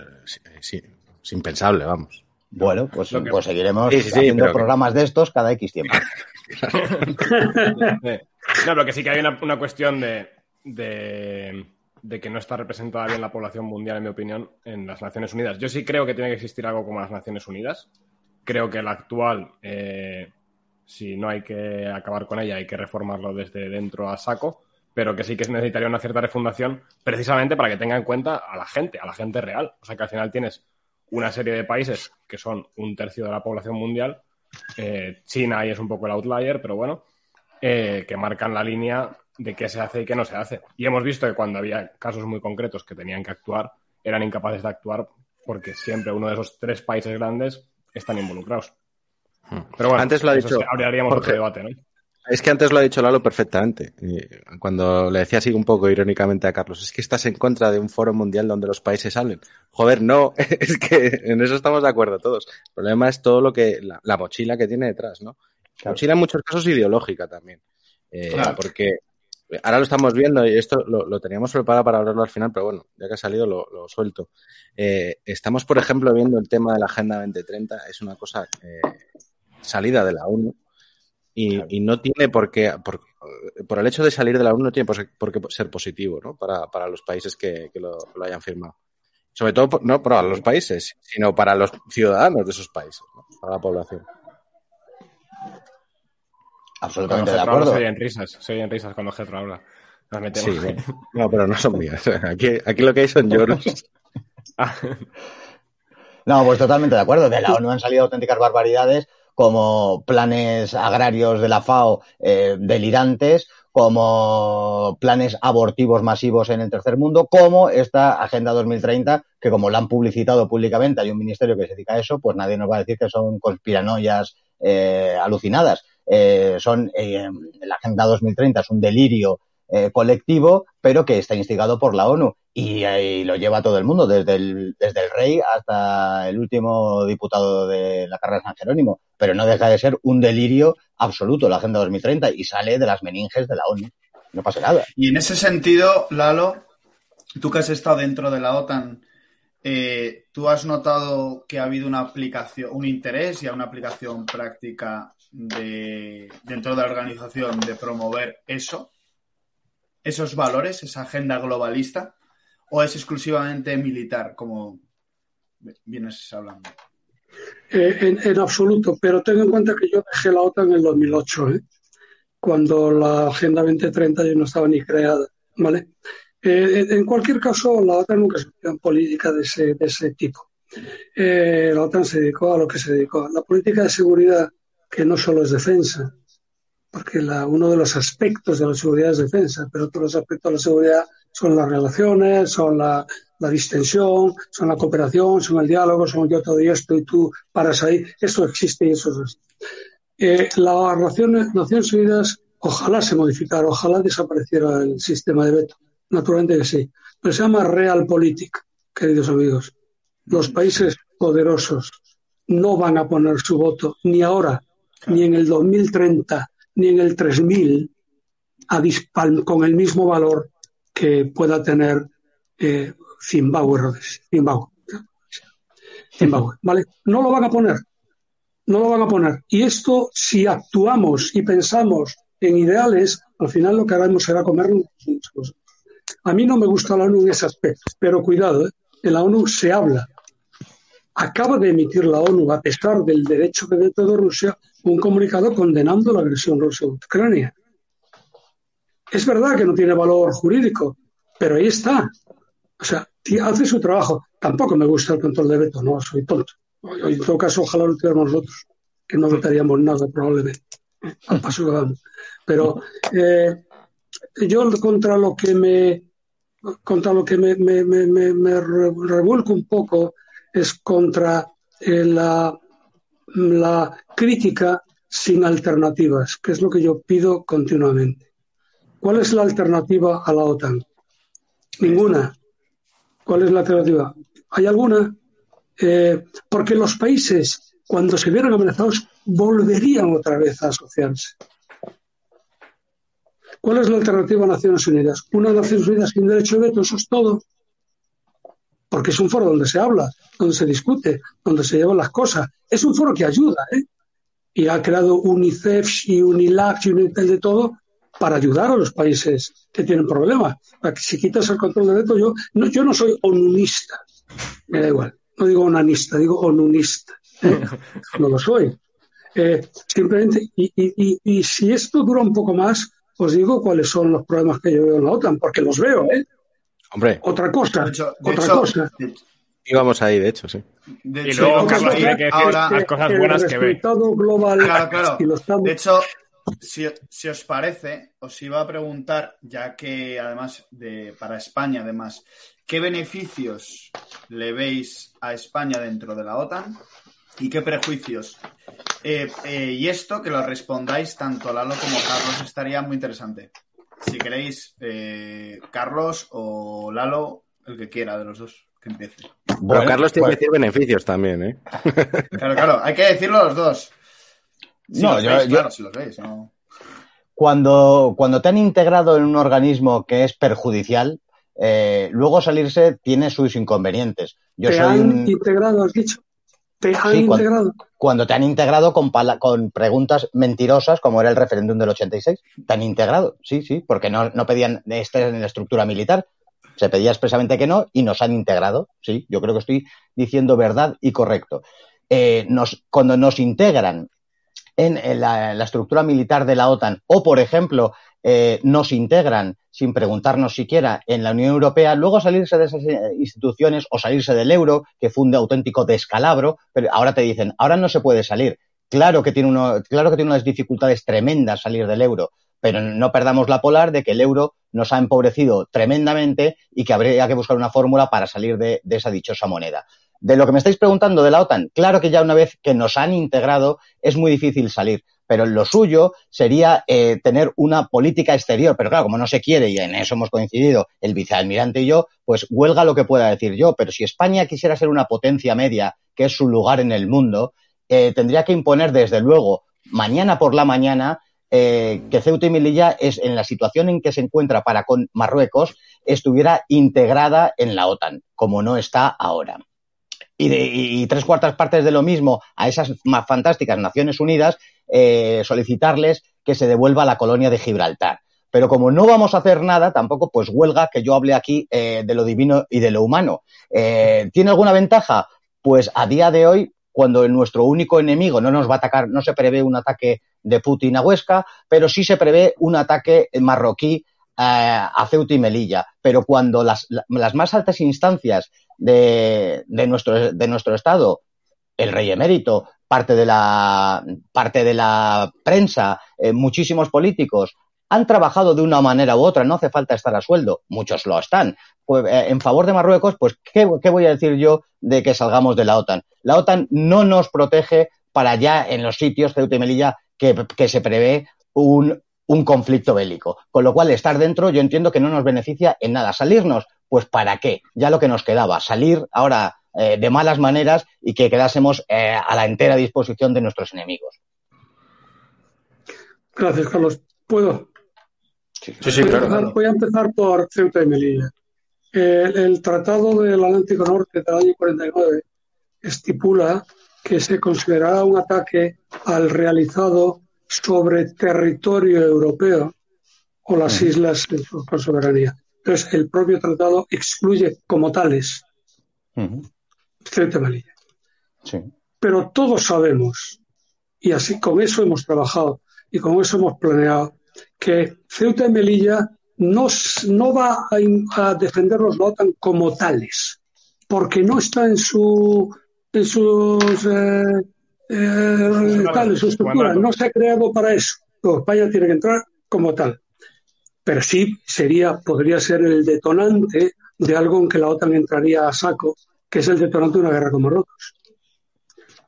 es, impensable, vamos. Bueno, pues, pues seguiremos haciendo programas de estos cada X tiempo. no, pero que sí que hay una, una cuestión de, de, que no está representada bien la población mundial, en mi opinión, en las Naciones Unidas. Yo sí creo que tiene que existir algo como las Naciones Unidas. Creo que la actual eh, si no hay que acabar con ella, hay que reformarlo desde dentro a saco, pero que sí que necesitaría una cierta refundación precisamente para que tenga en cuenta a la gente, a la gente real. O sea que al final tienes una serie de países que son un tercio de la población mundial, eh, China ahí es un poco el outlier, pero bueno, eh, que marcan la línea de qué se hace y qué no se hace. Y hemos visto que cuando había casos muy concretos que tenían que actuar, eran incapaces de actuar porque siempre uno de esos tres países grandes están involucrados. Pero bueno, antes lo ha dicho. otro debate, ¿no? Es que antes lo ha dicho Lalo perfectamente. Cuando le decía así un poco irónicamente a Carlos, es que estás en contra de un foro mundial donde los países hablen. Joder, no, es que en eso estamos de acuerdo todos. El problema es todo lo que, la, mochila que tiene detrás, ¿no? La mochila en muchos casos ideológica también. Eh, porque ahora lo estamos viendo y esto lo, teníamos preparado para hablarlo al final, pero bueno, ya que ha salido lo, suelto. Eh, estamos, por ejemplo, viendo el tema de la Agenda 2030. Es una cosa eh, salida de la ONU y, no tiene por qué, por, el hecho de salir de la ONU no tiene por, qué ser positivo ¿no? para, para los países que, lo, hayan firmado. Sobre todo, no para los países, sino para los ciudadanos de esos países, para la población. Absolutamente de acuerdo. Se en risas, se en risas cuando Getro habla. Sí, no, pero no son mías. Aquí, aquí lo que hay son lloros. no, pues totalmente de acuerdo. De la ONU han salido auténticas barbaridades como planes agrarios de la FAO eh, delirantes, como planes abortivos masivos en el tercer mundo, como esta Agenda 2030, que como la han publicitado públicamente, hay un ministerio que se dedica a eso, pues nadie nos va a decir que son conspiranoias eh, alucinadas. Eh, son la Agenda 2030 es un delirio colectivo, pero que está instigado por la ONU y, lo lleva todo el mundo, desde el, desde el rey hasta el último diputado de la carrera de San Jerónimo. Pero no deja de ser un delirio absoluto la Agenda 2030 y sale de las meninges de la ONU. No pasa nada. Y en ese sentido, Lalo, tú que has estado dentro de la OTAN, eh, ¿tú has notado que ha habido una aplicación, un interés y una aplicación práctica de, dentro de la organización de promover eso? esos valores, esa agenda globalista? o es exclusivamente militar, como vienes hablando? Eh, en, absoluto, pero ten en cuenta que yo dejé la OTAN en el 2008, ¿eh? cuando la Agenda 2030 ya no estaba ni creada. ¿vale? Eh, en cualquier caso, la OTAN nunca se en política de ese, de ese tipo. la OTAN se dedicó a lo que se dedicó. La política de seguridad, que no solo es defensa, porque la, uno de los aspectos de la seguridad es defensa, pero otros aspectos de la seguridad son las relaciones, son la, distensión, son la cooperación, son el diálogo, son yo todo esto y tú paras ahí. Eso existe y eso es. Eh, las Naciones, Naciones Unidas ojalá se modificara, ojalá desapareciera el sistema de veto. Naturalmente que sí. Pero se llama realpolitik, queridos amigos. Los países poderosos no van a poner su voto ni ahora, ni en el 2030, ni en el 3000 con el mismo valor que pueda tener eh, Zimbabue, Zimbabue, ¿vale? No lo van a poner, no lo van a poner. Y esto, si actuamos y pensamos en ideales, al final lo que haremos será comernos. A mí no me gusta la ONU en ese aspecto, pero cuidado, ¿eh? en la ONU se habla. Acaba de emitir la ONU, a pesar del derecho que de Rusia, un comunicado condenando la agresión rusa a Ucrania. Es verdad que no tiene valor jurídico, pero ahí está. O sea, hace su trabajo. Tampoco me gusta el control de veto, no, soy tonto. En todo caso, ojalá lo tuviéramos nosotros, que no votaríamos nada probablemente, al paso que vamos. Pero eh, yo contra lo que me contra lo que me, me, me, me revuelco un poco es contra eh, la, la crítica sin alternativas, que es lo que yo pido continuamente. ¿Cuál es la alternativa a la OTAN? Ninguna. ¿Cuál es la alternativa? ¿Hay alguna? Eh, porque los países, cuando se vieran amenazados, volverían otra vez a asociarse. ¿Cuál es la alternativa a Naciones Unidas? Una Naciones Unidas sin derecho de veto, eso es todo. Porque es un foro donde se habla, donde se discute, donde se llevan las cosas. Es un foro que ayuda, ¿eh? Y ha creado UNICEF y UNILAC y UNITEL de todo para ayudar a los países que tienen problemas. Si quitas el control de veto, yo no, yo no soy onunista, me da igual, no digo onanista, digo onunista, ¿eh? no lo soy. Eh, simplemente, y, y, si esto dura un poco más, os digo cuáles son los problemas que yo veo en la OTAN, porque los veo, ¿eh? Hombre. Otra cosa, otra cosa. Íbamos ahí, de hecho, sí. y luego, Carlos, tiene que decir las cosas buenas que ve. Global, claro, claro. De hecho, si, os parece, os iba a preguntar, ya que además de para España, además, ¿qué beneficios le veis a España dentro de la OTAN y qué prejuicios? Eh, eh, y esto que lo respondáis tanto Lalo como Carlos estaría muy interesante. Si queréis, eh, Carlos o Lalo, el que quiera de los dos, que empiece. Bueno, Carlos tiene que decir beneficios también, ¿eh? Claro, claro, hay que decirlo los dos no, yo, claro, si veis. Cuando, cuando te han integrado en un organismo que es perjudicial, eh, luego salirse tiene sus inconvenientes. Yo ¿Te han integrado, has dicho? ¿Te han integrado? Cuando, te han integrado con, con preguntas mentirosas, como era el referéndum del 86, te han integrado, sí, sí, porque no, no pedían estar en la estructura militar, se pedía expresamente que no y nos han integrado, sí, yo creo que estoy diciendo verdad y correcto. Eh, nos, cuando nos integran en, la, estructura militar de la OTAN o, por ejemplo, eh, nos integran sin preguntarnos siquiera en la Unión Europea, luego salirse de esas eh, instituciones o salirse del euro, que fue un auténtico descalabro, pero ahora te dicen, ahora no se puede salir. Claro que tiene, uno, claro que tiene unas dificultades tremendas salir del euro, pero no perdamos la polar de que el euro nos ha empobrecido tremendamente y que habría que buscar una fórmula para salir de esa dichosa moneda. De lo que me estáis preguntando de la OTAN, claro que ya una vez que nos han integrado es muy difícil salir, pero lo suyo sería eh, tener una política exterior. Pero claro, como no se quiere, y en eso hemos coincidido el vicealmirante y yo, pues huelga lo que pueda decir yo. Pero si España quisiera ser una potencia media, que es su lugar en el mundo, eh, tendría que imponer desde luego, mañana por la mañana, eh, que Ceuta y Melilla es en la situación en que se encuentra para con Marruecos estuviera integrada en la OTAN, como no está ahora y, tres cuartas partes de lo mismo a esas más fantásticas Naciones Unidas, eh, solicitarles que se devuelva la colonia de Gibraltar. Pero como no vamos a hacer nada, tampoco pues huelga que yo hable aquí eh, de lo divino y de lo humano. Eh, ¿Tiene alguna ventaja? Pues a día de hoy, cuando nuestro único enemigo no nos va a atacar, no se prevé un ataque de Putin a Huesca, pero sí se prevé un ataque marroquí a Ceuta y Melilla. Pero cuando las, las más altas instancias de, nuestro, de nuestro Estado, el rey emérito, parte de la, parte de la prensa, eh, muchísimos políticos, han trabajado de una manera u otra, no hace falta estar a sueldo, muchos lo están. Pues, eh, en favor de Marruecos, pues, ¿qué, voy a decir yo de que salgamos de la OTAN? La OTAN no nos protege para ya en los sitios, Ceuta y Melilla, que, que se prevé un, un conflicto bélico. Con lo cual, estar dentro yo entiendo que no nos beneficia en nada. Salirnos, pues ¿para qué? Ya lo que nos quedaba, salir ahora eh, de malas maneras y que quedásemos eh, a la entera disposición de nuestros enemigos. Gracias, Carlos. ¿Puedo? Sí, sí, voy, a claro. empezar, voy a empezar por Ceuta y Melilla. El, el Tratado del Atlántico Norte del año 49 estipula que se considerará un ataque al realizado sobre territorio europeo o las islas con soberanía. Entonces, el propio tratado excluye como tales. Ceuta y Melilla. Sí. Pero todos sabemos, y así con eso hemos trabajado y con eso hemos planeado, que Ceuta y Melilla no, no va a, a defenderlos la OTAN como tales, porque no está en su en sus eh, eh, tal, en su estructura, no se ha creado para eso. No, España tiene que entrar como tal. Pero sí sería, podría ser el detonante de algo en que la OTAN entraría a saco, que es el detonante de una guerra con Marruecos.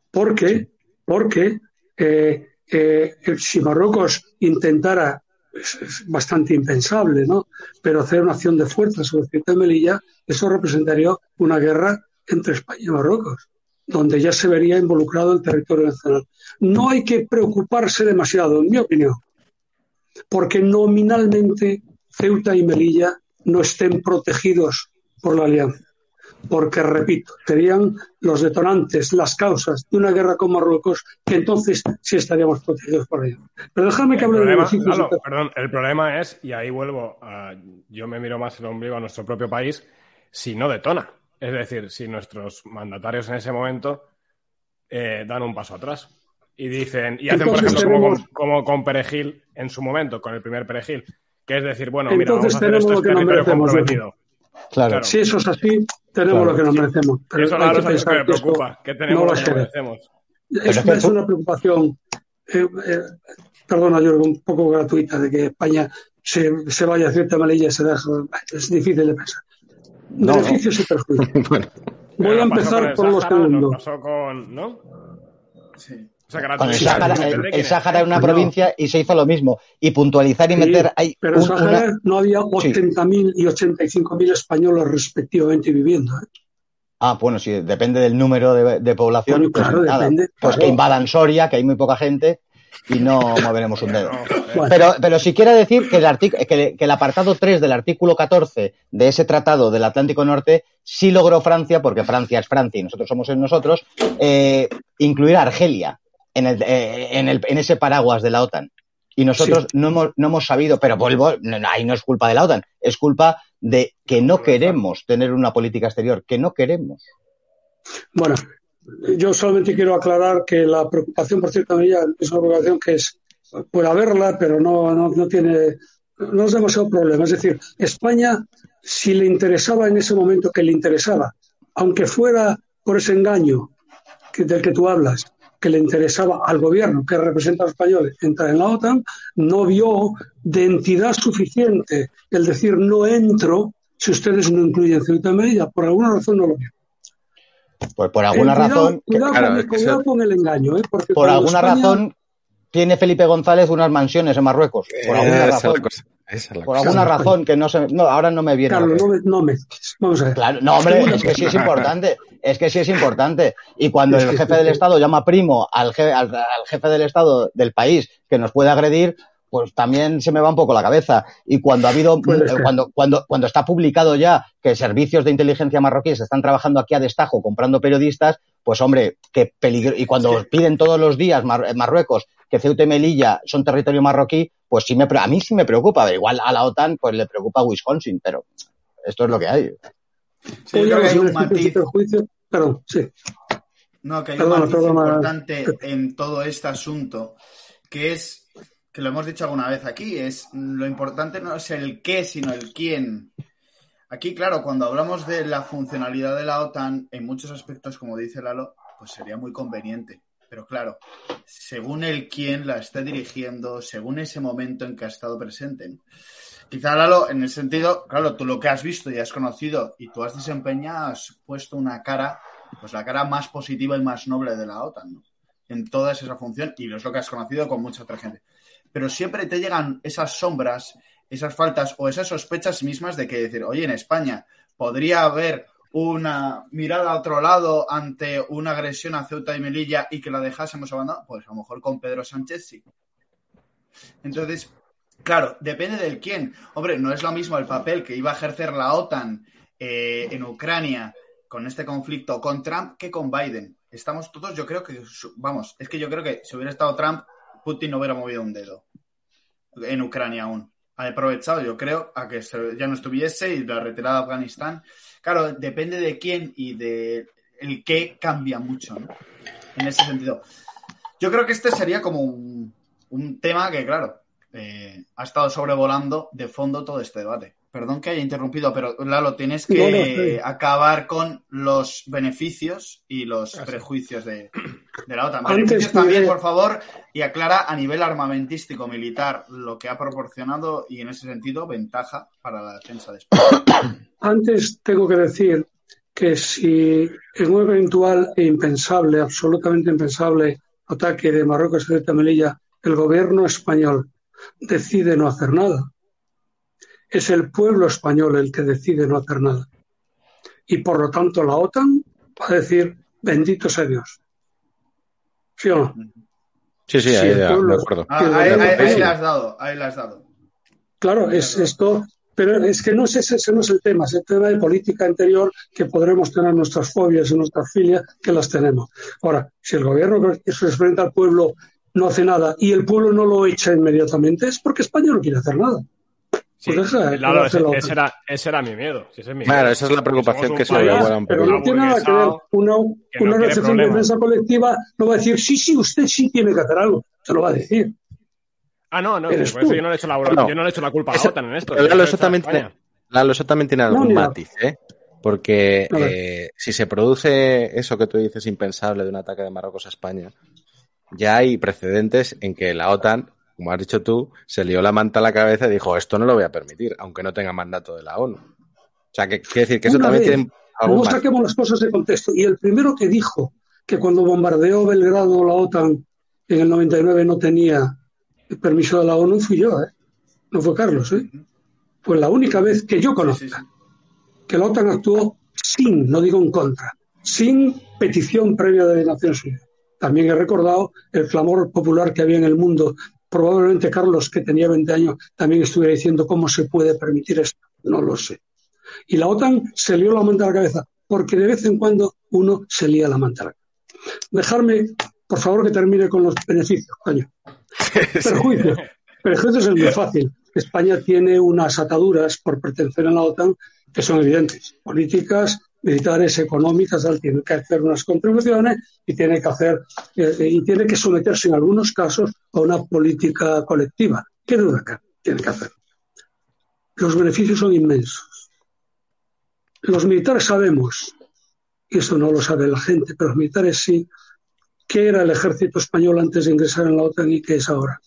¿Por qué? Porque eh, eh, si Marruecos intentara, es, es bastante impensable, ¿no? Pero hacer una acción de fuerza sobre Ceuta y Melilla, eso representaría una guerra entre España y Marruecos, donde ya se vería involucrado el territorio nacional. No hay que preocuparse demasiado, en mi opinión, porque nominalmente Ceuta y Melilla no estén protegidos por la alianza porque, repito, serían los detonantes, las causas de una guerra con Marruecos, que entonces sí estaríamos protegidos por ello. Pero déjame que hable de tal. perdón, el problema es, y ahí vuelvo, a- yo me miro más el ombligo a nuestro propio país, si no detona. Es decir, si nuestros mandatarios en ese momento eh, dan un paso atrás y dicen, y hacen, por ejemplo, como, tenemos- como con Perejil en su momento, con el primer Perejil, que es decir, bueno, mira, vamos a hacer esto, es territorio comprometido. Claro. Si eso es así, tenemos Claro. lo que nos merecemos. Pero Eso que que pensar me preocupa, que no tenemos va lo que merecemos. Es, es que es tú- una preocupación, eh, eh, perdona, Jorge, un poco gratuita, de que España se, se vaya a cierta Melilla y se deje. Es difícil de pensar. No, Beneficios y perjuicios. Bueno, Voy a empezar por lo Sáhara, nos segundo. pasó con, ¿no? Sí. O sea, que ahora Con el Sáhara, el, Sáhara era una No. provincia y se hizo lo mismo. Y puntualizar y Sí, meter Pero en un- Sáhara una- no había 80.000 y 85.000 españoles respectivamente viviendo. ¿eh? Ah, bueno, sí, depende del número de, de población. Bueno, pues claro, nada, depende, Pues claro. que invadan Soria, que hay muy poca gente, y no moveremos un dedo. Bueno, Pero, pero sí quiero decir que el, artic- que, que el apartado 3 del artículo 14 de ese tratado del Atlántico Norte sí logró Francia, porque Francia es Francia y nosotros somos en nosotros, eh, incluir a Argelia en, el, eh, en, el, en ese paraguas de la OTAN. Y nosotros no, hemos, no hemos sabido, pero vuelvo, no, ahí no es culpa de la OTAN, es culpa de que no queremos tener una política exterior, que no queremos. Bueno, yo solamente quiero aclarar que la preocupación por cierta medida es una preocupación que es, puede haberla, pero no, no, no tiene, no es demasiado problema. Es decir, España, si le interesaba en ese momento que le interesaba, aunque fuera por ese engaño que, del que tú hablas, que le interesaba al gobierno que representa a los españoles entrar en la OTAN, no vio de entidad suficiente el decir no entro si ustedes no incluyen Ceuta y Melilla. Por alguna razón no lo vio. Pues por alguna Eh, cuidado, razón, Cuidado, claro, con, es que cuidado eso- con el engaño, ¿eh? Porque por alguna España- razón tiene Felipe González unas mansiones en Marruecos. Por alguna esa es razón. la cosa. Esa es la Por cosa. alguna Claro. razón que no se. No, ahora no me viene. cabeza. no me, no mezcles. Vamos a ver. Claro, no, hombre, es que sí es importante. Es que sí es importante. Y cuando el jefe del. Estado llama primo al, je- al, al jefe del Estado del país que nos puede agredir, pues también se me va un poco la cabeza. Y cuando ha habido, eh, cuando, cuando, cuando está publicado ya que servicios de inteligencia marroquíes están trabajando aquí a destajo comprando periodistas, pues hombre, qué peligro. Y cuando piden todos los días Mar- Marruecos que Ceuta y Melilla son territorio marroquí, pues sí me, a mí sí me preocupa. Igual a la OTAN pues le preocupa Wisconsin, pero esto es lo que hay. Sí, yo Oye, creo que los hay un beneficios y matiz. perjuicios- Perdón, sí. No, que hay un matiz importante en todo este asunto, que es, que lo hemos dicho alguna vez aquí, es lo importante no es el qué, sino el quién. Aquí, claro, cuando hablamos de la funcionalidad de la OTAN, en muchos aspectos, como dice Lalo, pues sería muy conveniente. Pero claro, según el quién la esté dirigiendo, según ese momento en que ha estado presente. ¿no? Quizá, Lalo, en el sentido, claro, tú lo que has visto y has conocido y tú has desempeñado, has puesto una cara, pues la cara más positiva y más noble de la OTAN, ¿no? En toda esa función y es lo que has conocido con mucha otra gente. Pero siempre te llegan esas sombras, esas faltas o esas sospechas mismas de que decir, oye, en España podría haber una mirada a otro lado ante una agresión a Ceuta y Melilla y que la dejásemos abandonada, pues a lo mejor con Pedro Sánchez sí. Entonces, Claro, depende del quién. Hombre, no es lo mismo el papel que iba a ejercer la OTAN eh, en Ucrania con este conflicto con Trump que con Biden. Estamos todos, yo creo que, vamos, es que yo creo que si hubiera estado Trump, Putin no hubiera movido un dedo en Ucrania aún. Ha aprovechado, yo creo, a que ya no estuviese y la retirada de Afganistán. Claro, depende de quién y de el qué cambia mucho, ¿no? En ese sentido. Yo creo que este sería como un, un tema que, claro, eh, ha estado sobrevolando de fondo todo este debate. Perdón que haya interrumpido, pero Lalo, tienes que acabar con los beneficios y los prejuicios de, la OTAN. Beneficios también, por favor, y aclara a nivel armamentístico militar lo que ha proporcionado y en ese sentido ventaja para la defensa de España. Antes tengo que decir que si en un eventual e impensable, absolutamente impensable ataque de Marruecos de Melilla, el gobierno español decide no hacer nada. Es el pueblo español el que decide no hacer nada. Y por lo tanto la OTAN va a decir, bendito sea Dios. ¿Sí o no? Sí, sí, ahí, de acuerdo. Ah, ahí, le has dado, ahí le has dado. Claro, es esto, pero es que no es ese, no es el tema, es el tema de política interior que podremos tener nuestras fobias y nuestras filias, que las tenemos. Ahora, si el gobierno que se enfrenta al pueblo no hace nada y el pueblo no lo echa inmediatamente, es porque España no quiere hacer nada. Sí, pues claro, ese, era, ese, era, mi miedo. claro, esa es la preocupación que se le un Pero no tiene nada que ver. Una, una recepción de defensa colectiva no va a decir, sí, sí, usted sí tiene que hacer algo. Se lo va a decir. Ah, no, no, por eso yo no le he hecho la, yo no le hecho la culpa a la OTAN en esto. Lalo, eso también, tiene, eso también tiene algún matiz, ¿eh? Porque eh, si se produce eso que tú dices impensable de un ataque de Marruecos a España, ya hay precedentes en que la OTAN, como has dicho tú, se lió la manta a la cabeza y dijo, esto no lo voy a permitir, aunque no tenga mandato de la ONU. O sea, que quiere decir que eso también tiene... No saquemos las cosas de contexto. Y el primero que dijo que cuando bombardeó Belgrado la OTAN en el 99 no tenía el permiso de la ONU fui yo, ¿eh? No fue Carlos, ¿eh? Fue la única vez que yo conozca que la OTAN actuó sin, no digo en contra, sin petición previa de Naciones Unidas. También he recordado el clamor popular que había en el mundo. Probablemente Carlos, que tenía 20 años, también estuviera diciendo cómo se puede permitir esto. No lo sé. Y la OTAN se lió la manta a la cabeza, porque de vez en cuando uno se lía la manta a la cabeza. Dejarme, por favor, que termine con los beneficios, coño. Perjuicios. Perjuicios es muy fácil. España tiene unas ataduras por pertenecer a la OTAN que son evidentes. Políticas, militares, económicas, tiene que hacer unas contribuciones y tiene que hacer eh, y tiene que someterse en algunos casos a una política colectiva. ¿Qué duda tiene que hacer? Los beneficios son inmensos. Los militares sabemos, y eso no lo sabe la gente, pero los militares sí, qué era el ejército español antes de ingresar en la OTAN y qué es ahora.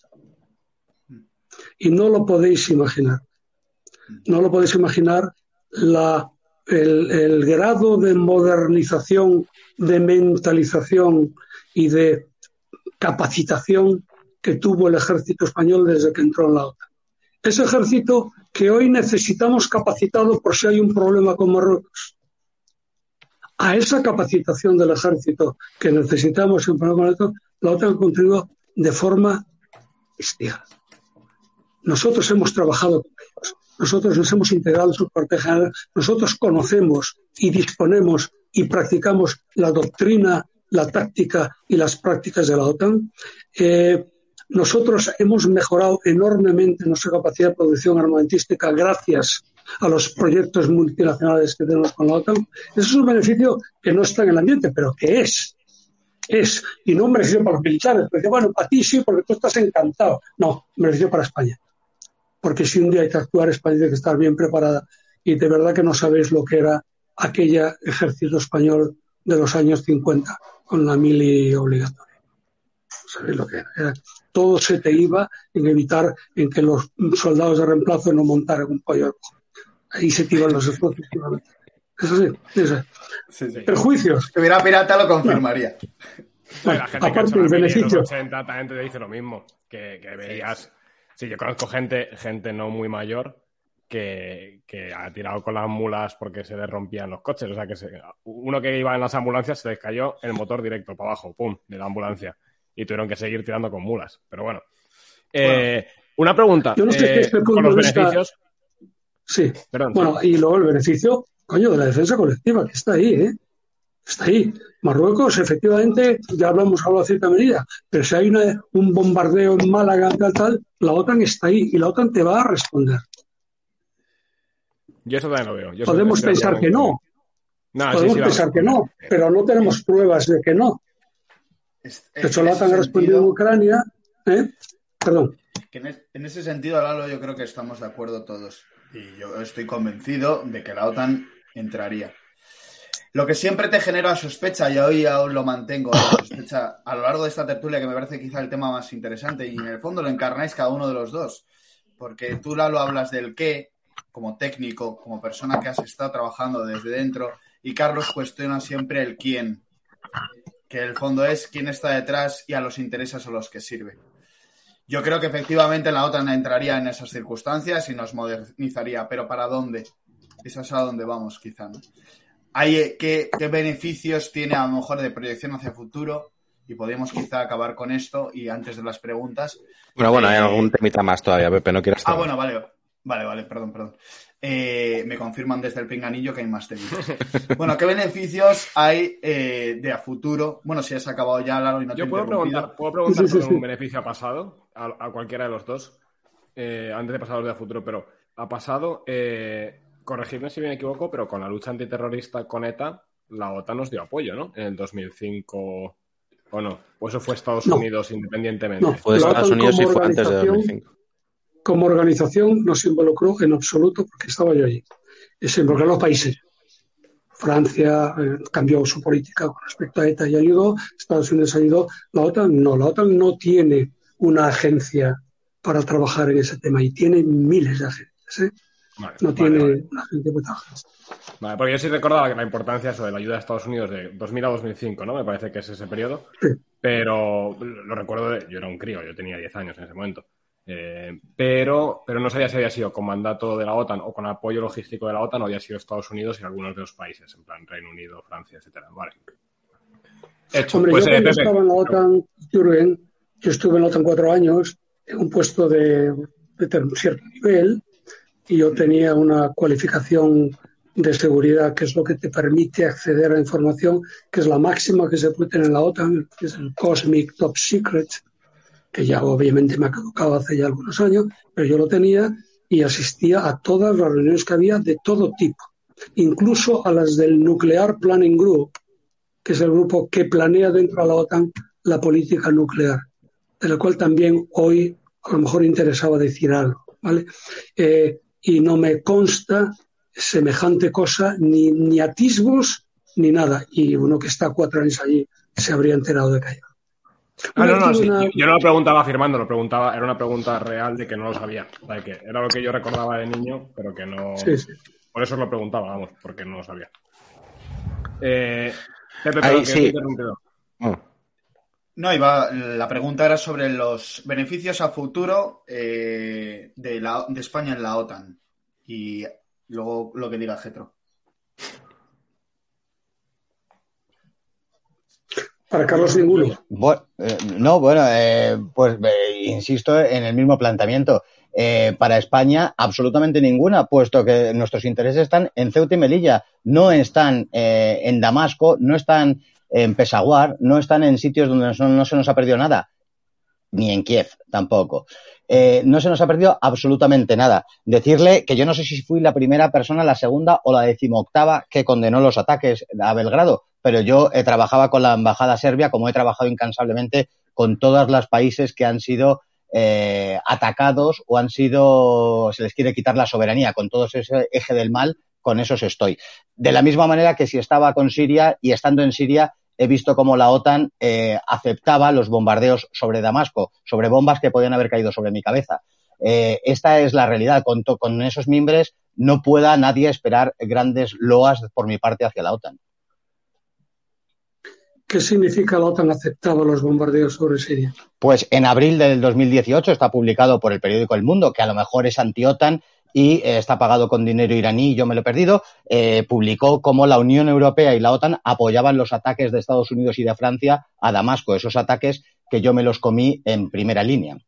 Y no lo podéis imaginar. No lo podéis imaginar la el, grado de modernización, de mentalización y de capacitación que tuvo el ejército español desde que entró en la OTAN. Ese ejército que hoy necesitamos capacitado por si hay un problema con Marruecos. A esa capacitación del ejército que necesitamos en con la OTAN contribuido de forma bestial. Nosotros hemos trabajado con ellos. Nosotros nos hemos integrado en su parte general, nosotros conocemos y disponemos y practicamos la doctrina, la táctica y las prácticas de la OTAN. Eh, nosotros hemos mejorado enormemente nuestra capacidad de producción armamentística gracias a los proyectos multinacionales que tenemos con la OTAN. Eso es un beneficio que no está en el ambiente, pero que es. Es. Y no un beneficio para los militares. Porque, bueno, para ti sí, porque tú estás encantado. No, un beneficio para España porque si un día hay que actuar, España tiene que estar bien preparada. Y de verdad que no sabéis lo que era aquella ejército español de los años 50 con la mili obligatoria. No sabéis lo que era. Todo se te iba en evitar en que los soldados de reemplazo no montaran un pollo. Ahí se te iban los esfuerzos. Eso sí, eso. Sí, sí. Perjuicios. Si hubiera pirata lo confirmaría. la gente aparte que beneficio. Los 80 también te dice lo mismo, que, que veías Sí, yo conozco gente, gente no muy mayor que, ha tirado con las mulas porque se le rompían los coches. O sea, que uno que iba en las ambulancias se les cayó el motor directo para abajo, pum, de la ambulancia. Y tuvieron que seguir tirando con mulas. Pero bueno. Eh, Una pregunta. Yo no sé eh, con los beneficios. Sí. Perdón. Bueno, y luego el beneficio, coño, de la defensa colectiva, que está ahí, ¿eh? Está ahí. Marruecos, efectivamente, ya hablamos a cierta medida, pero si hay una- un bombardeo en Málaga, tal, tal, la OTAN está ahí y la OTAN te va a responder. Yo eso también lo veo. Yo Podemos pensar que no, No, podemos sí, pensar que no, pero no tenemos pruebas de que no. OTAN ha respondido sentido- Ucrania, ¿eh? Perdón. Que en, es- en ese sentido, Lalo, yo creo que estamos de acuerdo todos. Y yo estoy convencido de que la OTAN entraría. Lo que siempre te genera sospecha, y hoy aún lo mantengo, la sospecha a lo largo de esta tertulia, que me parece quizá el tema más interesante, y en el fondo lo encarnáis cada uno de los dos. Porque tú, Lalo, hablas del qué, como técnico, como persona que has estado trabajando desde dentro, y Carlos cuestiona siempre el quién, que el fondo es quién está detrás y a los intereses a los que sirve. Yo creo que efectivamente la OTAN entraría en esas circunstancias y nos modernizaría, pero ¿para dónde? Eso es a dónde vamos, quizá, ¿no? Hay, ¿qué, ¿Qué beneficios tiene a lo mejor de proyección hacia el futuro? Y podemos quizá acabar con esto y antes de las preguntas. Bueno, bueno, hay Eh, algún temita más todavía, Pepe, no quieras Ah, bueno, vale. Vale, vale, perdón, perdón. Eh, me confirman desde el pinganillo que hay más temitas. bueno, ¿qué beneficios hay eh, de a futuro? Bueno, si has acabado ya, Lalo, y no te Yo he puedo preguntar, ¿puedo preguntar sí. un beneficio ha pasado a, a cualquiera de los dos? Eh, antes de pasar a los de a futuro, pero ha pasado, eh, corregidme si me equivoco, pero con la lucha antiterrorista con ETA, la OTAN nos dio apoyo, ¿no? En el 2005 o no. O eso fue Estados No. Unidos independientemente. No. Fue Estados Unidos y fue antes de organización- 2005. Como organización no se involucró en absoluto porque estaba yo allí. Y se involucraron los países. Francia eh, cambió su política con respecto a ETA y ayudó, Estados Unidos ayudó, la OTAN no, la OTAN no tiene una agencia para trabajar en ese tema y tiene miles de agencias, ¿eh? Vale, no vale, tiene vale. una agencia. Vale, porque yo sí recordaba que la importancia eso de la ayuda de Estados Unidos de 2000 a 2005, ¿no? Me parece que es ese periodo. Sí. Pero lo recuerdo, de- yo era un crío, yo tenía 10 años en ese momento. Eh, pero, pero no sabía si había sido con mandato de la OTAN o con apoyo logístico de la OTAN o había sido Estados Unidos y algunos de los países, en plan Reino Unido, Francia, etcétera. Vale. Hecho. Hombre, Pues, yo eh, cuando estaba en la OTAN, Jürgen, yo estuve en la OTAN cuatro años, en un puesto de, de cierto nivel, y yo tenía una cualificación de seguridad, que es lo que te permite acceder a información, que es la máxima que se puede tener en la OTAN, que es el Cosmic Top Secret, que ya obviamente me ha caducado hace ya algunos años, pero yo lo tenía y asistía a todas las reuniones que había de todo tipo, incluso a las del Nuclear Planning Group, que es el grupo que planea dentro de la OTAN la política nuclear, de la cual también hoy a lo mejor interesaba decir algo, ¿vale? Eh, y no me consta semejante cosa, ni, ni atisbos, ni nada. Y uno que está cuatro años allí se habría enterado de que hay. Ah, no, no, sí. una- Yo, yo no lo preguntaba afirmando, lo preguntaba, era una pregunta real de que no lo sabía. O sea, que era lo que yo recordaba de niño, pero que no. Sí, sí. Por eso os lo preguntaba, vamos, porque no lo sabía. Eh, Pepe, Ahí que sí. te he interrumpido. Oh, No, iba, la pregunta era sobre los beneficios a futuro eh, de, la, de España en la OTAN. Y luego lo que diga Getro. Para Carlos ninguno. Bu- eh, no, bueno, eh, pues eh, insisto en el mismo planteamiento. Para España, absolutamente ninguna, puesto que nuestros intereses están en Ceuta y Melilla, no están en Damasco, no están en Peshawar, no están en sitios donde no, se nos ha perdido nada, ni en Kiev tampoco. No se nos ha perdido absolutamente nada. Decirle que yo no sé si fui la primera persona, la segunda o la decimoctava que condenó los ataques a Belgrado, pero yo eh, trabajaba con la embajada serbia, como he trabajado incansablemente con todos los países que han sido eh, atacados o han sido, se les quiere quitar la soberanía, con todo ese eje del mal, con esos estoy. De la misma manera que si estaba con Siria y estando en Siria, he visto cómo la OTAN eh, aceptaba los bombardeos sobre Damasco, sobre bombas que podían haber caído sobre mi cabeza. Eh, esta es la realidad. Con, con esos mimbres no pueda nadie esperar grandes loas por mi parte hacia la OTAN. ¿Qué significa la OTAN aceptaba los bombardeos sobre Siria? Pues en abril del 2018 está publicado por el periódico El Mundo, que a lo mejor es anti-OTAN y eh, está pagado con dinero iraní yo me lo he perdido, eh, publicó cómo la Unión Europea y la OTAN apoyaban los ataques de Estados Unidos y de Francia a Damasco, esos ataques que yo me los comí en primera línea.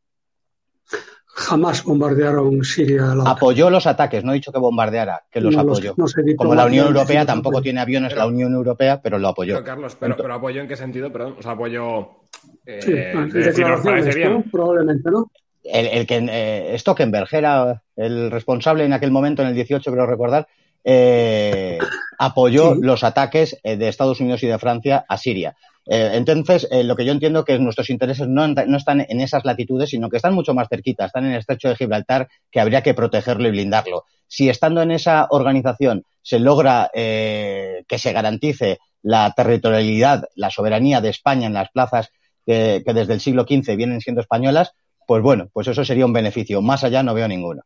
Jamás bombardearon Siria. La apoyó los ataques, no he dicho que bombardeara, que los apoyó. Como la Unión Europea tampoco tiene aviones, la Unión Europea, pero lo apoyó. Pero, Carlos, pero, pero, apoyó en qué sentido, perdón, o sea, apoyó. Eh, sí, declaraciones, bien. Probablemente, ¿no? El, el que eh, Stockenberg era el responsable en aquel momento, en el 18, creo recordar, eh, apoyó los ataques eh, de Estados Unidos y de Francia a Siria. Eh, entonces, lo que yo entiendo que nuestros intereses no, están en esas latitudes, sino que están mucho más cerquita, están en el estrecho de Gibraltar, que habría que protegerlo y blindarlo. Si estando en esa organización se logra que se garantice la territorialidad, la soberanía de España en las plazas que desde el siglo XV vienen siendo españolas, pues bueno, pues eso sería un beneficio. Más allá no veo ninguno.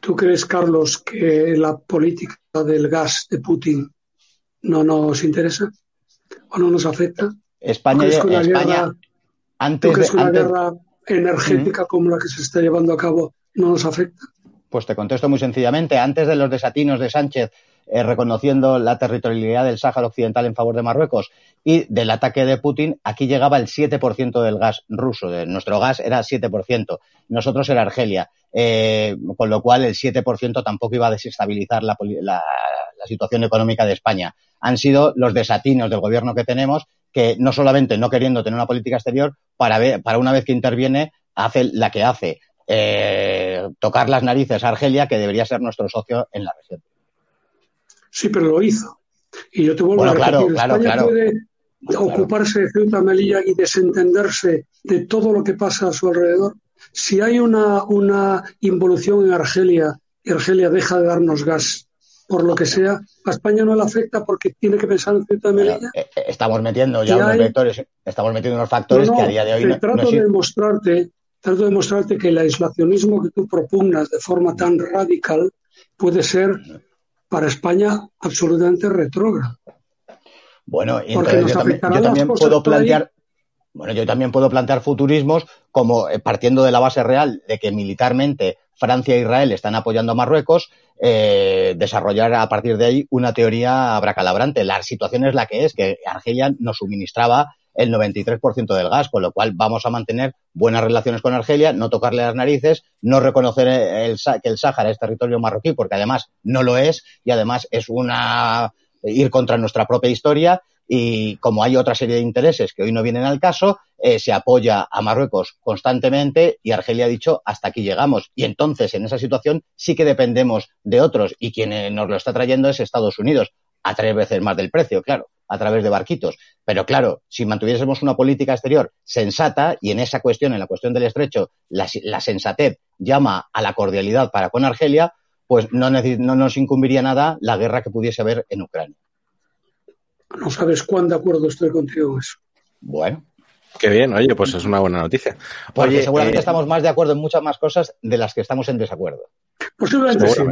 ¿Tú crees, Carlos, que la política del gas de Putin no nos interesa o no nos afecta? España, ¿Tú crees que España antes ¿tú crees que una guerra energética como la que se está llevando a cabo no nos afecta? Pues te contesto muy sencillamente. Antes de los desatinos de Sánchez eh, reconociendo la territorialidad del Sáhara Occidental en favor de Marruecos y del ataque de Putin, aquí llegaba el 7% del gas ruso. De nuestro gas era 7%, nosotros era Argelia, eh, con lo cual el 7% tampoco iba a desestabilizar la, situación económica de España. Han sido los desatinos del gobierno que tenemos que no solamente no queriendo tener una política exterior, para, para una vez que interviene, hace la que hace. Eh, tocar las narices a Argelia, que debería ser nuestro socio en la región. Sí, pero lo hizo. Y yo te vuelvo a repetir, España puede ocuparse de Ceuta Melilla y desentenderse de todo lo que pasa a su alrededor. Si hay una, una involución en Argelia y Argelia deja de darnos gas, por lo que sea, a España no le afecta porque tiene que pensar en Ceuta Melilla. Eh, eh, estamos metiendo ya unos vectores, estamos metiendo unos factores que a día de hoy no, trato de demostrarte, trato de demostrarte que el aislacionismo que tú propugnas de forma tan radical puede ser para España absolutamente retrógrado. Bueno, entonces yo también, puedo plantear, bueno, yo también puedo plantear futurismos como eh, partiendo de la base real de que militarmente Francia e Israel están apoyando a Marruecos, eh, desarrollar a partir de ahí una teoría abracalabrante. La situación es la que es, que Argelia nos suministraba el 93% del gas, con lo cual vamos a mantener buenas relaciones con Argelia, no tocarle las narices, no reconocer que el Sáhara es territorio marroquí, porque además no lo es y además es una ir contra nuestra propia historia y como hay otra serie de intereses que hoy no vienen al caso, eh, se apoya a Marruecos constantemente y Argelia ha dicho hasta aquí llegamos. Y entonces en esa situación sí que dependemos de otros y quien nos lo está trayendo es Estados Unidos a tres veces más del precio, claro a través de barquitos. Pero claro, si mantuviésemos una política exterior sensata, y en esa cuestión, en la cuestión del estrecho, la, sensatez llama a la cordialidad para con Argelia, pues no, no nos incumbiría nada la guerra que pudiese haber en Ucrania. No sabes cuán de acuerdo estoy contigo en eso. Bueno. Qué bien, oye, pues es una buena noticia. Porque seguramente eh, estamos más de acuerdo en muchas más cosas de las que estamos en desacuerdo. Posiblemente sí,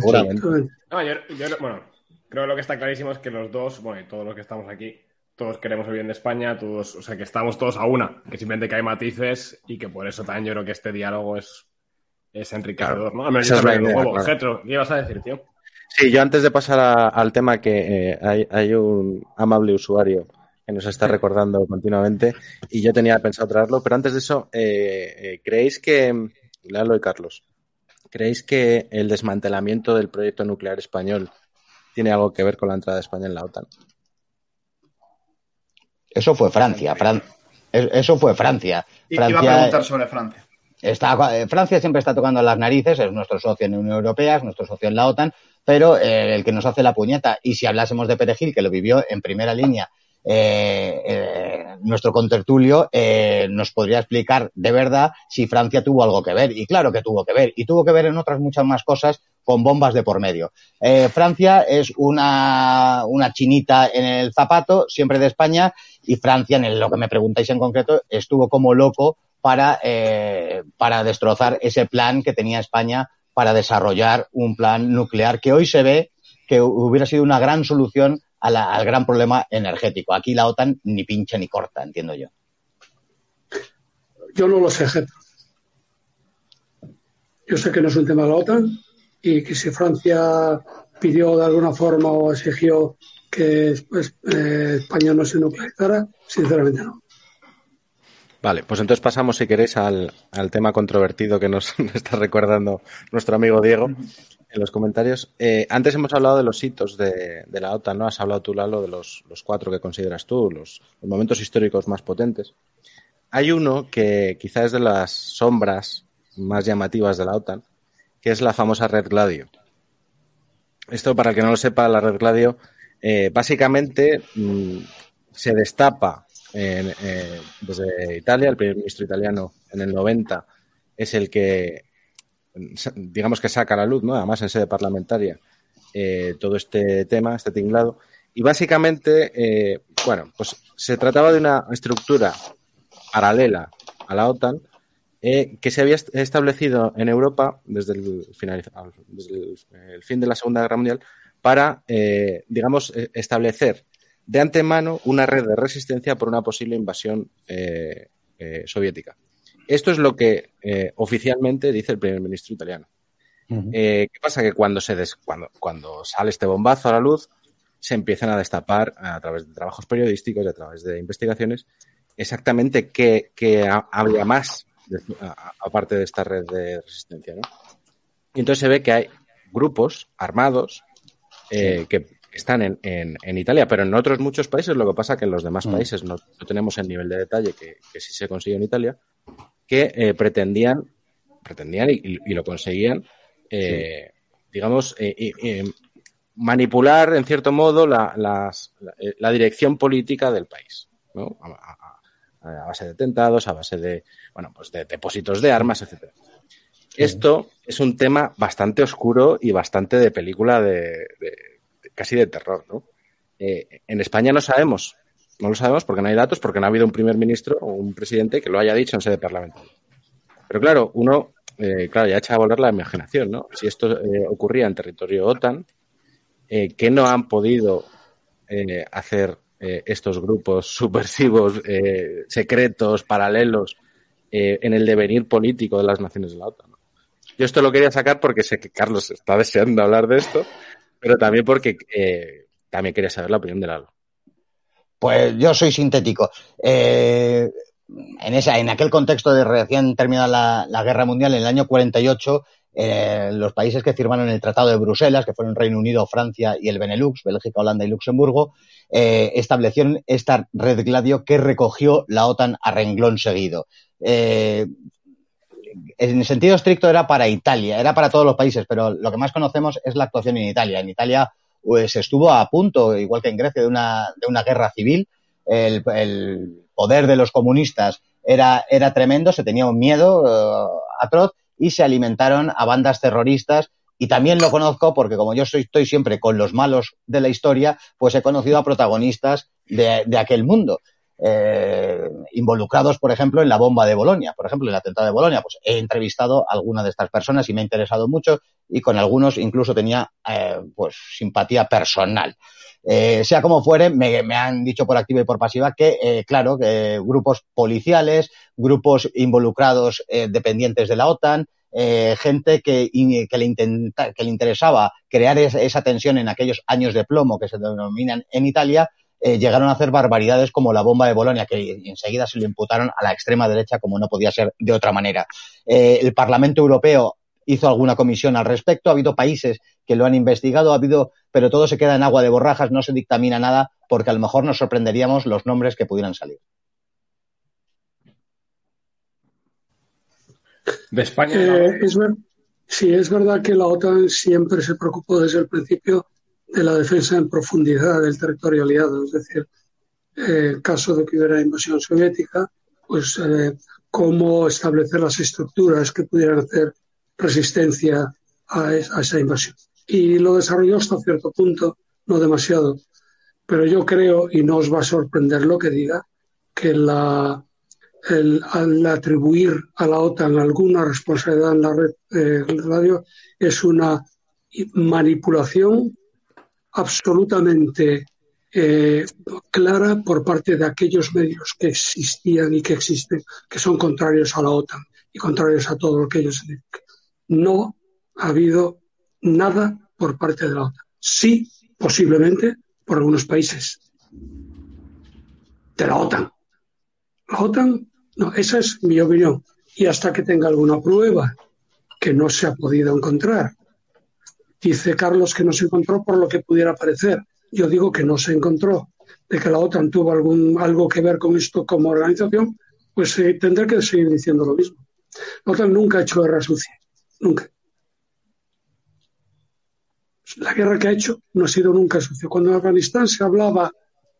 posiblemente. No, yo, bueno, creo que lo que está clarísimo es que los dos, bueno, y todos los que estamos aquí, todos queremos el bien de España, todos, o sea, que estamos todos a una, que simplemente que hay matices y que por eso también yo creo que este diálogo es, es enriquecedor, ¿no? A mí ¿qué ibas a decir, tío? Sí, yo antes de pasar al tema que eh, hay, un amable usuario que nos está recordando continuamente y yo tenía pensado traerlo, pero antes de eso, eh, eh, ¿creéis que, Lalo y Carlos, ¿creéis que el desmantelamiento del proyecto nuclear español tiene algo que ver con la entrada de España en la OTAN. Eso fue Francia. eso fue Francia. Francia Iba a preguntar sobre Francia. Está, eh, Francia siempre está tocando las narices, es nuestro socio en la Unión Europea, es nuestro socio en la OTAN, pero eh, el que nos hace la puñeta. Y si hablásemos de Perejil, que lo vivió en primera línea eh, eh, nuestro contertulio eh, nos podría explicar de verdad si Francia tuvo algo que ver. Y claro que tuvo que ver. Y tuvo que ver en otras muchas más cosas con bombas de por medio. Francia es una, una chinita en el zapato, siempre de España, y Francia, en lo que me preguntáis en concreto, estuvo como loco para, para destrozar ese plan que tenía España para desarrollar un plan nuclear que hoy se ve que hubiera sido una gran solución al gran problema energético. Aquí la OTAN ni pincha ni corta, entiendo yo. Yo no lo sé, Jeto. Yo sé que no es un tema de la OTAN y que si Francia pidió de alguna forma o exigió que pues, eh, España no se nuclearizara, sinceramente no. Vale, pues entonces pasamos, si queréis, al, tema controvertido que nos, está recordando nuestro amigo Diego en los comentarios. Eh, antes hemos hablado de los hitos de, la OTAN, ¿no? Has hablado tú, Lalo, de los, cuatro que consideras tú, los, momentos históricos más potentes. Hay uno que quizás es de las sombras más llamativas de la OTAN, que es la famosa Red Gladio. Esto, para el que no lo sepa, la Red Gladio, eh, básicamente mm, se destapa eh, desde Italia, el primer ministro italiano en el 90 es el que, digamos que saca a la luz, ¿no? además en sede parlamentaria, eh, todo este tema, este tinglado. Y básicamente, eh, bueno, pues se trataba de una estructura paralela a la OTAN que se había establecido en Europa desde el, desde el, fin de la Segunda Guerra Mundial para, digamos, establecer de antemano una red de resistencia por una posible invasión eh, eh, soviética. Esto es lo que eh, oficialmente dice el primer ministro italiano. ¿Qué pasa? Que cuando, se cuando, cuando sale este bombazo a la luz, se empiezan a destapar a través de trabajos periodísticos y a través de investigaciones exactamente qué, habría más aparte de esta red de resistencia. Y entonces se ve que hay grupos armados que están en, en, Italia, pero en otros muchos países, lo que pasa que en los demás mm. países no, tenemos el nivel de detalle que, que sí se consigue en Italia, que eh, pretendían, pretendían y, lo conseguían, eh, digamos, eh, manipular en cierto modo la, la, dirección política del país, ¿no? A, base de atentados, a base de, bueno, pues de depósitos de armas, etcétera. Esto es un tema bastante oscuro y bastante de película de casi de terror, ¿no? Eh, en España no sabemos, no lo sabemos porque no hay datos, porque no ha habido un primer ministro o un presidente que lo haya dicho en sede parlamentaria. Pero claro, uno, eh, claro, ya echa a volar la imaginación, ¿no? Si esto eh, ocurría en territorio OTAN, ¿qué no han podido hacer estos grupos subversivos, secretos, paralelos, en el devenir político de las naciones de la OTAN? Yo esto lo quería sacar porque sé que Carlos está deseando hablar de esto pero también porque eh, también quería saber la opinión de Lalo. Pues yo soy sintético. Eh, en, esa, en aquel contexto de recién terminada la, Guerra Mundial, en el año 48, eh, los países que firmaron el Tratado de Bruselas, que fueron Reino Unido, Francia y el Benelux, Bélgica, Holanda y Luxemburgo, establecieron esta red gladio que recogió la OTAN a renglón seguido en el sentido estricto era para Italia, era para todos los países, pero lo que más conocemos es la actuación en Italia. En Italia pues estuvo a punto, igual que en Grecia, de una, de una guerra civil. El, poder de los comunistas era, era tremendo, se tenía un miedo eh, atroz y se alimentaron a bandas terroristas y también lo conozco porque como yo soy, estoy siempre con los malos de la historia, pues he conocido a protagonistas de, de aquel mundo eh, involucrados, por ejemplo, en la bomba de Bolonia, por ejemplo, en el atentado de Bolonia. Pues he entrevistado a alguna de estas personas y me ha interesado mucho y con algunos incluso tenía eh, pues simpatía personal. Eh, sea como fuere, me, han dicho por activa y por pasiva que, eh, claro, grupos policiales, grupos involucrados eh, dependientes de la OTAN, eh, gente que, que, le intenta, que le interesaba crear esa tensión en aquellos años de plomo que se denominan en Italia, eh, llegaron a hacer barbaridades como la bomba de Bolonia, que enseguida se lo imputaron a la extrema derecha como no podía ser de otra manera. Eh, el Parlamento Europeo hizo alguna comisión al respecto, ha habido países que lo han investigado, ha habido, pero todo se queda en agua de borrajas, no se dictamina nada, porque a lo mejor nos sorprenderíamos los nombres que pudieran salir. De España. Eh, sí, es verdad que la OTAN siempre se preocupó desde el principio de la defensa en profundidad del territorio aliado, es decir, eh, en caso de que hubiera invasión soviética, pues eh, cómo establecer las estructuras que pudieran hacer resistencia a, esa invasión. Y lo desarrolló hasta cierto punto, no demasiado. Pero yo creo, y no os va a sorprender lo que diga, que la, el, al atribuir a la OTAN alguna responsabilidad en la red eh, radio es una manipulación absolutamente eh, clara por parte de aquellos medios que existían y que existen, que son contrarios a la OTAN y contrarios a todo lo que ellos. No ha habido nada por parte de la OTAN. Sí, posiblemente, por algunos países de la OTAN. La OTAN No, esa es mi opinión. Y hasta que tenga alguna prueba que no se ha podido encontrar. Dice Carlos que no se encontró por lo que pudiera parecer. Yo digo que no se encontró. De que la OTAN tuvo algún, algo que ver con esto como organización, pues eh, tendré que seguir diciendo lo mismo. La OTAN nunca ha hecho guerra sucia. Nunca. La guerra que ha hecho no ha sido nunca sucia. Cuando en Afganistán se hablaba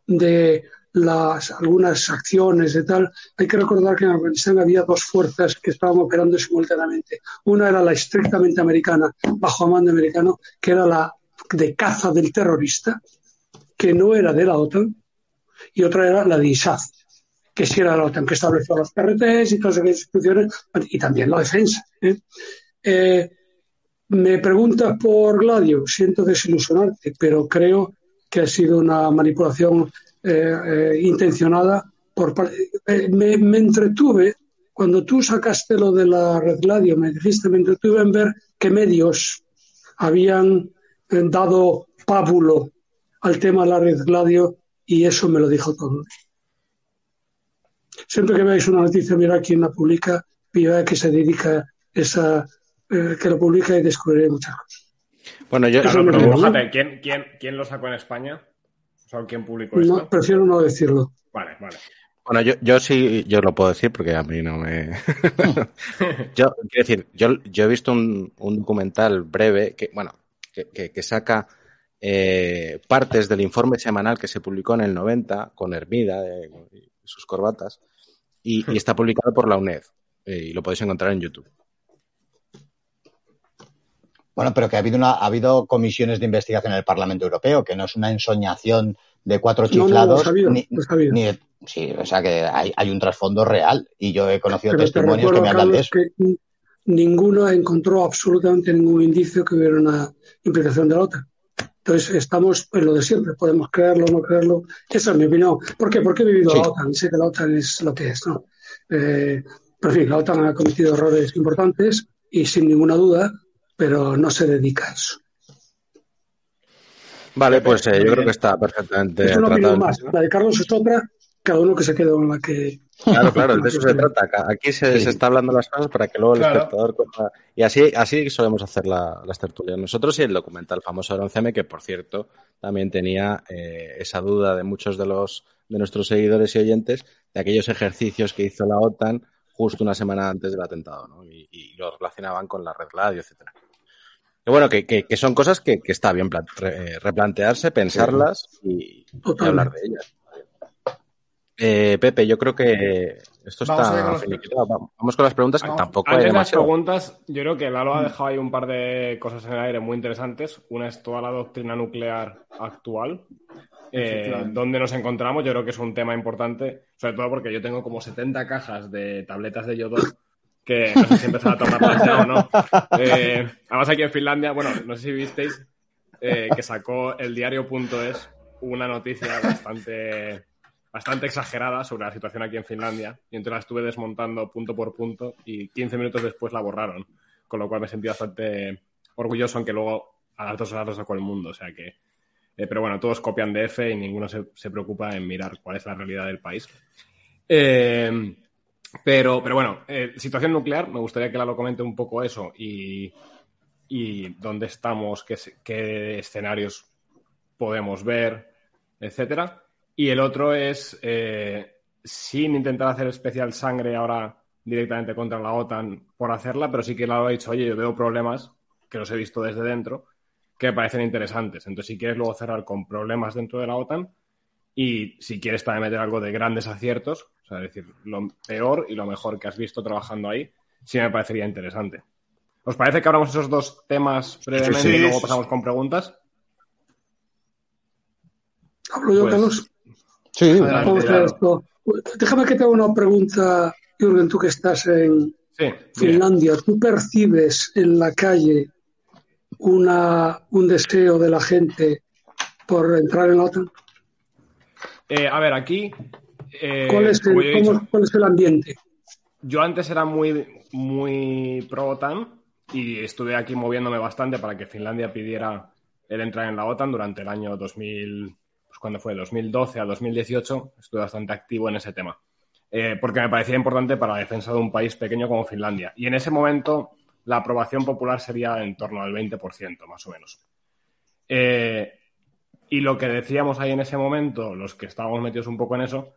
de las, algunas acciones y tal, hay que recordar que en Afganistán había dos fuerzas que estaban operando simultáneamente. Una era la estrictamente americana, bajo mando americano, que era la de caza del terrorista, que no era de la OTAN, y otra era la de ISAF, que sí era la OTAN, que estableció los PRTs y todas esas instituciones, y también la defensa. ¿eh? Eh, me preguntas por Gladio, siento desilusionarte, pero creo que ha sido una manipulación eh, eh, intencionada. Por, me, me, entretuve, cuando tú sacaste lo de la red Gladio, me dijiste, me entretuve en ver qué medios habían dado pábulo al tema de la red Gladio y eso me lo dijo todo. Siempre que veáis una noticia, mira quién la publica y a que se dedica esa, eh, que lo publica y descubriré muchas cosas. Bueno, yo, no, pero, ¿quién, quién, ¿quién lo sacó en España? ¿quién publicó esto? No, prefiero no decirlo. Vale, vale. Bueno, yo, yo sí, yo lo puedo decir porque a mí no me. yo, quiero decir, yo, yo he visto un, un documental breve que, bueno, que, que, que saca eh, partes del informe semanal que se publicó en el 90 con Hermida de, sus corbatas y, y, está publicado por la UNED eh, y lo podéis encontrar en YouTube. Bueno, pero que ha habido, una, ha habido comisiones de investigación en el Parlamento Europeo, que no es una ensoñación de cuatro chiflados. No, no, sabido, ni, sabido. ni, sí, o sea que hay, hay, un trasfondo real y yo he conocido pero testimonios que me hablan de eso. Que ninguno encontró absolutamente ningún indicio que hubiera una implicación de la OTAN. Entonces estamos en lo de siempre, podemos creerlo o no creerlo. Esa es mi opinión. ¿Por qué? Porque he vivido sí. la OTAN, sé que la OTAN es lo que es, ¿no? Eh, pero en fin, la OTAN ha cometido errores importantes y sin ninguna duda pero no se dedica a eso. Vale, pues eh, yo creo que está perfectamente es una opinión más. La de Carlos es otra, cada uno que se quede con la que. Claro, claro, de eso se trata. Aquí se, sí. se, está hablando las cosas para que luego el claro. espectador coja. Y así, así solemos hacer la, las tertulias nosotros y el documental famoso de 11M, que por cierto también tenía eh, esa duda de muchos de los de nuestros seguidores y oyentes de aquellos ejercicios que hizo la OTAN justo una semana antes del atentado, ¿no? Y, y lo relacionaban con la red radio, etcétera. Que bueno, que, que, que, son cosas que, que está bien re, replantearse, pensarlas y, y, hablar de ellas. Eh, Pepe, yo creo que esto está. Vamos, Vamos con las preguntas, Vamos. que tampoco Antes hay de las demasiado. preguntas, yo creo que Lalo ha dejado ahí un par de cosas en el aire muy interesantes. Una es toda la doctrina nuclear actual, eh, donde nos encontramos. Yo creo que es un tema importante, sobre todo porque yo tengo como 70 cajas de tabletas de yodo que no sé si empezaba a tomarlas ya o no. Eh, además aquí en Finlandia, bueno, no sé si visteis eh, que sacó el diario.es una noticia bastante, bastante exagerada sobre la situación aquí en Finlandia y entonces la estuve desmontando punto por punto y 15 minutos después la borraron, con lo cual me sentí bastante orgulloso, aunque luego a las dos horas lo sacó el mundo, o sea que... Eh, pero bueno, todos copian de F y ninguno se, se, preocupa en mirar cuál es la realidad del país. Eh, pero, pero bueno, eh, situación nuclear, me gustaría que Lalo comente un poco eso y, y dónde estamos, qué, escenarios podemos ver, etcétera. Y el otro es, eh, sin intentar hacer especial sangre ahora directamente contra la OTAN por hacerla, pero sí que Lalo ha dicho, oye, yo veo problemas que los he visto desde dentro que me parecen interesantes. Entonces, si quieres luego cerrar con problemas dentro de la OTAN y si quieres también meter algo de grandes aciertos, o sea, decir, lo peor y lo mejor que has visto trabajando ahí, sí me parecería interesante. ¿Os parece que hablamos esos dos temas brevemente sí, sí, y luego pasamos con preguntas? ¿Hablo yo, pues, Carlos? Sí, adelante, esto. Déjame que te haga una pregunta, Jürgen, tú que estás en sí, Finlandia. ¿Tú percibes en la calle una, un deseo de la gente por entrar en la OTAN? Eh, a ver, aquí. Eh, ¿Cuál, es el, dicho, ¿Cuál es el ambiente? Yo antes era muy, muy pro OTAN y estuve aquí moviéndome bastante para que Finlandia pidiera el entrar en la OTAN durante el año 2000, pues cuando fue 2012 a 2018, estuve bastante activo en ese tema. eh, porque me parecía importante para la defensa de un país pequeño como Finlandia. Y en ese momento la aprobación popular sería en torno al 20%, más o menos. Eh, y lo que decíamos ahí en ese momento, los que estábamos metidos un poco en eso,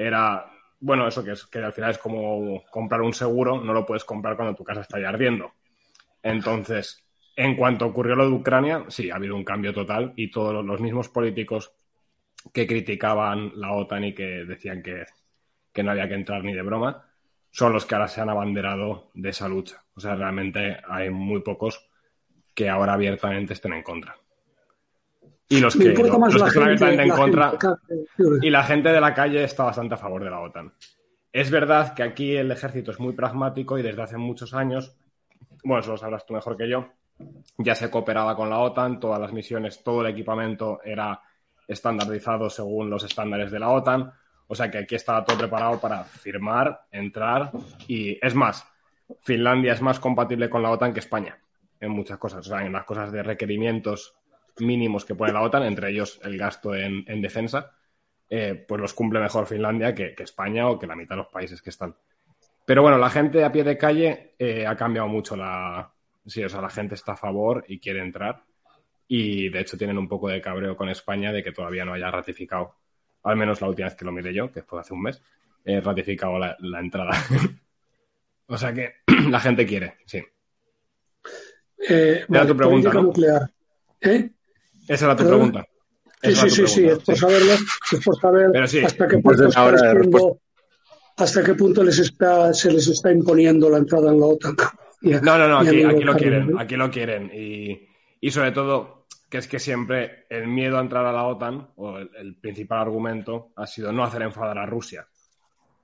era, bueno, eso que, es, que al final es como comprar un seguro, no lo puedes comprar cuando tu casa está ya ardiendo. Entonces, en cuanto ocurrió lo de Ucrania, sí, ha habido un cambio total y todos los mismos políticos que criticaban la OTAN y que decían que, que no había que entrar ni de broma, son los que ahora se han abanderado de esa lucha. O sea, realmente hay muy pocos que ahora abiertamente estén en contra. Y los que, lo, los que están abiertamente en contra. Y la gente de la calle está bastante a favor de la OTAN. Es verdad que aquí el ejército es muy pragmático y desde hace muchos años, bueno, eso lo sabrás tú mejor que yo, ya se cooperaba con la OTAN, todas las misiones, todo el equipamiento era estandarizado según los estándares de la OTAN. O sea que aquí estaba todo preparado para firmar, entrar y es más, Finlandia es más compatible con la OTAN que España en muchas cosas. O sea, en las cosas de requerimientos mínimos que pone la OTAN, entre ellos el gasto en, en defensa, eh, pues los cumple mejor Finlandia que, que, España o que la mitad de los países que están. Pero bueno, la gente a pie de calle eh, ha cambiado mucho la... Sí, o sea, la gente está a favor y quiere entrar. Y de hecho tienen un poco de cabreo con España de que todavía no haya ratificado al menos la última vez que lo miré yo, que fue hace un mes, he ratificado la, la entrada. o sea que la gente quiere, sí. Eh, vale, tu pregunta, ¿no? nuclear. ¿Eh? Esa era tu ¿Pero? pregunta. Sí, sí, sí, sí, es por saberlo, es por saber sí, hasta qué punto está respondiendo, hasta qué punto les está, se les está imponiendo la entrada en la OTAN. A, no, no, no, aquí, aquí lo quieren, aquí lo quieren. Y, y sobre todo, que es que siempre el miedo a entrar a la OTAN, o el, el principal argumento, ha sido no hacer enfadar a Rusia.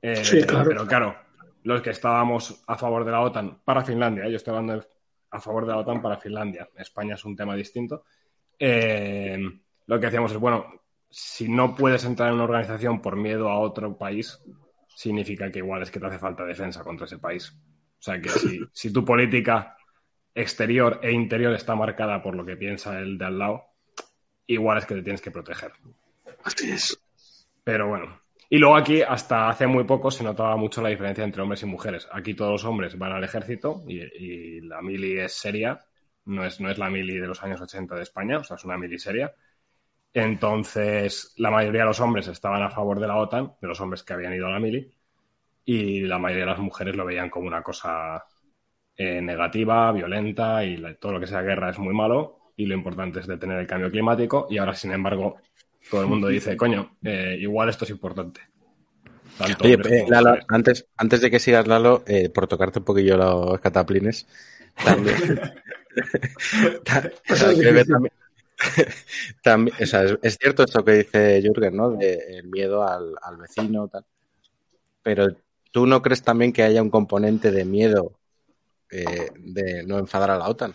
Eh, sí, claro. Pero claro, los que estábamos a favor de la OTAN para Finlandia, yo estoy hablando de, a favor de la OTAN para Finlandia, España es un tema distinto, eh, lo que decíamos es, bueno, si no puedes entrar en una organización por miedo a otro país, significa que igual es que te hace falta defensa contra ese país. O sea que si, si tu política exterior e interior está marcada por lo que piensa el de al lado, igual es que te tienes que proteger. Así es. Pero bueno. Y luego aquí, hasta hace muy poco, se notaba mucho la diferencia entre hombres y mujeres. Aquí todos los hombres van al ejército y, y la mili es seria, no es, no es la mili de los años 80 de España, o sea, es una mili seria. Entonces, la mayoría de los hombres estaban a favor de la OTAN, de los hombres que habían ido a la mili, y la mayoría de las mujeres lo veían como una cosa eh, negativa, violenta, y la, todo lo que sea guerra es muy malo, y lo importante es detener el cambio climático, y ahora, sin embargo, todo el mundo dice, coño, eh, igual esto es importante. Tanto Oye, eh, Lalo, antes, antes de que sigas, Lalo, por tocarte un poquillo los cataplines, también... también, también o sea, es, es, cierto esto que dice Jürgen, ¿no? De el miedo al, al, vecino, tal. Pero tú no crees también que haya un componente de miedo eh, de no enfadar a la OTAN?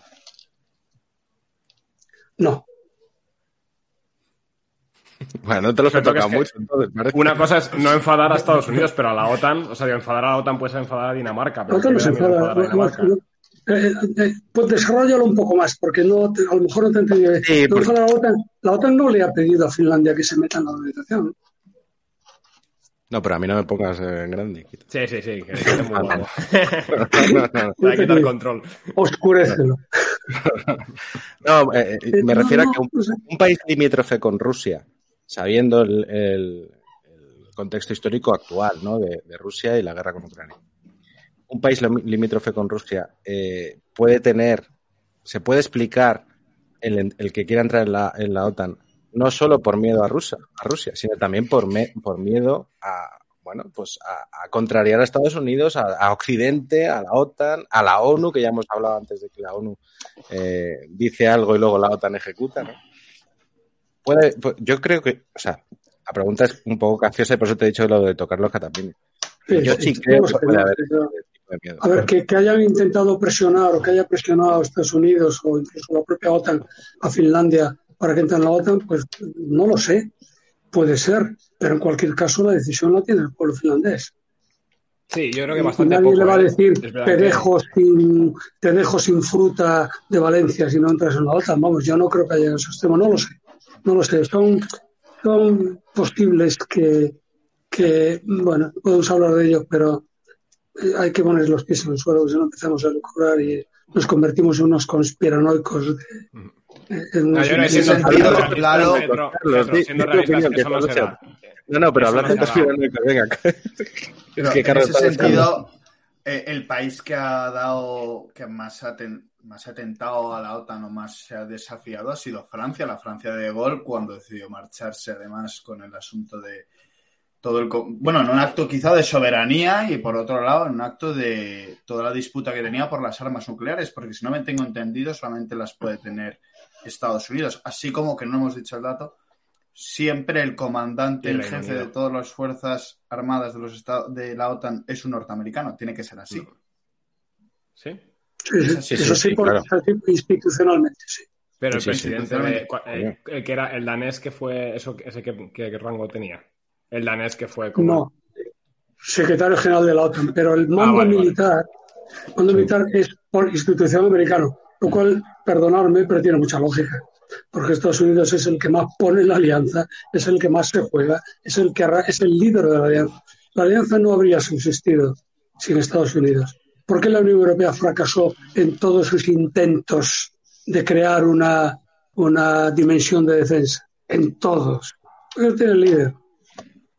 No. Bueno, no te los he tocado es mucho. Entonces, parece. Una cosa es no enfadar a Estados Unidos, pero a la OTAN, o sea, enfadar a la OTAN puedes enfadar a Dinamarca. Pero la OTAN no se enfada. A Dinamarca. Eh, eh, pues desarrollalo un poco más, porque no te, a lo mejor no te he entendido. Sí, no, porque... la, OTAN, la, OTAN, no le ha pedido a Finlandia que se meta en la organización. No, pero a mí no me pongas en grande. Sí, sí, sí, que es muy guapo. no, no, no. Hay que dar control. Oscurecelo. no, eh, me refiero a que un, un, país limítrofe con Rusia, sabiendo el, el, el contexto histórico actual ¿no? de, de Rusia y la guerra con Ucrania un país limítrofe con Rusia eh, puede tener, se puede explicar el, el que quiera entrar en la, en la, OTAN no solo por miedo a Rusia, a Rusia sino también por, me, por miedo a, bueno, pues a, contrariar a Estados Unidos, a, Occidente, a la OTAN, a la ONU, que ya hemos hablado antes de que la ONU eh, dice algo y luego la OTAN ejecuta, ¿no? Puede, yo creo que, o sea, la pregunta es un poco capciosa y por eso te he dicho lo de tocar los. Yo sí, creo que puede haber. A ver, que, que, hayan intentado presionar o que haya presionado a Estados Unidos o incluso la propia OTAN a Finlandia para que entre en la OTAN, pues no lo sé. Puede ser, pero en cualquier caso la decisión la tiene el pueblo finlandés. Sí, yo creo que bastante Nadie poco, le va a ¿eh? decir, te que- dejo, sin, te dejo sin fruta de Valencia si no entras en la OTAN. Vamos, yo no creo que haya en esos temas, no lo sé. No lo sé, son, son posibles que, que, bueno, podemos hablar de ello, pero eh, hay que poner los pies en el suelo, porque si no empezamos a lucrar y nos convertimos en unos conspiranoicos de, no, yo no siendo sentido, claro, siendo realistas, eso no será. No, no, pero hablando de conspiranoicos, venga. es que, en ese sentido, eh, el país que ha dado, que más ha, más atentado a la OTAN o más se ha desafiado ha sido Francia, la Francia de Gol, cuando decidió marcharse además con el asunto de todo el... Bueno, en un acto quizá de soberanía y por otro lado en un acto de toda la disputa que tenía por las armas nucleares, porque si no me tengo entendido solamente las puede tener Estados Unidos. Así como que no hemos dicho el dato, siempre el comandante, el jefe de todas las fuerzas armadas de los estados de la OTAN es un norteamericano. Tiene que ser así. ¿Sí? Sí, eso sí, institucionalmente, sí. Pero el presidente, eh, el, que era el danés, que fue eso, ese que, rango tenía. El danés que fue como. No, secretario general de la OTAN, pero el mando ah, militar, mando militar es por institución americano, lo cual, perdonadme, pero tiene mucha lógica, porque Estados Unidos es el que más pone la alianza, es el que más se juega, es el que es el líder de la alianza. La alianza no habría subsistido sin Estados Unidos. ¿Por qué la Unión Europea fracasó en todos sus intentos de crear una, una dimensión de defensa? En todos. Porque no tiene líder.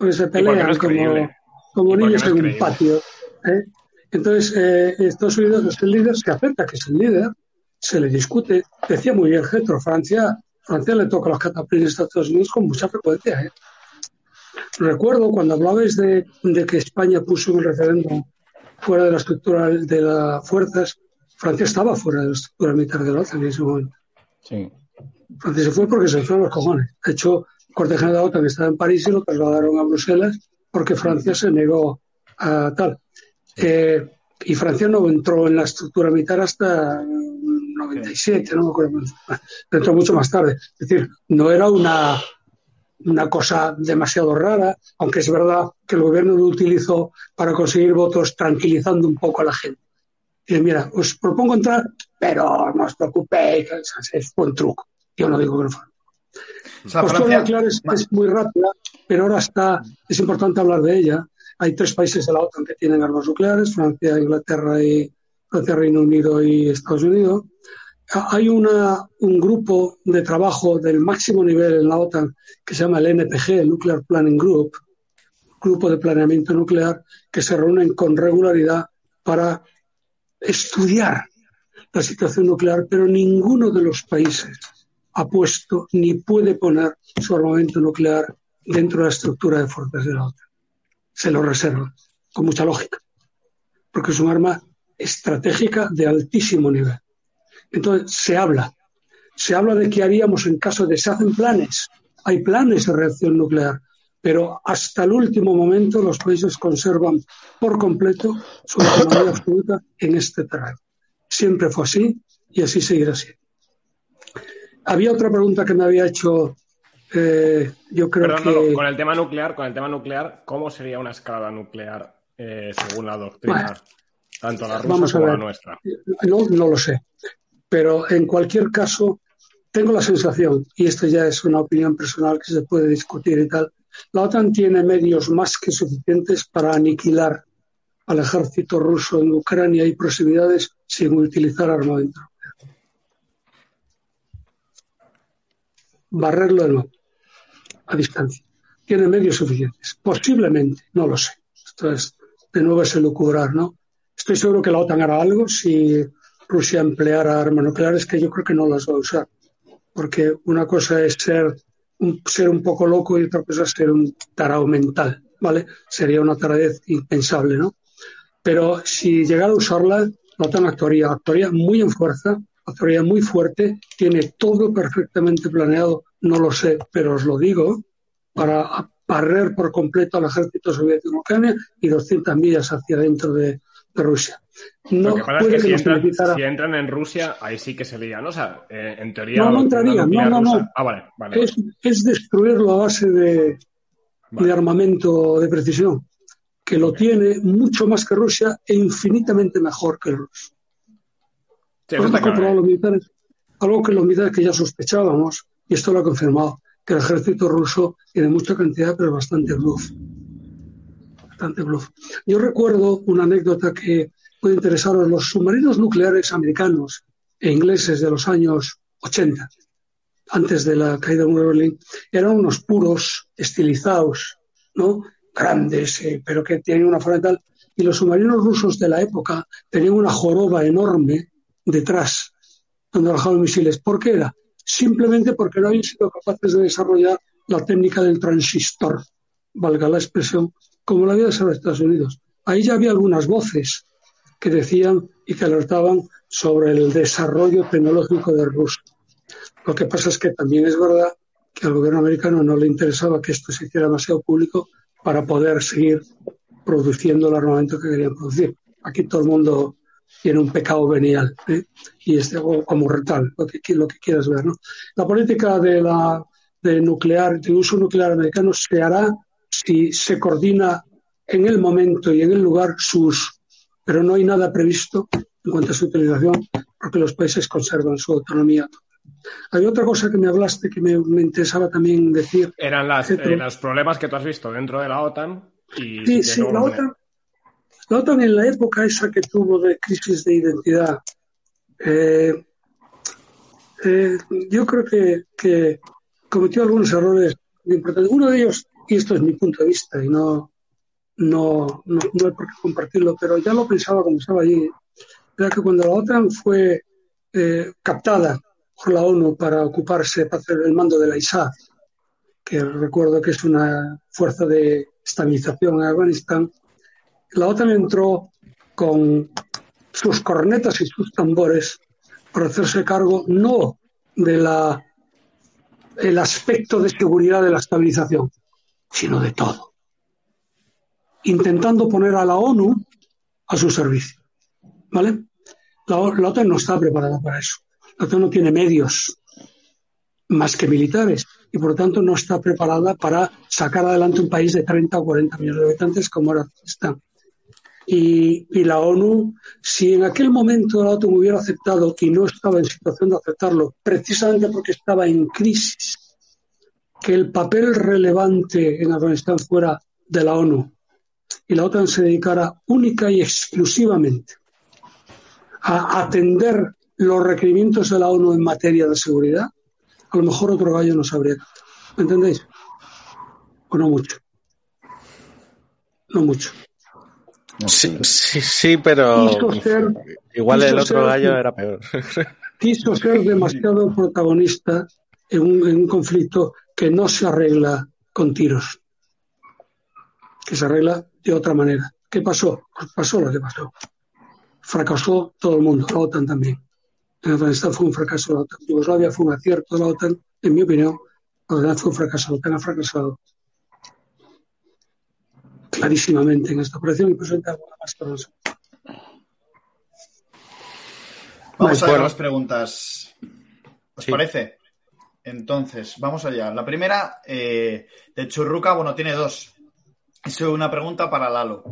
Porque se pelean como, como niños en un patio. ¿eh? Entonces, eh, Estados Unidos es el líder, se acepta que es el líder, se le discute. Decía muy bien Getro, Francia, Francia le toca los cataplines a Estados Unidos con mucha frecuencia. ¿eh? Recuerdo cuando hablabais de, de, que España puso un referéndum fuera de la estructura de las fuerzas, Francia estaba fuera de la estructura militar de la OTAN en ese momento. Sí. Francia se fue porque se fueron los cojones. De hecho, el Corte General de la OTAN estaba en París y lo trasladaron a Bruselas porque Francia se negó a tal. Eh, y Francia no entró en la estructura militar hasta 97, no me acuerdo. Entró mucho más tarde. Es decir, no era una una cosa demasiado rara, aunque es verdad que el gobierno lo utilizó para conseguir votos tranquilizando un poco a la gente. Y mira, os propongo entrar, pero no os preocupéis, es buen truco. Yo no digo que no fue. La es, es, muy rápida, pero ahora está, es importante hablar de ella. Hay tres países de la OTAN que tienen armas nucleares, Francia, Inglaterra y Francia, Reino Unido y Estados Unidos hay una, un grupo de trabajo del máximo nivel en la OTAN que se llama el NPG, el Nuclear Planning Group, grupo de planeamiento nuclear, que se reúnen con regularidad para estudiar la situación nuclear, pero ninguno de los países ha puesto ni puede poner su armamento nuclear dentro de la estructura de fuerzas de la OTAN. Se lo reserva, con mucha lógica, porque es un arma estratégica de altísimo nivel. Entonces, se habla. Se habla de qué haríamos en caso de se hacen planes. Hay planes de reacción nuclear, pero hasta el último momento los países conservan por completo su autonomía absoluta en este terreno. Siempre fue así y así seguirá siendo. Había otra pregunta que me había hecho. Eh, yo creo que con el tema nuclear, con el tema nuclear, ¿cómo sería una escalada nuclear eh, según la doctrina, tanto la rusa como la nuestra? No, no lo sé. Pero en cualquier caso, tengo la sensación, y esto ya es una opinión personal que se puede discutir y tal, la OTAN tiene medios más que suficientes para aniquilar al ejército ruso en Ucrania y proximidades sin utilizar armamento. Barrerlo de nuevo, a distancia. Tiene medios suficientes. Posiblemente, no lo sé. Esto es, de nuevo es elucubrar, ¿no? Estoy seguro que la OTAN hará algo si Rusia empleara armas nucleares que yo creo que no las va a usar. Porque una cosa es ser un, ser un poco loco y otra cosa es ser un tarao mental, ¿vale? Sería una taradez impensable, ¿no? Pero si llegara a usarla, la OTAN actuaría, actuaría muy en fuerza, actuaría muy fuerte, tiene todo perfectamente planeado, no lo sé, pero os lo digo, para barrer por completo al ejército soviético en Ucrania y 200 millas hacia dentro de, de Rusia. No Lo que pasa es que, si, entran, en Rusia, ahí sí que se lían. O sea, eh, en teoría. No, no entrarían. No, no, no. Ah, vale, vale. Es, destruirlo a base de, de armamento de precisión, que lo tiene mucho más que Rusia e infinitamente mejor que Rusia. Sí, los militares, algo que los militares que ya sospechábamos, y esto lo ha confirmado, que el ejército ruso tiene mucha cantidad, pero bastante bluff. bastante bluff. Yo recuerdo una anécdota que puede interesaros. Los submarinos nucleares americanos e ingleses de los años 80, antes de la caída de Berlín, eran unos puros estilizados, ¿no? grandes, eh, pero que tenían una forma tal. Y los submarinos rusos de la época tenían una joroba enorme detrás, donde bajaban misiles. ¿Por qué era? Simplemente porque no habían sido capaces de desarrollar la técnica del transistor, valga la expresión, como la había desarrollado Estados Unidos. Ahí ya había algunas voces que decían y que alertaban sobre el desarrollo tecnológico de Rusia. Lo que pasa es que también es verdad que al gobierno americano no le interesaba que esto se hiciera demasiado público para poder seguir produciendo el armamento que querían producir. Aquí todo el mundo tiene un pecado venial ¿eh? y es o, como retal, lo que, lo que quieras ver. ¿no? La política de la de nuclear, de uso nuclear americano se hará si se coordina en el momento y en el lugar su uso, pero no hay nada previsto en cuanto a su utilización porque los países conservan su autonomía. Hay otra cosa que me hablaste que me, interesaba también decir. Eran las, eh, los problemas que tú has visto dentro de la OTAN. Y sí, sí, la OTAN, la OTAN en la época esa que tuvo de crisis de identidad, eh, eh, yo creo que, que, cometió algunos errores importantes. Uno de ellos, y esto es mi punto de vista, y no, no, no, no hay por qué compartirlo, pero ya lo pensaba cuando estaba allí, era que cuando la OTAN fue eh, captada por la ONU para ocuparse, para hacer el mando de la ISAF, que recuerdo que es una fuerza de estabilización en Afganistán, la OTAN entró con sus cornetas y sus tambores para hacerse cargo no de la el aspecto de seguridad de la estabilización, sino de todo. Intentando poner a la ONU a su servicio. ¿Vale? La, OTAN no está preparada para eso. La OTAN no tiene medios más que militares y por lo tanto no está preparada para sacar adelante un país de 30 o 40 millones de habitantes como ahora está. Y, la ONU, si en aquel momento la OTAN hubiera aceptado y no estaba en situación de aceptarlo, precisamente porque estaba en crisis, que el papel relevante en Afganistán fuera de la ONU y la OTAN se dedicara única y exclusivamente a atender los requerimientos de la ONU en materia de seguridad, a lo mejor otro gallo no sabría. ¿Me entendéis? O no mucho. No mucho. Sí, sí, pero igual el otro gallo era peor. Quiso ser demasiado protagonista en un, en un conflicto que no se arregla con tiros, que se arregla de otra manera. ¿Qué pasó? Pues pasó lo que pasó. Fracasó todo el mundo, la OTAN también. En Afganistán fue un fracaso la OTAN. Yugoslavia fue un acierto la OTAN, en mi opinión. Afganistán fue un fracaso, la OTAN ha fracasado clarísimamente en esta operación y presenta alguna más para nosotros. Vamos a ver las preguntas. ¿Os parece? Entonces, vamos allá. La primera, eh, de Churruca, bueno, tiene dos. Es una pregunta para Lalo.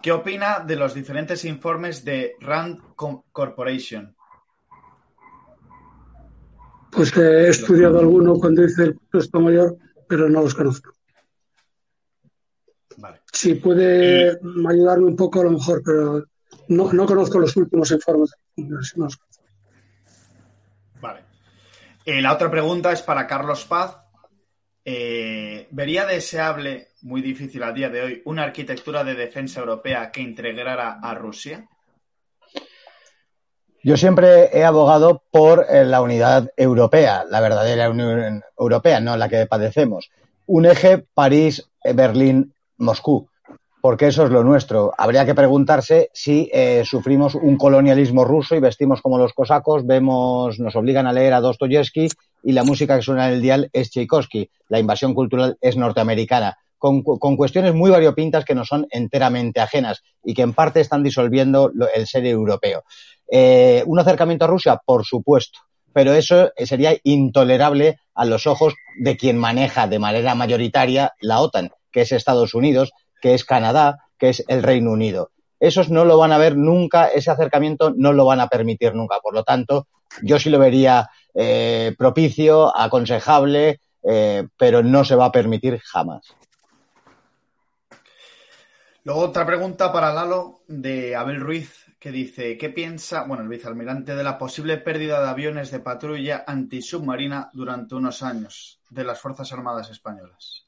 ¿Qué opina de los diferentes informes de Rand Corporation? Pues he estudiado alguno cuando hice el puesto mayor, pero no los conozco. Vale. Si puede ayudarme un poco, a lo mejor, pero no, no conozco los últimos informes. Vale. Eh, la otra pregunta es para Carlos Paz. Eh, ¿Vería deseable, muy difícil a día de hoy, una arquitectura de defensa europea que integrara a Rusia? Yo siempre he abogado por eh, la unidad europea, la verdadera Unión Europea, no la que padecemos. Un eje París, Berlín, Moscú porque eso es lo nuestro. Habría que preguntarse si eh, sufrimos un colonialismo ruso y vestimos como los cosacos, vemos, nos obligan a leer a Dostoyevsky y la música que suena en el dial es Tchaikovsky. La invasión cultural es norteamericana. Con, cuestiones muy variopintas que nos son enteramente ajenas y que en parte están disolviendo el ser europeo. Eh, ¿Un acercamiento a Rusia? Por supuesto pero eso sería intolerable a los ojos de quien maneja de manera mayoritaria la OTAN, que es Estados Unidos, que es Canadá, que es el Reino Unido. Esos no lo van a ver nunca, ese acercamiento no lo van a permitir nunca. Por lo tanto, yo sí lo vería eh, propicio, aconsejable, eh, pero no se va a permitir jamás. Luego otra pregunta para Lalo de Abel Ruiz que dice, ¿qué piensa, bueno, el vicealmirante, de la posible pérdida de aviones de patrulla antisubmarina durante unos años de las Fuerzas Armadas Españolas?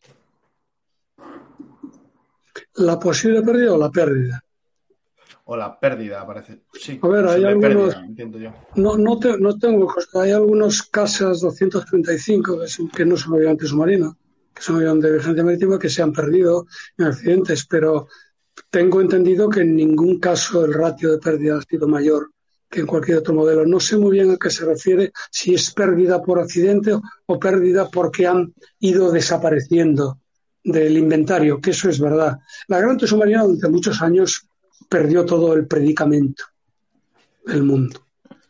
¿La posible pérdida o la pérdida? O la pérdida, parece. Sí, A ver, hay algunos- pérdida, entiendo yo. No, no, te- no tengo, hay algunos casas 235 que, son- que no son avión antisubmarino, que son avión de vigilancia marítima que se han perdido en accidentes, pero tengo entendido que en ningún caso el ratio de pérdida ha sido mayor que en cualquier otro modelo. No sé muy bien a qué se refiere, si es pérdida por accidente o pérdida porque han ido desapareciendo del inventario, que eso es verdad. La gran antisubmarina durante muchos años perdió todo el predicamento del mundo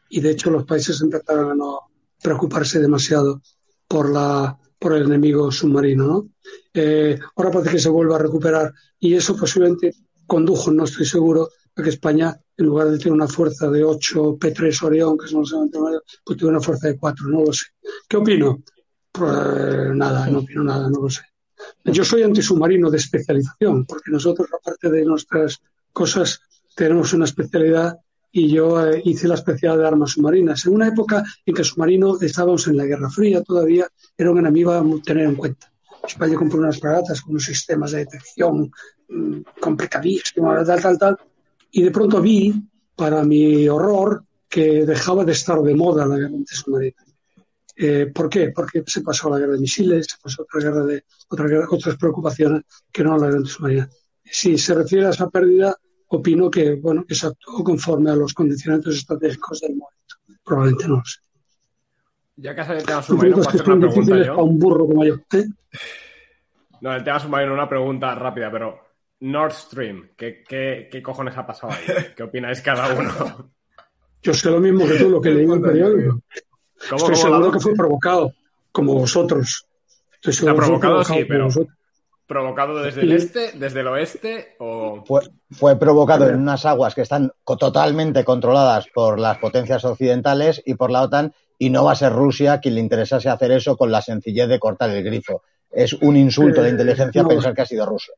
y de hecho los países empezaron a no preocuparse demasiado por la por el enemigo submarino ¿no? Eh, ahora parece que se vuelve a recuperar y eso posiblemente condujo no estoy seguro a que España en lugar de tener una fuerza de 8 P3 Orión que son los pues tuvo una fuerza de 4 no lo sé ¿qué opino? Pues nada no opino nada no lo sé yo soy antisubmarino de especialización porque nosotros aparte de nuestras cosas tenemos una especialidad y yo eh, hice la especialidad de armas submarinas. En una época en que el submarino estábamos en la Guerra Fría todavía, era un enemigo a tener en cuenta. España compró unas fragatas con unos sistemas de detección mm, complicadísimos, tal, tal, tal, y de pronto vi, para mi horror, que dejaba de estar de moda la guerra antisubmarina. Eh, ¿Por qué? Porque se pasó a la guerra de misiles, se pasó a otra guerra de otra guerra- otras preocupaciones que no la guerra antisubmarina. Si se refiere a esa pérdida, opino que bueno que se actuó conforme a los condicionantes estratégicos del momento. Probablemente no lo sé. Ya que has el tema submarino, que hacer una pregunta yo. para un burro como yo. ¿eh? No, el tema submarino, una pregunta rápida, pero Nord Stream, ¿qué, qué, qué cojones ha pasado ahí? ¿Qué opináis cada uno? Yo sé lo mismo que tú, lo que leí en el periódico. ¿Cómo, Estoy cómo, seguro que fue provocado, como vosotros. Estoy seguro que fue provocado, sí, como pero- vosotros. ¿Provocado desde el este, desde el oeste o...? Fue, fue provocado en unas aguas que están totalmente controladas por las potencias occidentales y por la OTAN y no va a ser Rusia quien le interesase hacer eso con la sencillez de cortar el grifo. Es un insulto de Eh, inteligencia no. pensar que ha sido Rusia.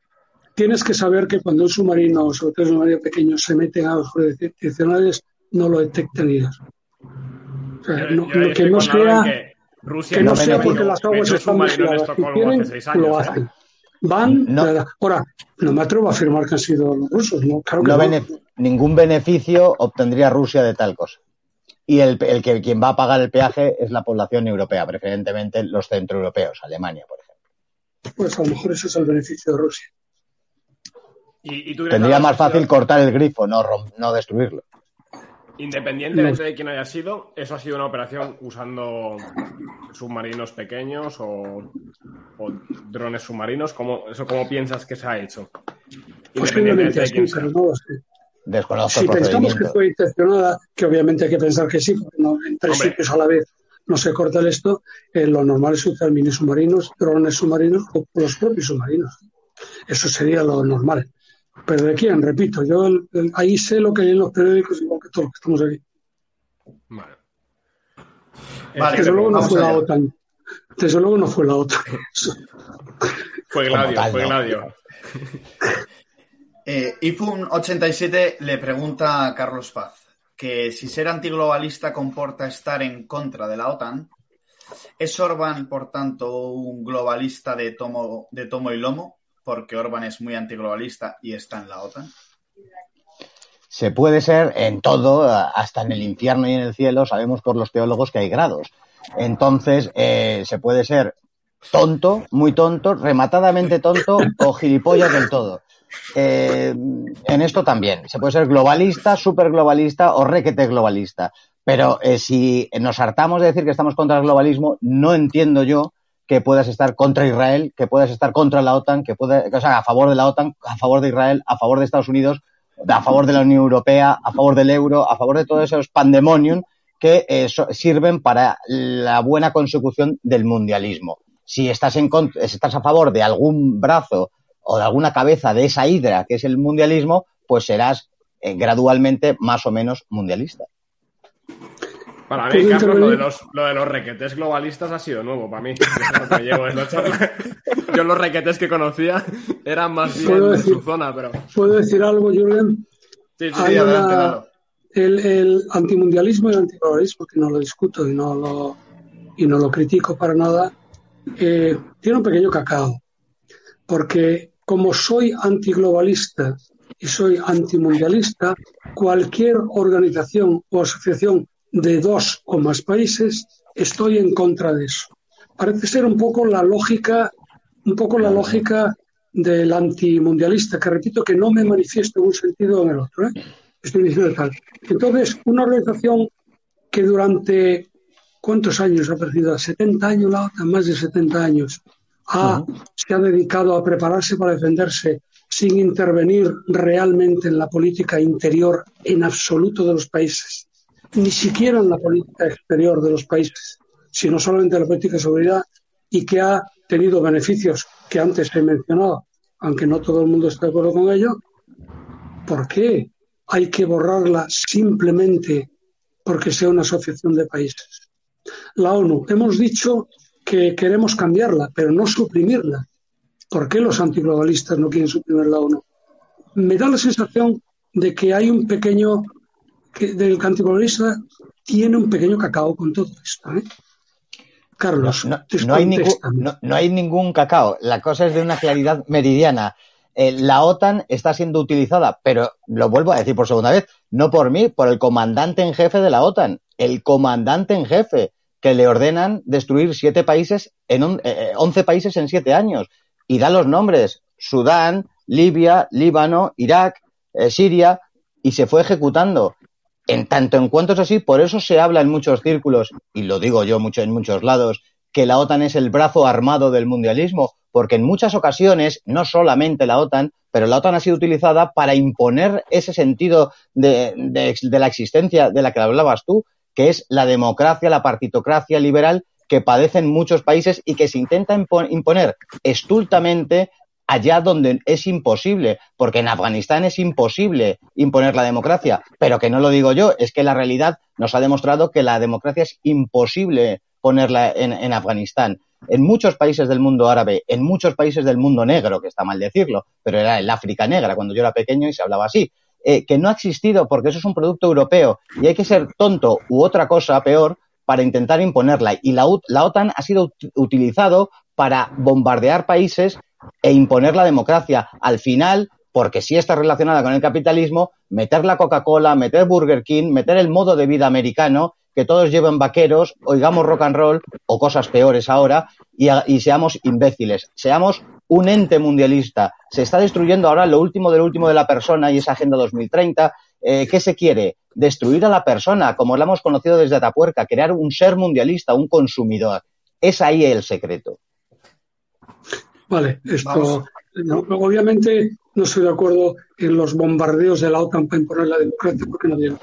Tienes que saber que cuando un submarino, sobre todo un submarino pequeño, se mete en aguas jurisdiccionales, no lo detectan ellos. O sea, Yo- no- yo ahí no- que no sea, que Rusia que no sea porque las aguas están vigiladas. Si Estocolmo quieren, hace seis años, lo ¿eh? hacen. Van, ahora, no me atrevo a afirmar que han sido los rusos, ¿no? Claro que No no. bene- ningún beneficio obtendría Rusia de tal cosa. Y el, el que quien va a pagar el peaje es la población europea, preferentemente los centroeuropeos, Alemania, por ejemplo. Pues a lo mejor eso es el beneficio de Rusia. Y, y tú crees, Tendría más fácil cortar el grifo, no, rom- no destruirlo. Independientemente de quién haya sido, eso ha sido una operación usando submarinos pequeños o, o drones submarinos. ¿Cómo, ¿Eso cómo piensas que se ha hecho? Independientemente Posiblemente de así, quién sea. pero no lo sé. Desconozco Si pensamos que fue intencionada, que obviamente hay que pensar que sí, porque no, en tres Hombre. sitios a la vez no se corta el esto, eh, lo normal es usar mini submarinos, drones submarinos o los propios submarinos. Eso sería lo normal. Pero de quién, repito, yo el- el- ahí sé lo que hay en los periódicos, que todos los que estamos aquí. Vale. Vale, Desde luego no fue la. OTAN. Desde luego no fue la OTAN. Fue Gladio, tal, fue no. Gladio. Eh, Ifun87 le pregunta a Carlos Paz que si ser antiglobalista comporta estar en contra de la OTAN, ¿es Orban, por tanto, un globalista de tomo, de tomo y lomo? Porque Orban es muy antiglobalista y está en la OTAN. Se puede ser en todo, hasta en el infierno y en el cielo, sabemos por los teólogos que hay grados. Entonces, eh, se puede ser tonto, muy tonto, rematadamente tonto o gilipollas del todo. Eh, en esto también. Se puede ser globalista, super globalista o requete globalista. Pero eh, si nos hartamos de decir que estamos contra el globalismo, no entiendo yo que puedas estar contra Israel, que puedas estar contra la OTAN, que puedas, o sea, a favor de la OTAN, a favor de Israel, a favor de Estados Unidos, a favor de la Unión Europea, a favor del euro, a favor de todos esos pandemonium que eh, so- sirven para la buena consecución del mundialismo. Si estás, en cont- si estás a favor de algún brazo o de alguna cabeza de esa hidra que es el mundialismo, pues serás eh, gradualmente más o menos mundialista. Para mí, Carlos, lo de, los, lo de los requetes globalistas ha sido nuevo para mí. Yo los requetes que conocía eran más bien de su zona, pero... ¿Puedo decir algo, Julián? Sí, sí, adelante, el, el, antimundialismo y el antiglobalismo, que no lo discuto y no lo, y no lo critico para nada, eh, tiene un pequeño cacao. Porque como soy antiglobalista y soy antimundialista, cualquier organización o asociación de dos o más países, estoy en contra de eso. Parece ser un poco la lógica, un poco la lógica del antimundialista, que repito que no me manifiesto en un sentido o en el otro. ¿eh? Estoy diciendo tal. Entonces, una organización que durante ¿cuántos años ha perdido? 70 años la OTAN, más de 70 años. Se ha dedicado a prepararse para defenderse sin intervenir realmente en la política interior en absoluto de los países, ni siquiera en la política exterior de los países, sino solamente en la política de seguridad y que ha tenido beneficios que antes he mencionado, aunque no todo el mundo está de acuerdo con ello. ¿Por qué hay que borrarla simplemente porque sea una asociación de países? La ONU, hemos dicho que queremos cambiarla, pero no suprimirla. ¿Por qué los antiglobalistas no quieren suprimir la ONU? Me da la sensación de que hay un pequeño, que del antiglobalista tiene un pequeño cacao con todo esto. ¿eh? Carlos, no, hay ningún, no, hay ningún, cacao. La cosa es de una claridad meridiana. Eh, la OTAN está siendo utilizada, pero lo vuelvo a decir por segunda vez, no por mí, por el comandante en jefe de la OTAN. El comandante en jefe que le ordenan destruir siete países en on, eh, once países en siete años y da los nombres Sudán, Libia, Líbano, Irak, eh, Siria y se fue ejecutando. En tanto en cuanto es así, por eso se habla en muchos círculos, y lo digo yo mucho en muchos lados, que la OTAN es el brazo armado del mundialismo, porque en muchas ocasiones, no solamente la OTAN, pero la OTAN ha sido utilizada para imponer ese sentido de, de, de la existencia de la que hablabas tú, que es la democracia, la partitocracia liberal que padecen muchos países y que se intenta imponer estultamente allá donde es imposible, porque en Afganistán es imposible imponer la democracia, pero que no lo digo yo, es que la realidad nos ha demostrado que la democracia es imposible ponerla en, Afganistán. En muchos países del mundo árabe, en muchos países del mundo negro, que está mal decirlo, pero era el África negra cuando yo era pequeño y se hablaba así, eh, que no ha existido porque eso es un producto europeo y hay que ser tonto u otra cosa peor para intentar imponerla. Y la, la OTAN ha sido utilizado para bombardear países e imponer la democracia. Al final, porque sí está relacionada con el capitalismo, meter la Coca-Cola, meter Burger King, meter el modo de vida americano, que todos lleven vaqueros, oigamos rock and roll o cosas peores ahora y, seamos imbéciles, seamos un ente mundialista. Se está destruyendo ahora lo último del último de la persona y esa Agenda 2030. Eh, ¿Qué se quiere? Destruir a la persona, como la hemos conocido desde Atapuerca, crear un ser mundialista, un consumidor. Es ahí el secreto. Vale, esto. No, obviamente no estoy de acuerdo en los bombardeos de la OTAN para imponer la democracia, porque no tiene.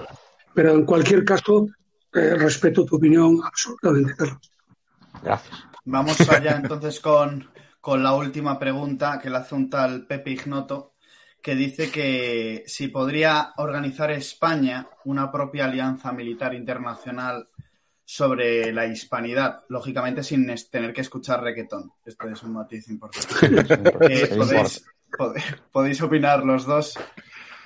Pero en cualquier caso, eh, respeto tu opinión absolutamente, Carlos. Gracias. Vamos allá entonces con con la última pregunta que le hace un tal Pepe Ignoto, que dice que si podría organizar España una propia alianza militar internacional sobre la hispanidad, lógicamente sin tener que escuchar reggaetón. Esto es un matiz importante. eh, podéis, podéis, opinar los dos.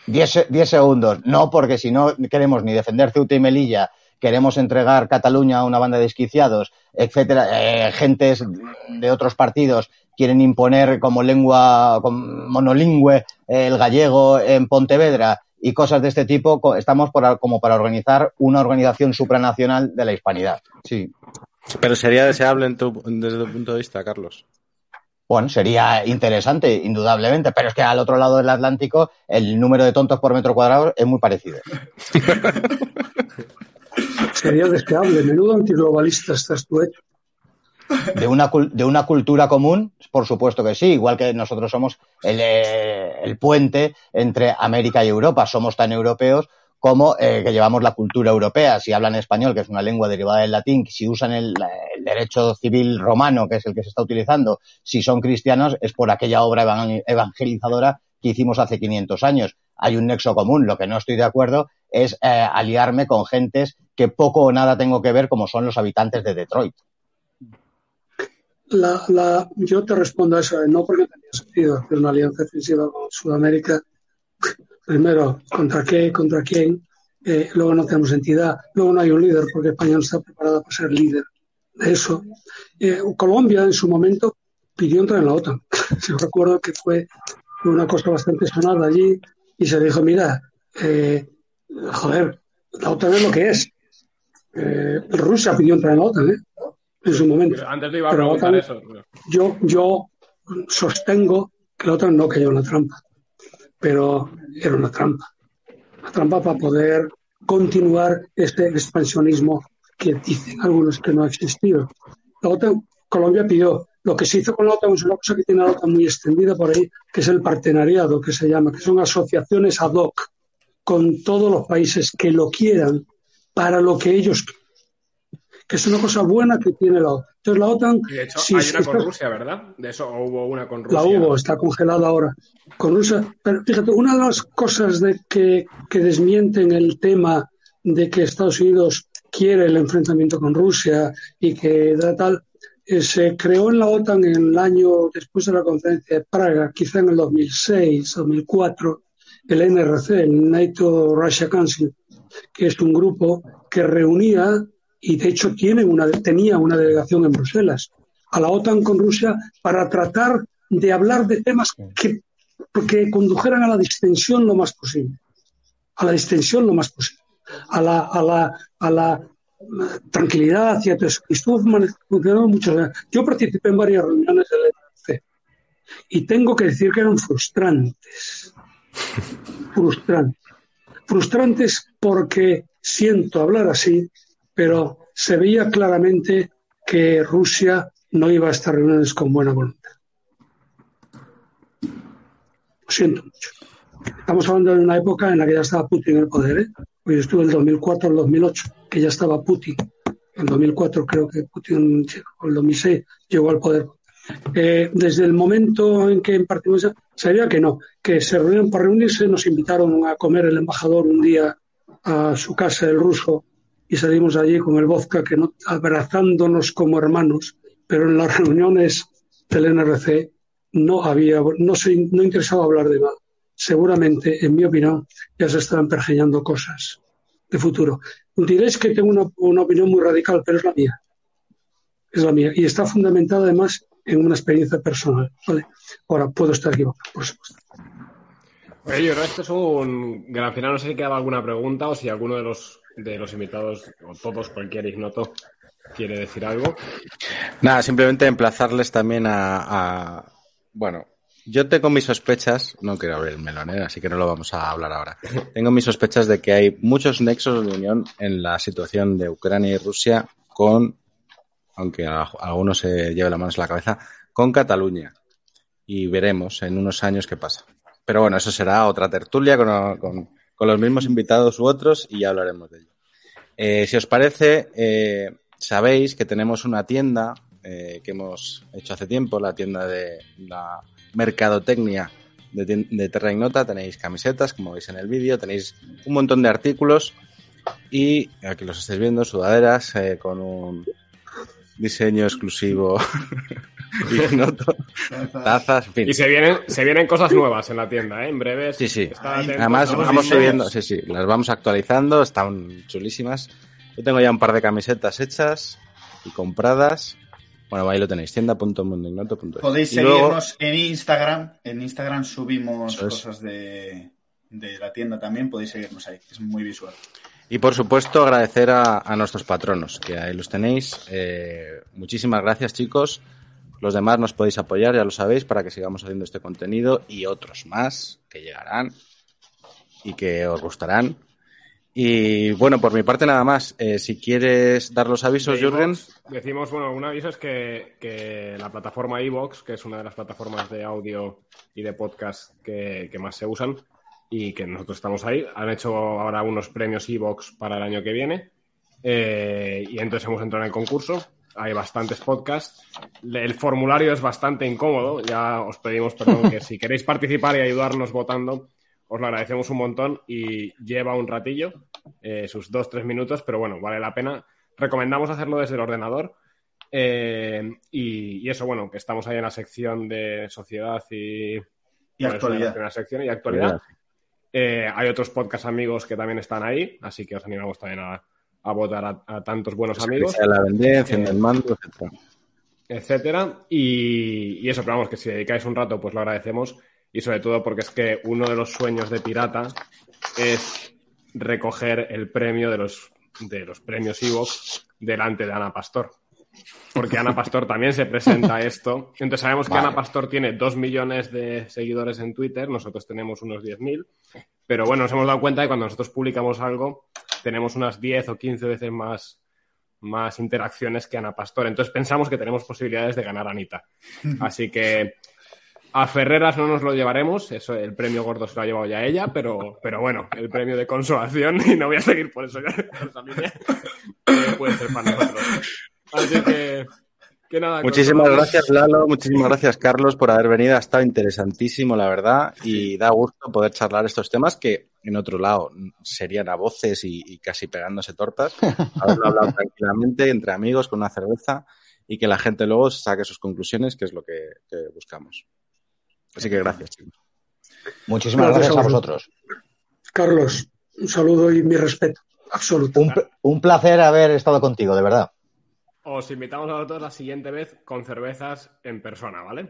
Diez, diez, segundos. No, porque si no queremos ni defender Ceuta y Melilla, queremos entregar Cataluña a una banda de esquiciados, etcétera, eh, gentes de otros partidos quieren imponer como lengua monolingüe el gallego en Pontevedra y cosas de este tipo, estamos por, como para organizar una organización supranacional de la hispanidad. Sí. Pero sería deseable en tu, desde tu punto de vista, Carlos. Bueno, sería interesante, indudablemente, pero es que al otro lado del Atlántico el número de tontos por metro cuadrado es muy parecido. sería deseable. Menudo antiglobalista estás tú hecho. De una, de una cultura común, por supuesto que sí, igual que nosotros somos el, eh, el puente entre América y Europa, somos tan europeos como eh, que llevamos la cultura europea. Si hablan español, que es una lengua derivada del latín, si usan el, derecho civil romano, que es el que se está utilizando, si son cristianos, es por aquella obra evangelizadora que hicimos hace 500 años. Hay un nexo común. Lo que no estoy de acuerdo es eh, aliarme con gentes que poco o nada tengo que ver, como son los habitantes de Detroit. La, la, yo te respondo a eso, no porque tenía sentido hacer una alianza defensiva con Sudamérica. Primero, ¿contra qué? ¿Contra quién? Eh, luego no tenemos entidad, luego no hay un líder porque España no está preparada para ser líder de eso. Eh, Colombia en su momento pidió entrar en la OTAN. Yo recuerdo que fue una cosa bastante sonada allí y se dijo, mira, eh, joder, la OTAN es lo que es. Eh, Rusia pidió entrar en la OTAN, ¿eh? En su momento. Pero antes te iba a preguntar OTAN, eso. Yo, yo sostengo que la OTAN no cayó en la trampa, pero era una trampa. Una trampa para poder continuar este expansionismo que dicen algunos que no ha existido. La OTAN, Colombia pidió, lo que se hizo con la OTAN es una cosa que tiene la OTAN muy extendida por ahí, que es el partenariado, que se llama, que son asociaciones ad hoc con todos los países que lo quieran para lo que ellos. Que es una cosa buena que tiene la OTAN. Entonces la OTAN... Y de hecho, si hay una con Rusia, ¿verdad? De eso ¿o hubo una con Rusia. la hubo, está congelada ahora. Con Rusia. Pero fíjate, una de las cosas de que, que desmienten el tema de que Estados Unidos quiere el enfrentamiento con Rusia y que da tal, eh, se creó en la OTAN en el año después de la conferencia de Praga, quizá en el 2006, 2004, el NRC, el NATO Russia Council, que es un grupo que reunía y de hecho tiene una, tenía una delegación en Bruselas a la OTAN con Rusia para tratar de hablar de temas que, que condujeran a la distensión lo más posible. A la distensión lo más posible. A la, a la, a la eh, tranquilidad y a todo eso. Y estuvo funcionando mucho. Yo participé en varias reuniones del NRC y tengo que decir que eran frustrantes. frustrantes. Frustrantes porque siento hablar así, pero se veía claramente que Rusia no iba a estas reuniones con buena voluntad. Lo siento mucho. Estamos hablando de una época en la que ya estaba Putin en el poder. ¿eh? Yo estuve del 2004 al 2008, que ya estaba Putin. En 2004 creo que Putin, o el 2006, llegó al poder. Eh, desde el momento en que impartimos, esa- sabía que no, que se reunieron para reunirse, nos invitaron a comer el embajador un día a su casa, el ruso, y salimos allí con el vodka, que no, abrazándonos como hermanos, pero en las reuniones del NRC no había, no se, no interesaba hablar de nada. Seguramente, en mi opinión, ya se estaban pergeñando cosas de futuro. Diréis que tengo una, una opinión muy radical, pero es la mía. Es la mía. Y está fundamentada además en una experiencia personal. ¿vale? Ahora, puedo estar equivocado, por supuesto. Oye, este es un gran final. No sé si quedaba alguna pregunta o si alguno de los, de los invitados, o todos, cualquier ignoto, quiere decir algo. Nada, simplemente emplazarles también a, a- Bueno, yo tengo mis sospechas, no quiero abrir el melón, ¿eh? así que no lo vamos a hablar ahora. Tengo mis sospechas de que hay muchos nexos de unión en la situación de Ucrania y Rusia con, aunque a, a algunos se lleve la mano en la cabeza, con Cataluña. Y veremos en unos años qué pasa. Pero bueno, eso será otra tertulia con, con- con los mismos invitados u otros y ya hablaremos de ello. Eh, si os parece, eh, sabéis que tenemos una tienda eh, que hemos hecho hace tiempo, la tienda de la mercadotecnia de, de Terra Ignota. Tenéis camisetas, como veis en el vídeo, tenéis un montón de artículos y aquí los estáis viendo, sudaderas con un diseño exclusivo ignoto, tazas, en fin. Y se vienen, se vienen cosas nuevas en la tienda, ¿eh? En breve. Sí, sí. Además, vamos subiendo, sí, sí, las vamos actualizando, están chulísimas. Yo tengo ya un par de camisetas hechas y compradas. Bueno, ahí lo tenéis, tienda.mundoignoto.es. Podéis Y luego- seguirnos en Instagram. En Instagram subimos es. cosas de, de la tienda también. Podéis seguirnos ahí. Es muy visual. Y por supuesto, agradecer a, a nuestros patronos, que ahí los tenéis. Eh, muchísimas gracias, chicos. Los demás nos podéis apoyar, ya lo sabéis, para que sigamos haciendo este contenido y otros más que llegarán y que os gustarán. Y bueno, por mi parte nada más. Eh, si quieres dar los avisos, Jürgen. Decimos, bueno, un aviso es que, que la plataforma iVoox, que es una de las plataformas de audio y de podcast que, que más se usan y que nosotros estamos ahí, han hecho ahora unos premios iVoox para el año que viene eh, y entonces hemos entrado en el concurso. Hay bastantes podcasts. El formulario es bastante incómodo. Ya os pedimos perdón que si queréis participar y ayudarnos votando, os lo agradecemos un montón y lleva un ratillo. eh, sus dos, tres minutos, pero bueno, vale la pena. Recomendamos hacerlo desde el ordenador. Eh, y, y eso, bueno, que estamos ahí en la sección de sociedad y, Y bueno, actualidad. en la sección y actualidad. Eh, hay otros podcast amigos que también están ahí, así que os animamos también a, a votar a, a tantos buenos amigos, Pues La vendé, enciende Eh, el mando, etcétera. etcétera. Y, y eso, pero vamos, que si dedicáis un rato, pues lo agradecemos. Y sobre todo porque es que uno de los sueños de Pirata es recoger el premio de los, de los premios Evox delante de Ana Pastor. Porque Ana Pastor también se presenta a esto. Entonces sabemos que. Ana Pastor tiene dos millones de seguidores en Twitter, nosotros tenemos unos 10.000. Pero bueno, nos hemos dado cuenta de que cuando nosotros publicamos algo, tenemos unas 10 o 15 veces más, más interacciones que Ana Pastor. Entonces pensamos que tenemos posibilidades de ganar a Anita. Así que a Ferreras no nos lo llevaremos, eso el premio gordo se lo ha llevado ya ella, pero, pero bueno, el premio de consolación, y no voy a seguir por eso ya, eh, puede ser para nosotros. Así que, que nada. Muchísimas gracias, Lalo. Muchísimas gracias, Carlos, por haber venido. Ha estado interesantísimo, la verdad. Y da gusto poder charlar estos temas que, en otro lado, serían a voces y, y casi pegándose tortas. Haberlo hablado tranquilamente, entre amigos, con una cerveza y que la gente luego saque sus conclusiones, que es lo que, que buscamos. Así que gracias, chicos. Muchísimas Gracias gracias, a vosotros. Carlos, un saludo y mi respeto absoluto. Un placer haber estado contigo, de verdad. Os invitamos a vosotros la siguiente vez con cervezas en persona, ¿vale?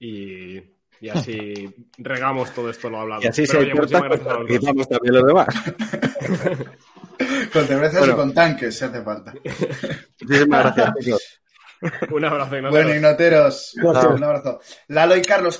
Y, y así regamos todo esto lo hablado. Y así Pero, se oye, quitamos también los demás. Con cervezas Bueno. y con tanques, si hace falta. Muchísimas gracias, chicos. Un abrazo nos Bueno, ignoteros. Un abrazo. Lalo y Carlos,